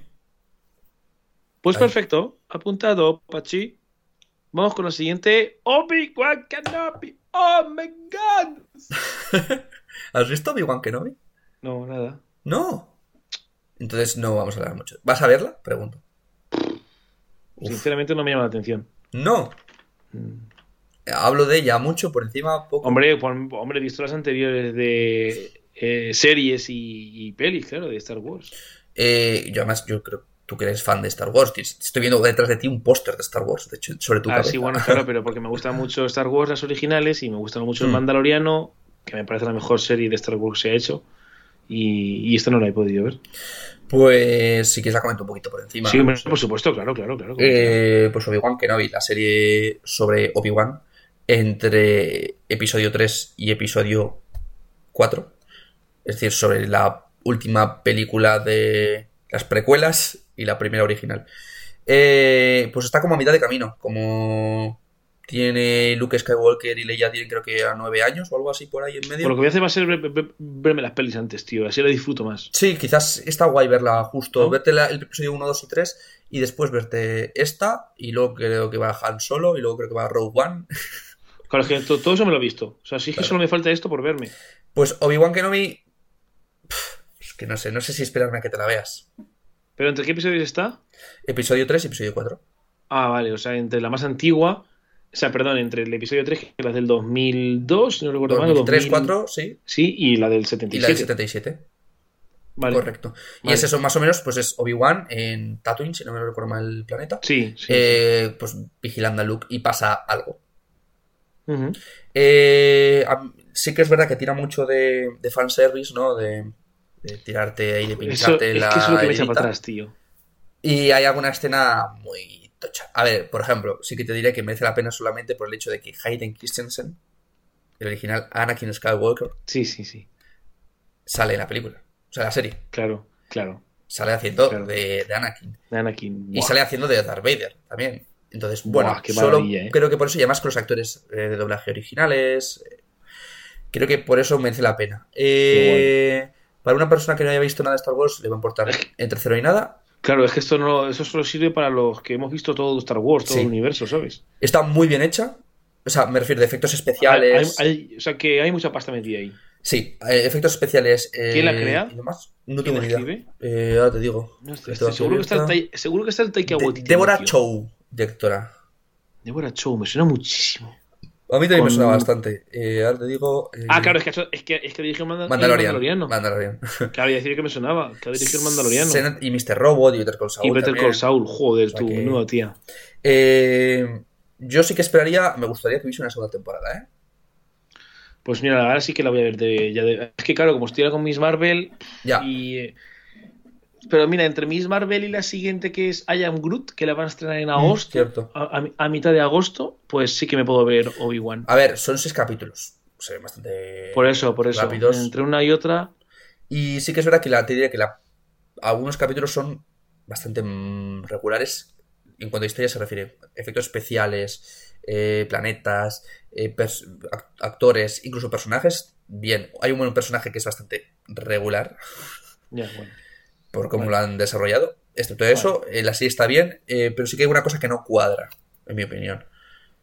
Pues Ahí. perfecto. Apuntado, Pachi. Vamos con la siguiente. Obi-Wan Kenobi. Oh my god. ¿Has visto Obi-Wan Kenobi? No, nada. No. Entonces no vamos a hablar mucho. ¿Vas a verla? Pregunto. Uf. Sinceramente no me llama la atención. No. Mm. Hablo de ella mucho, por encima poco. Hombre, pon- hombre, he visto las anteriores de eh, series y, y pelis, claro, de Star Wars. Eh, yo además, yo creo tú que eres fan de Star Wars. Estoy viendo detrás de ti un póster de Star Wars, de hecho, sobre tu Ah, cabeza. sí, bueno, claro, pero porque me gustan mucho Star Wars, las originales, y me gusta mucho el Mm. Mandaloriano, que me parece la mejor serie de Star Wars que se ha hecho. Y, y esta no la he podido ver. Pues sí que la comento un poquito por encima. Sí, por supuesto, claro, claro, claro. Eh, pues Obi-Wan Kenobi, la serie sobre Obi-Wan entre episodio 3 y episodio 4. Es decir, sobre la última película de las precuelas y la primera original. Eh, pues está como a mitad de camino, como Tiene Luke Skywalker y Leia tienen creo que a nueve años o algo así por ahí en medio. Por lo que voy a hacer va a ser ver- ver- verme las pelis antes, tío. Así la disfruto más. Sí, quizás está guay verla justo, ¿No? verte la- el episodio 1, 2 y 3 y después verte esta y luego creo que va Han Solo y luego creo que va Rogue One. Que to- todo eso me lo he visto. O sea, sí es que Claro. solo me falta esto por verme. Pues Obi-Wan Kenobi... Es que no sé, no sé si esperarme a que te la veas. ¿Pero entre qué episodios está? Episodio 3 y episodio 4. Ah, vale. O sea, entre la más antigua. O sea, perdón, entre el episodio 3, que es la del 2002, si no recuerdo mal. o 2003, 2000, 4, sí. Sí, y la del Y 77. la del 77. Vale. Correcto. Y Vale. es eso, más o menos, pues es Obi-Wan en Tatooine, si no me recuerdo mal el planeta. Sí, sí. Eh, pues vigilando a Luke y pasa algo. Eh, sí que es verdad que tira mucho de, de fanservice, ¿no? De, de tirarte ahí, de Eso, pincharte es la que eso es lo que me echa para atrás, tío. Y hay alguna escena muy tocha. A ver, por ejemplo, sí que te diré que merece la pena solamente por el hecho de que Hayden Christensen, el original Anakin Skywalker, Sí, sí, sí. sale en la película. O sea, la serie. Claro, claro. Sale haciendo Claro. de, de Anakin. Anakin. Y sale haciendo de Darth Vader también. Entonces, bueno, solo ¿eh? creo que por eso, y además con los actores eh, de doblaje originales, eh, creo que por eso merece la pena. Eh, Para una persona que no haya visto nada de Star Wars, le va a importar entre cero y nada. Claro, es que esto no, eso solo sirve para los que hemos visto todo Star Wars, todo Sí. el universo, ¿sabes? Está muy bien hecha. O sea, me refiero de efectos especiales. Hay- hay- o sea, que hay mucha pasta metida ahí. Sí, efectos especiales. eh, ¿Quién la crea? y demás. No ¿Quién tengo ni idea. Eh, ahora te digo. No, estoy- estoy seguro, que está el seguro que está el Taika Waititi. Débora. Chow, directora. Débora Chow, me suena muchísimo. A mí también me suena bastante. Eh, ahora te digo. eh, Ah, claro, es que, eso- es que, es que dirigió Manda- Mandalorian. Mandaloriano. Mandalorian. Claro, decir que me sonaba, que dirigió el Mandaloriano. Senat- y Mr. Robot y Better Call Saul. y Better. Call Saul, joder, O sea tú, que- nueva tía. Eh, yo sí que esperaría, me gustaría que hubiese una segunda temporada, ¿eh? Pues mira, ahora sí que la voy a ver de, ya de- Es que claro, como estoy ahora con Miss Marvel Ya. y... Pero mira, entre Miss Marvel y la siguiente que es I Am Groot, que la van a estrenar en agosto, Mm, cierto. a, a- a mitad de agosto, pues sí que me puedo ver Obi-Wan. A ver, son seis capítulos. Se ven bastante. Por eso, por eso. rápidos. Entre una y otra, Y sí que es verdad que la, te diría que la, algunos capítulos son bastante mm, regulares en cuanto a historia se refiere. Efectos especiales, eh, planetas, eh, actores, incluso personajes. Bien, hay un buen personaje que es bastante regular ya, bueno. Por cómo lo han desarrollado. Excepto eso, eh, la serie está bien, eh, pero sí que hay una cosa que no cuadra, en mi opinión.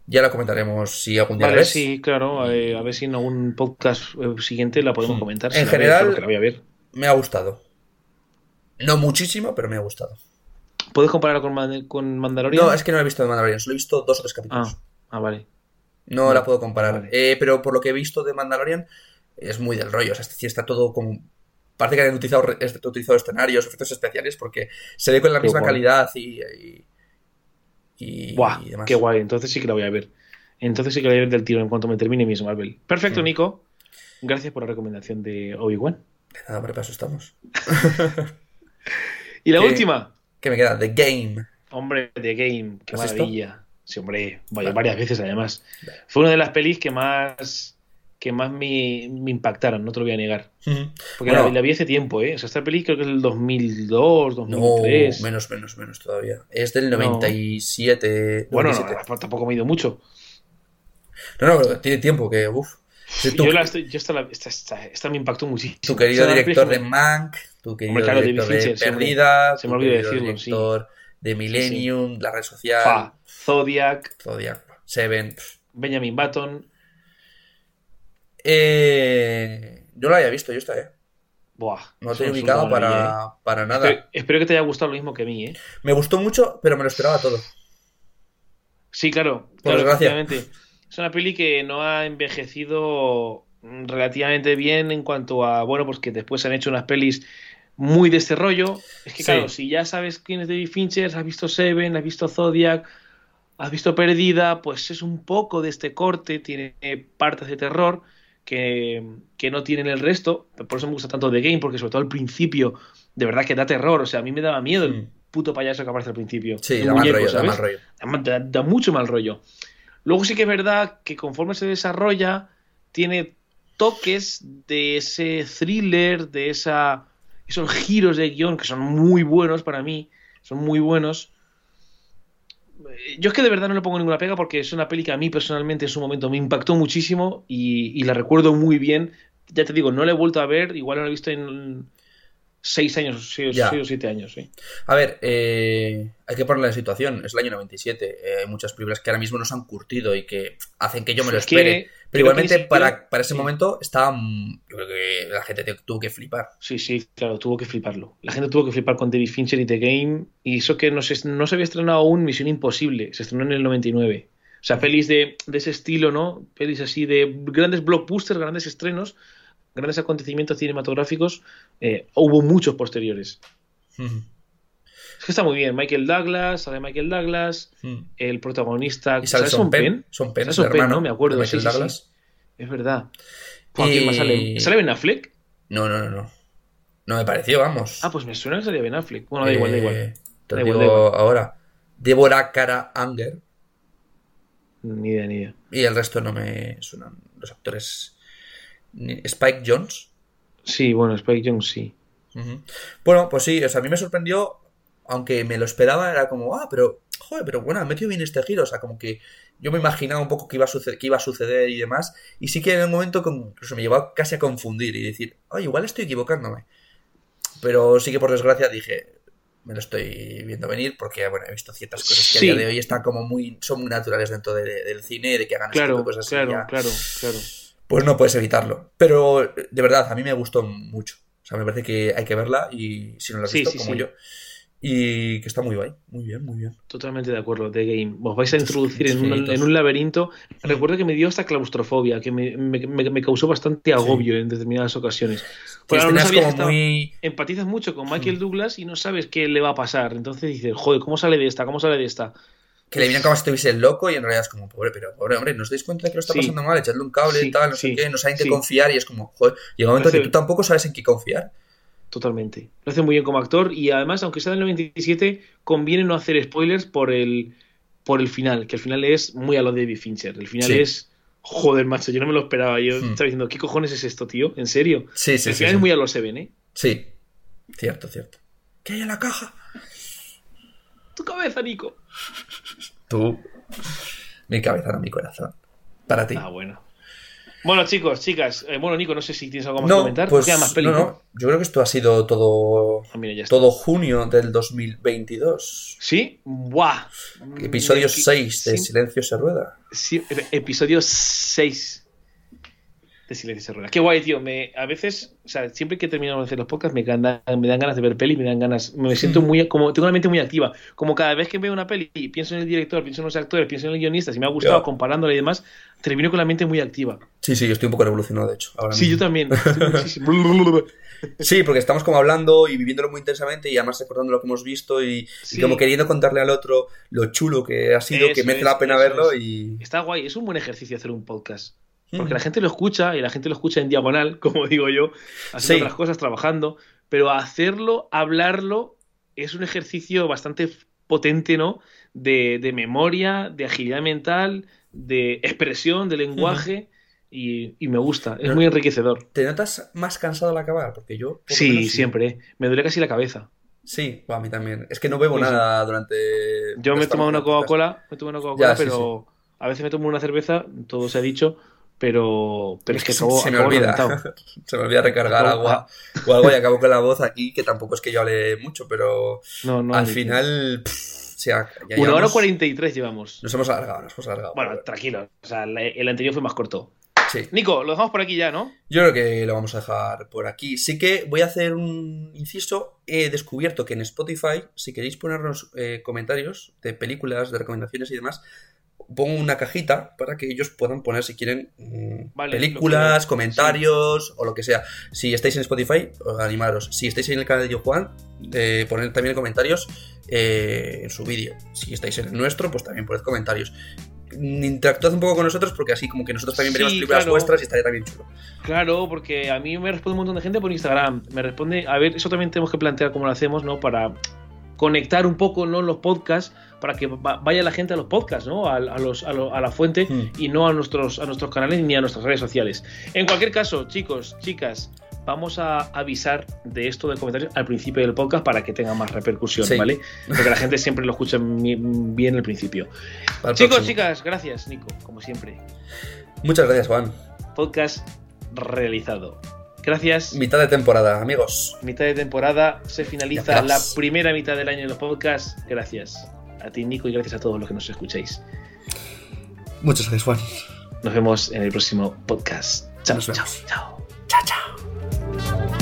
Ya la comentaremos si algún día la Vale, ves. sí, claro. eh, a ver si en algún podcast eh, siguiente la podemos Hmm. comentar. si En la general- porque la voy a ver. Me ha gustado. No muchísimo, pero me ha gustado. ¿Puedes compararla con, con Mandalorian? No, es que no he visto de Mandalorian, solo he visto dos o tres capítulos. Ah, ah, vale. no vale, la puedo comparar. vale. Pero por lo que he visto de Mandalorian, es muy del rollo. O sea, está todo como. Parece que han utilizado, utilizado escenarios, efectos especiales, porque se ve con la Qué misma guay. calidad y. y, y- Buah, y demás. qué guay. Entonces sí que la voy a ver. Entonces sí que la voy a ver del tiro en cuanto me termine Miss Marvel. Perfecto, Mm. Nico. Gracias por la recomendación de Obi-Wan. De nada, hombre, para eso estamos. Y la ¿Qué? última. ¿Qué me queda? The Game. Hombre, The Game. Qué maravilla. Sí, hombre. Vaya, varias veces además. Fue una de las pelis que más que más me, me impactaron, no te lo voy a negar. Porque Bueno. la, la vi hace tiempo, ¿eh? O sea, esta peli creo que es del 2002, No, 2003. menos, menos, menos todavía. Es del No. 97. bueno, 97. no, tampoco me he ido mucho. No, no, pero tiene tiempo que, uff. Yo, la estoy, yo esta, la- esta, esta- esta me impactó muchísimo. tu querido director de Mank, tu querido Hombre, claro, David director de Fincher, me- Perdida, se tu me olvidó decirlo, sí. director de Millennium, La Red Social, Fa, Zodiac, Zodiac, Seven. Benjamin Button. Eh, yo la había visto, yo esta, ¿eh? Buah. No tenía una ubicado ¿eh? para, para nada. Espero, espero que te haya gustado lo mismo que a mí, ¿eh? Me gustó mucho, pero me lo esperaba todo. Sí, claro. Por claro, desgracia. Es una peli que no ha envejecido relativamente bien en cuanto a, bueno, pues que después han hecho unas pelis muy de este rollo. Es que, Sí. claro, si ya sabes quién es David Fincher, has visto Seven, has visto Zodiac, has visto Perdida, pues es un poco de este corte, tiene partes de terror que, que no tienen el resto. Por eso me gusta tanto The Game, porque sobre todo al principio, de verdad que da terror. O sea, a mí me daba miedo el puto payaso que aparece al principio. Sí, da mal muñeco, rollo, da ¿sabes? mal rollo. Da- da mucho mal rollo. Luego sí que es verdad que conforme se desarrolla, tiene toques de ese thriller, de esa, esos giros de guion que son muy buenos para mí, son muy buenos. Yo es que de verdad no le pongo ninguna pega porque es una peli que a mí personalmente en su momento me impactó muchísimo y, y la recuerdo muy bien. Ya te digo, no la he vuelto a ver, igual no la he visto en seis años, seis, o siete años. Sí. A ver, eh, hay que ponerle la situación. Es el año 97. eh, hay muchas películas que ahora mismo nos han curtido y que hacen que yo me lo que- espere. Pero igualmente, que para, para ese sí. momento, estaba. mm, Yo creo que la gente te- tuvo que flipar. Sí, sí, claro, tuvo que fliparlo. La gente tuvo que flipar con David Fincher y The Game. Y eso que no se, no se había estrenado aún Misión Imposible, se estrenó en el 99. O sea, pelis de, de ese estilo, ¿no? Pelis así de grandes blockbusters, grandes estrenos, grandes acontecimientos cinematográficos. eh, hubo muchos posteriores. Es que está muy bien. Michael Douglas, sale Michael Douglas, el protagonista. Y sale ¿sale Son Penn. Son Sean Penn, hermano ¿no? Me acuerdo, sí, Michael sí, sí. Douglas. Es verdad. Buah, ¿quién más Y- sale? ¿Sale Ben Affleck? No, no, no, no. No me pareció, vamos. Ah, pues me suena que salía Ben Affleck. Bueno, da igual, da Eh, igual. Te Da lo digo da igual. ahora. Débora Cara Anger. Ni idea, ni idea. Y el resto no me suenan. Los actores. Spike Jones. Sí, bueno, Spike Jones sí. Bueno, pues sí, o sea, a mí me sorprendió, aunque me lo esperaba, era como, ah, pero, joder, pero bueno, han metido bien este giro, o sea, como que yo me imaginaba un poco que iba a suceder, que iba a suceder y demás, y sí que en un momento como- incluso me llevó casi a confundir y decir, ay, igual estoy equivocándome. Pero sí que por desgracia dije, me lo estoy viendo venir porque, bueno, he visto ciertas cosas que Sí. a día de hoy están como muy, son muy naturales dentro de- del cine, de que hagan este tipo Claro, de cosas así, claro, ya, claro, claro. pues no puedes evitarlo. Pero de verdad, a mí me gustó mucho. O sea, me parece que hay que verla y si no la has Sí, visto, sí, como yo. Y que está muy bien, muy bien, muy bien. Totalmente de acuerdo, The Game. Os vais a introducir en un, Infinitos. en un laberinto. Recuerdo que me dio hasta claustrofobia, que me, me- me- me causó bastante agobio en determinadas ocasiones. Tienes Porque no que como estaba- muy... Empatizas mucho con Michael Douglas y no sabes qué le va a pasar. Entonces dices, joder, ¿cómo sale de esta? ¿Cómo sale de esta? Que le miran como si estuviese loco y en realidad es como, pobre, pero pobre hombre, ¿no os dais cuenta de que lo está Sí. pasando mal? Echadle un cable Sí, y tal, no sí, sé qué, no saben qué sí. confiar y es como, joder, llega un momento que tú tampoco sabes en qué confiar. Totalmente. Lo hace muy bien como actor y además, aunque sea del 97, conviene no hacer spoilers por el, por el final, que el final es muy a lo de David Fincher. El final Sí. es, joder, macho, yo no me lo esperaba. Yo Hmm. estaba diciendo, ¿qué cojones es esto, tío? ¿En serio? Sí, sí, el sí. final Sí, es muy a lo Seven, ¿eh? Sí. cierto, cierto. ¿Qué hay en la caja? Tu cabeza, Nico. Tú. Mi cabeza, no mi corazón. Para ti. Ah, bueno. Bueno, chicos, chicas. eh, bueno, Nico, no sé si tienes algo más que comentar. pues, Queda más peli, no, no. Yo creo que esto ha sido todo, Ah, mira, todo junio del 2022. ¿Sí? ¡Buah! Episodio Mm, 6 de sí, Silencio se rueda. sí, ep- episodio 6 de Silencio rueda. Qué guay, tío. Me, a veces, o sea, siempre que terminamos de hacer los podcasts me, dan- me dan ganas de ver peli, me dan ganas, me siento muy, como, tengo una mente muy activa. Como cada vez que veo una peli, pienso en el director, pienso en los actores, pienso en el guionista, si me ha gustado Ya. comparándola y demás, termino con la mente muy activa. Sí, sí, yo estoy un poco revolucionado, de hecho. ahora Sí, yo también. Sí, porque estamos como hablando y viviéndolo muy intensamente y además recordando lo que hemos visto y, como queriendo contarle al otro lo chulo que ha sido, que merece la pena verlo es. y... Está guay, es un buen ejercicio hacer un podcast. Porque Mm. la gente lo escucha y la gente lo escucha en diagonal, como digo yo, haciendo Sí. otras cosas, trabajando, pero hacerlo, hablarlo, es un ejercicio bastante potente, ¿no? De, de memoria, de agilidad mental, de expresión, de lenguaje, y, y me gusta, es No. muy enriquecedor. ¿Te notas más cansado al acabar? Porque yo... por Sí, menos, siempre, ¿eh? me duele casi la cabeza. Sí, a mí también. Es que no bebo Sí, sí. nada durante... Yo me he tomado una. Coca-Cola, me he tomado una Coca-Cola, sí, pero a veces me tomo una cerveza, todo se ha dicho, pero, pero es que acabo, se me acabo olvida. se me olvida recargar Acabo- agua o algo y acabo con la voz aquí, que tampoco es que yo hable mucho, pero No, no, al final... pff, o sea, ya Una hora cuarenta y tres llevamos. Nos hemos alargado, nos hemos alargado. Bueno, tranquilo. O sea, el anterior fue más corto. Sí. Nico, lo dejamos por aquí ya, ¿no? Yo creo que lo vamos a dejar por aquí. Sí que voy a hacer un inciso. He descubierto que en Spotify, si queréis ponernos eh, comentarios de películas, de recomendaciones y demás, pongo una cajita para que ellos puedan poner si quieren mm, Vale, películas, comentarios o lo que sea. Si estáis en Spotify, os animaros. Si estáis en el canal de Yo Juan, eh, poned también comentarios eh, en su vídeo. Si estáis en el nuestro, pues también poned comentarios. Mm, Interactuad un poco con nosotros porque así como que nosotros también Sí, veremos películas claro. vuestras y estaría también chulo. Claro, porque a mí me responde un montón de gente por Instagram. Me responde, a ver, eso también tenemos que plantear cómo lo hacemos, ¿no? Para conectar un poco, ¿no? Los podcasts, para que va- vaya la gente a los podcasts, ¿no? A, a los, a, lo- a la fuente Hmm. y no a nuestros, a nuestros canales ni a nuestras redes sociales. En cualquier caso, chicos, chicas, vamos a avisar de esto de comentarios al principio del podcast para que tenga más repercusión, Sí. ¿vale? Porque la gente siempre lo escucha bien al principio. Chicos, próximo. chicas, gracias, Nico, como siempre. Muchas gracias, Juan. Podcast realizado. Gracias. Mitad de temporada, amigos. Mitad de temporada, se finaliza la primera mitad del año de los podcasts. Gracias a ti, Nico, y gracias a todos los que nos escucháis. Muchas gracias, Juan. Nos vemos en el próximo podcast. Chao, chao, chao. Chao, chao.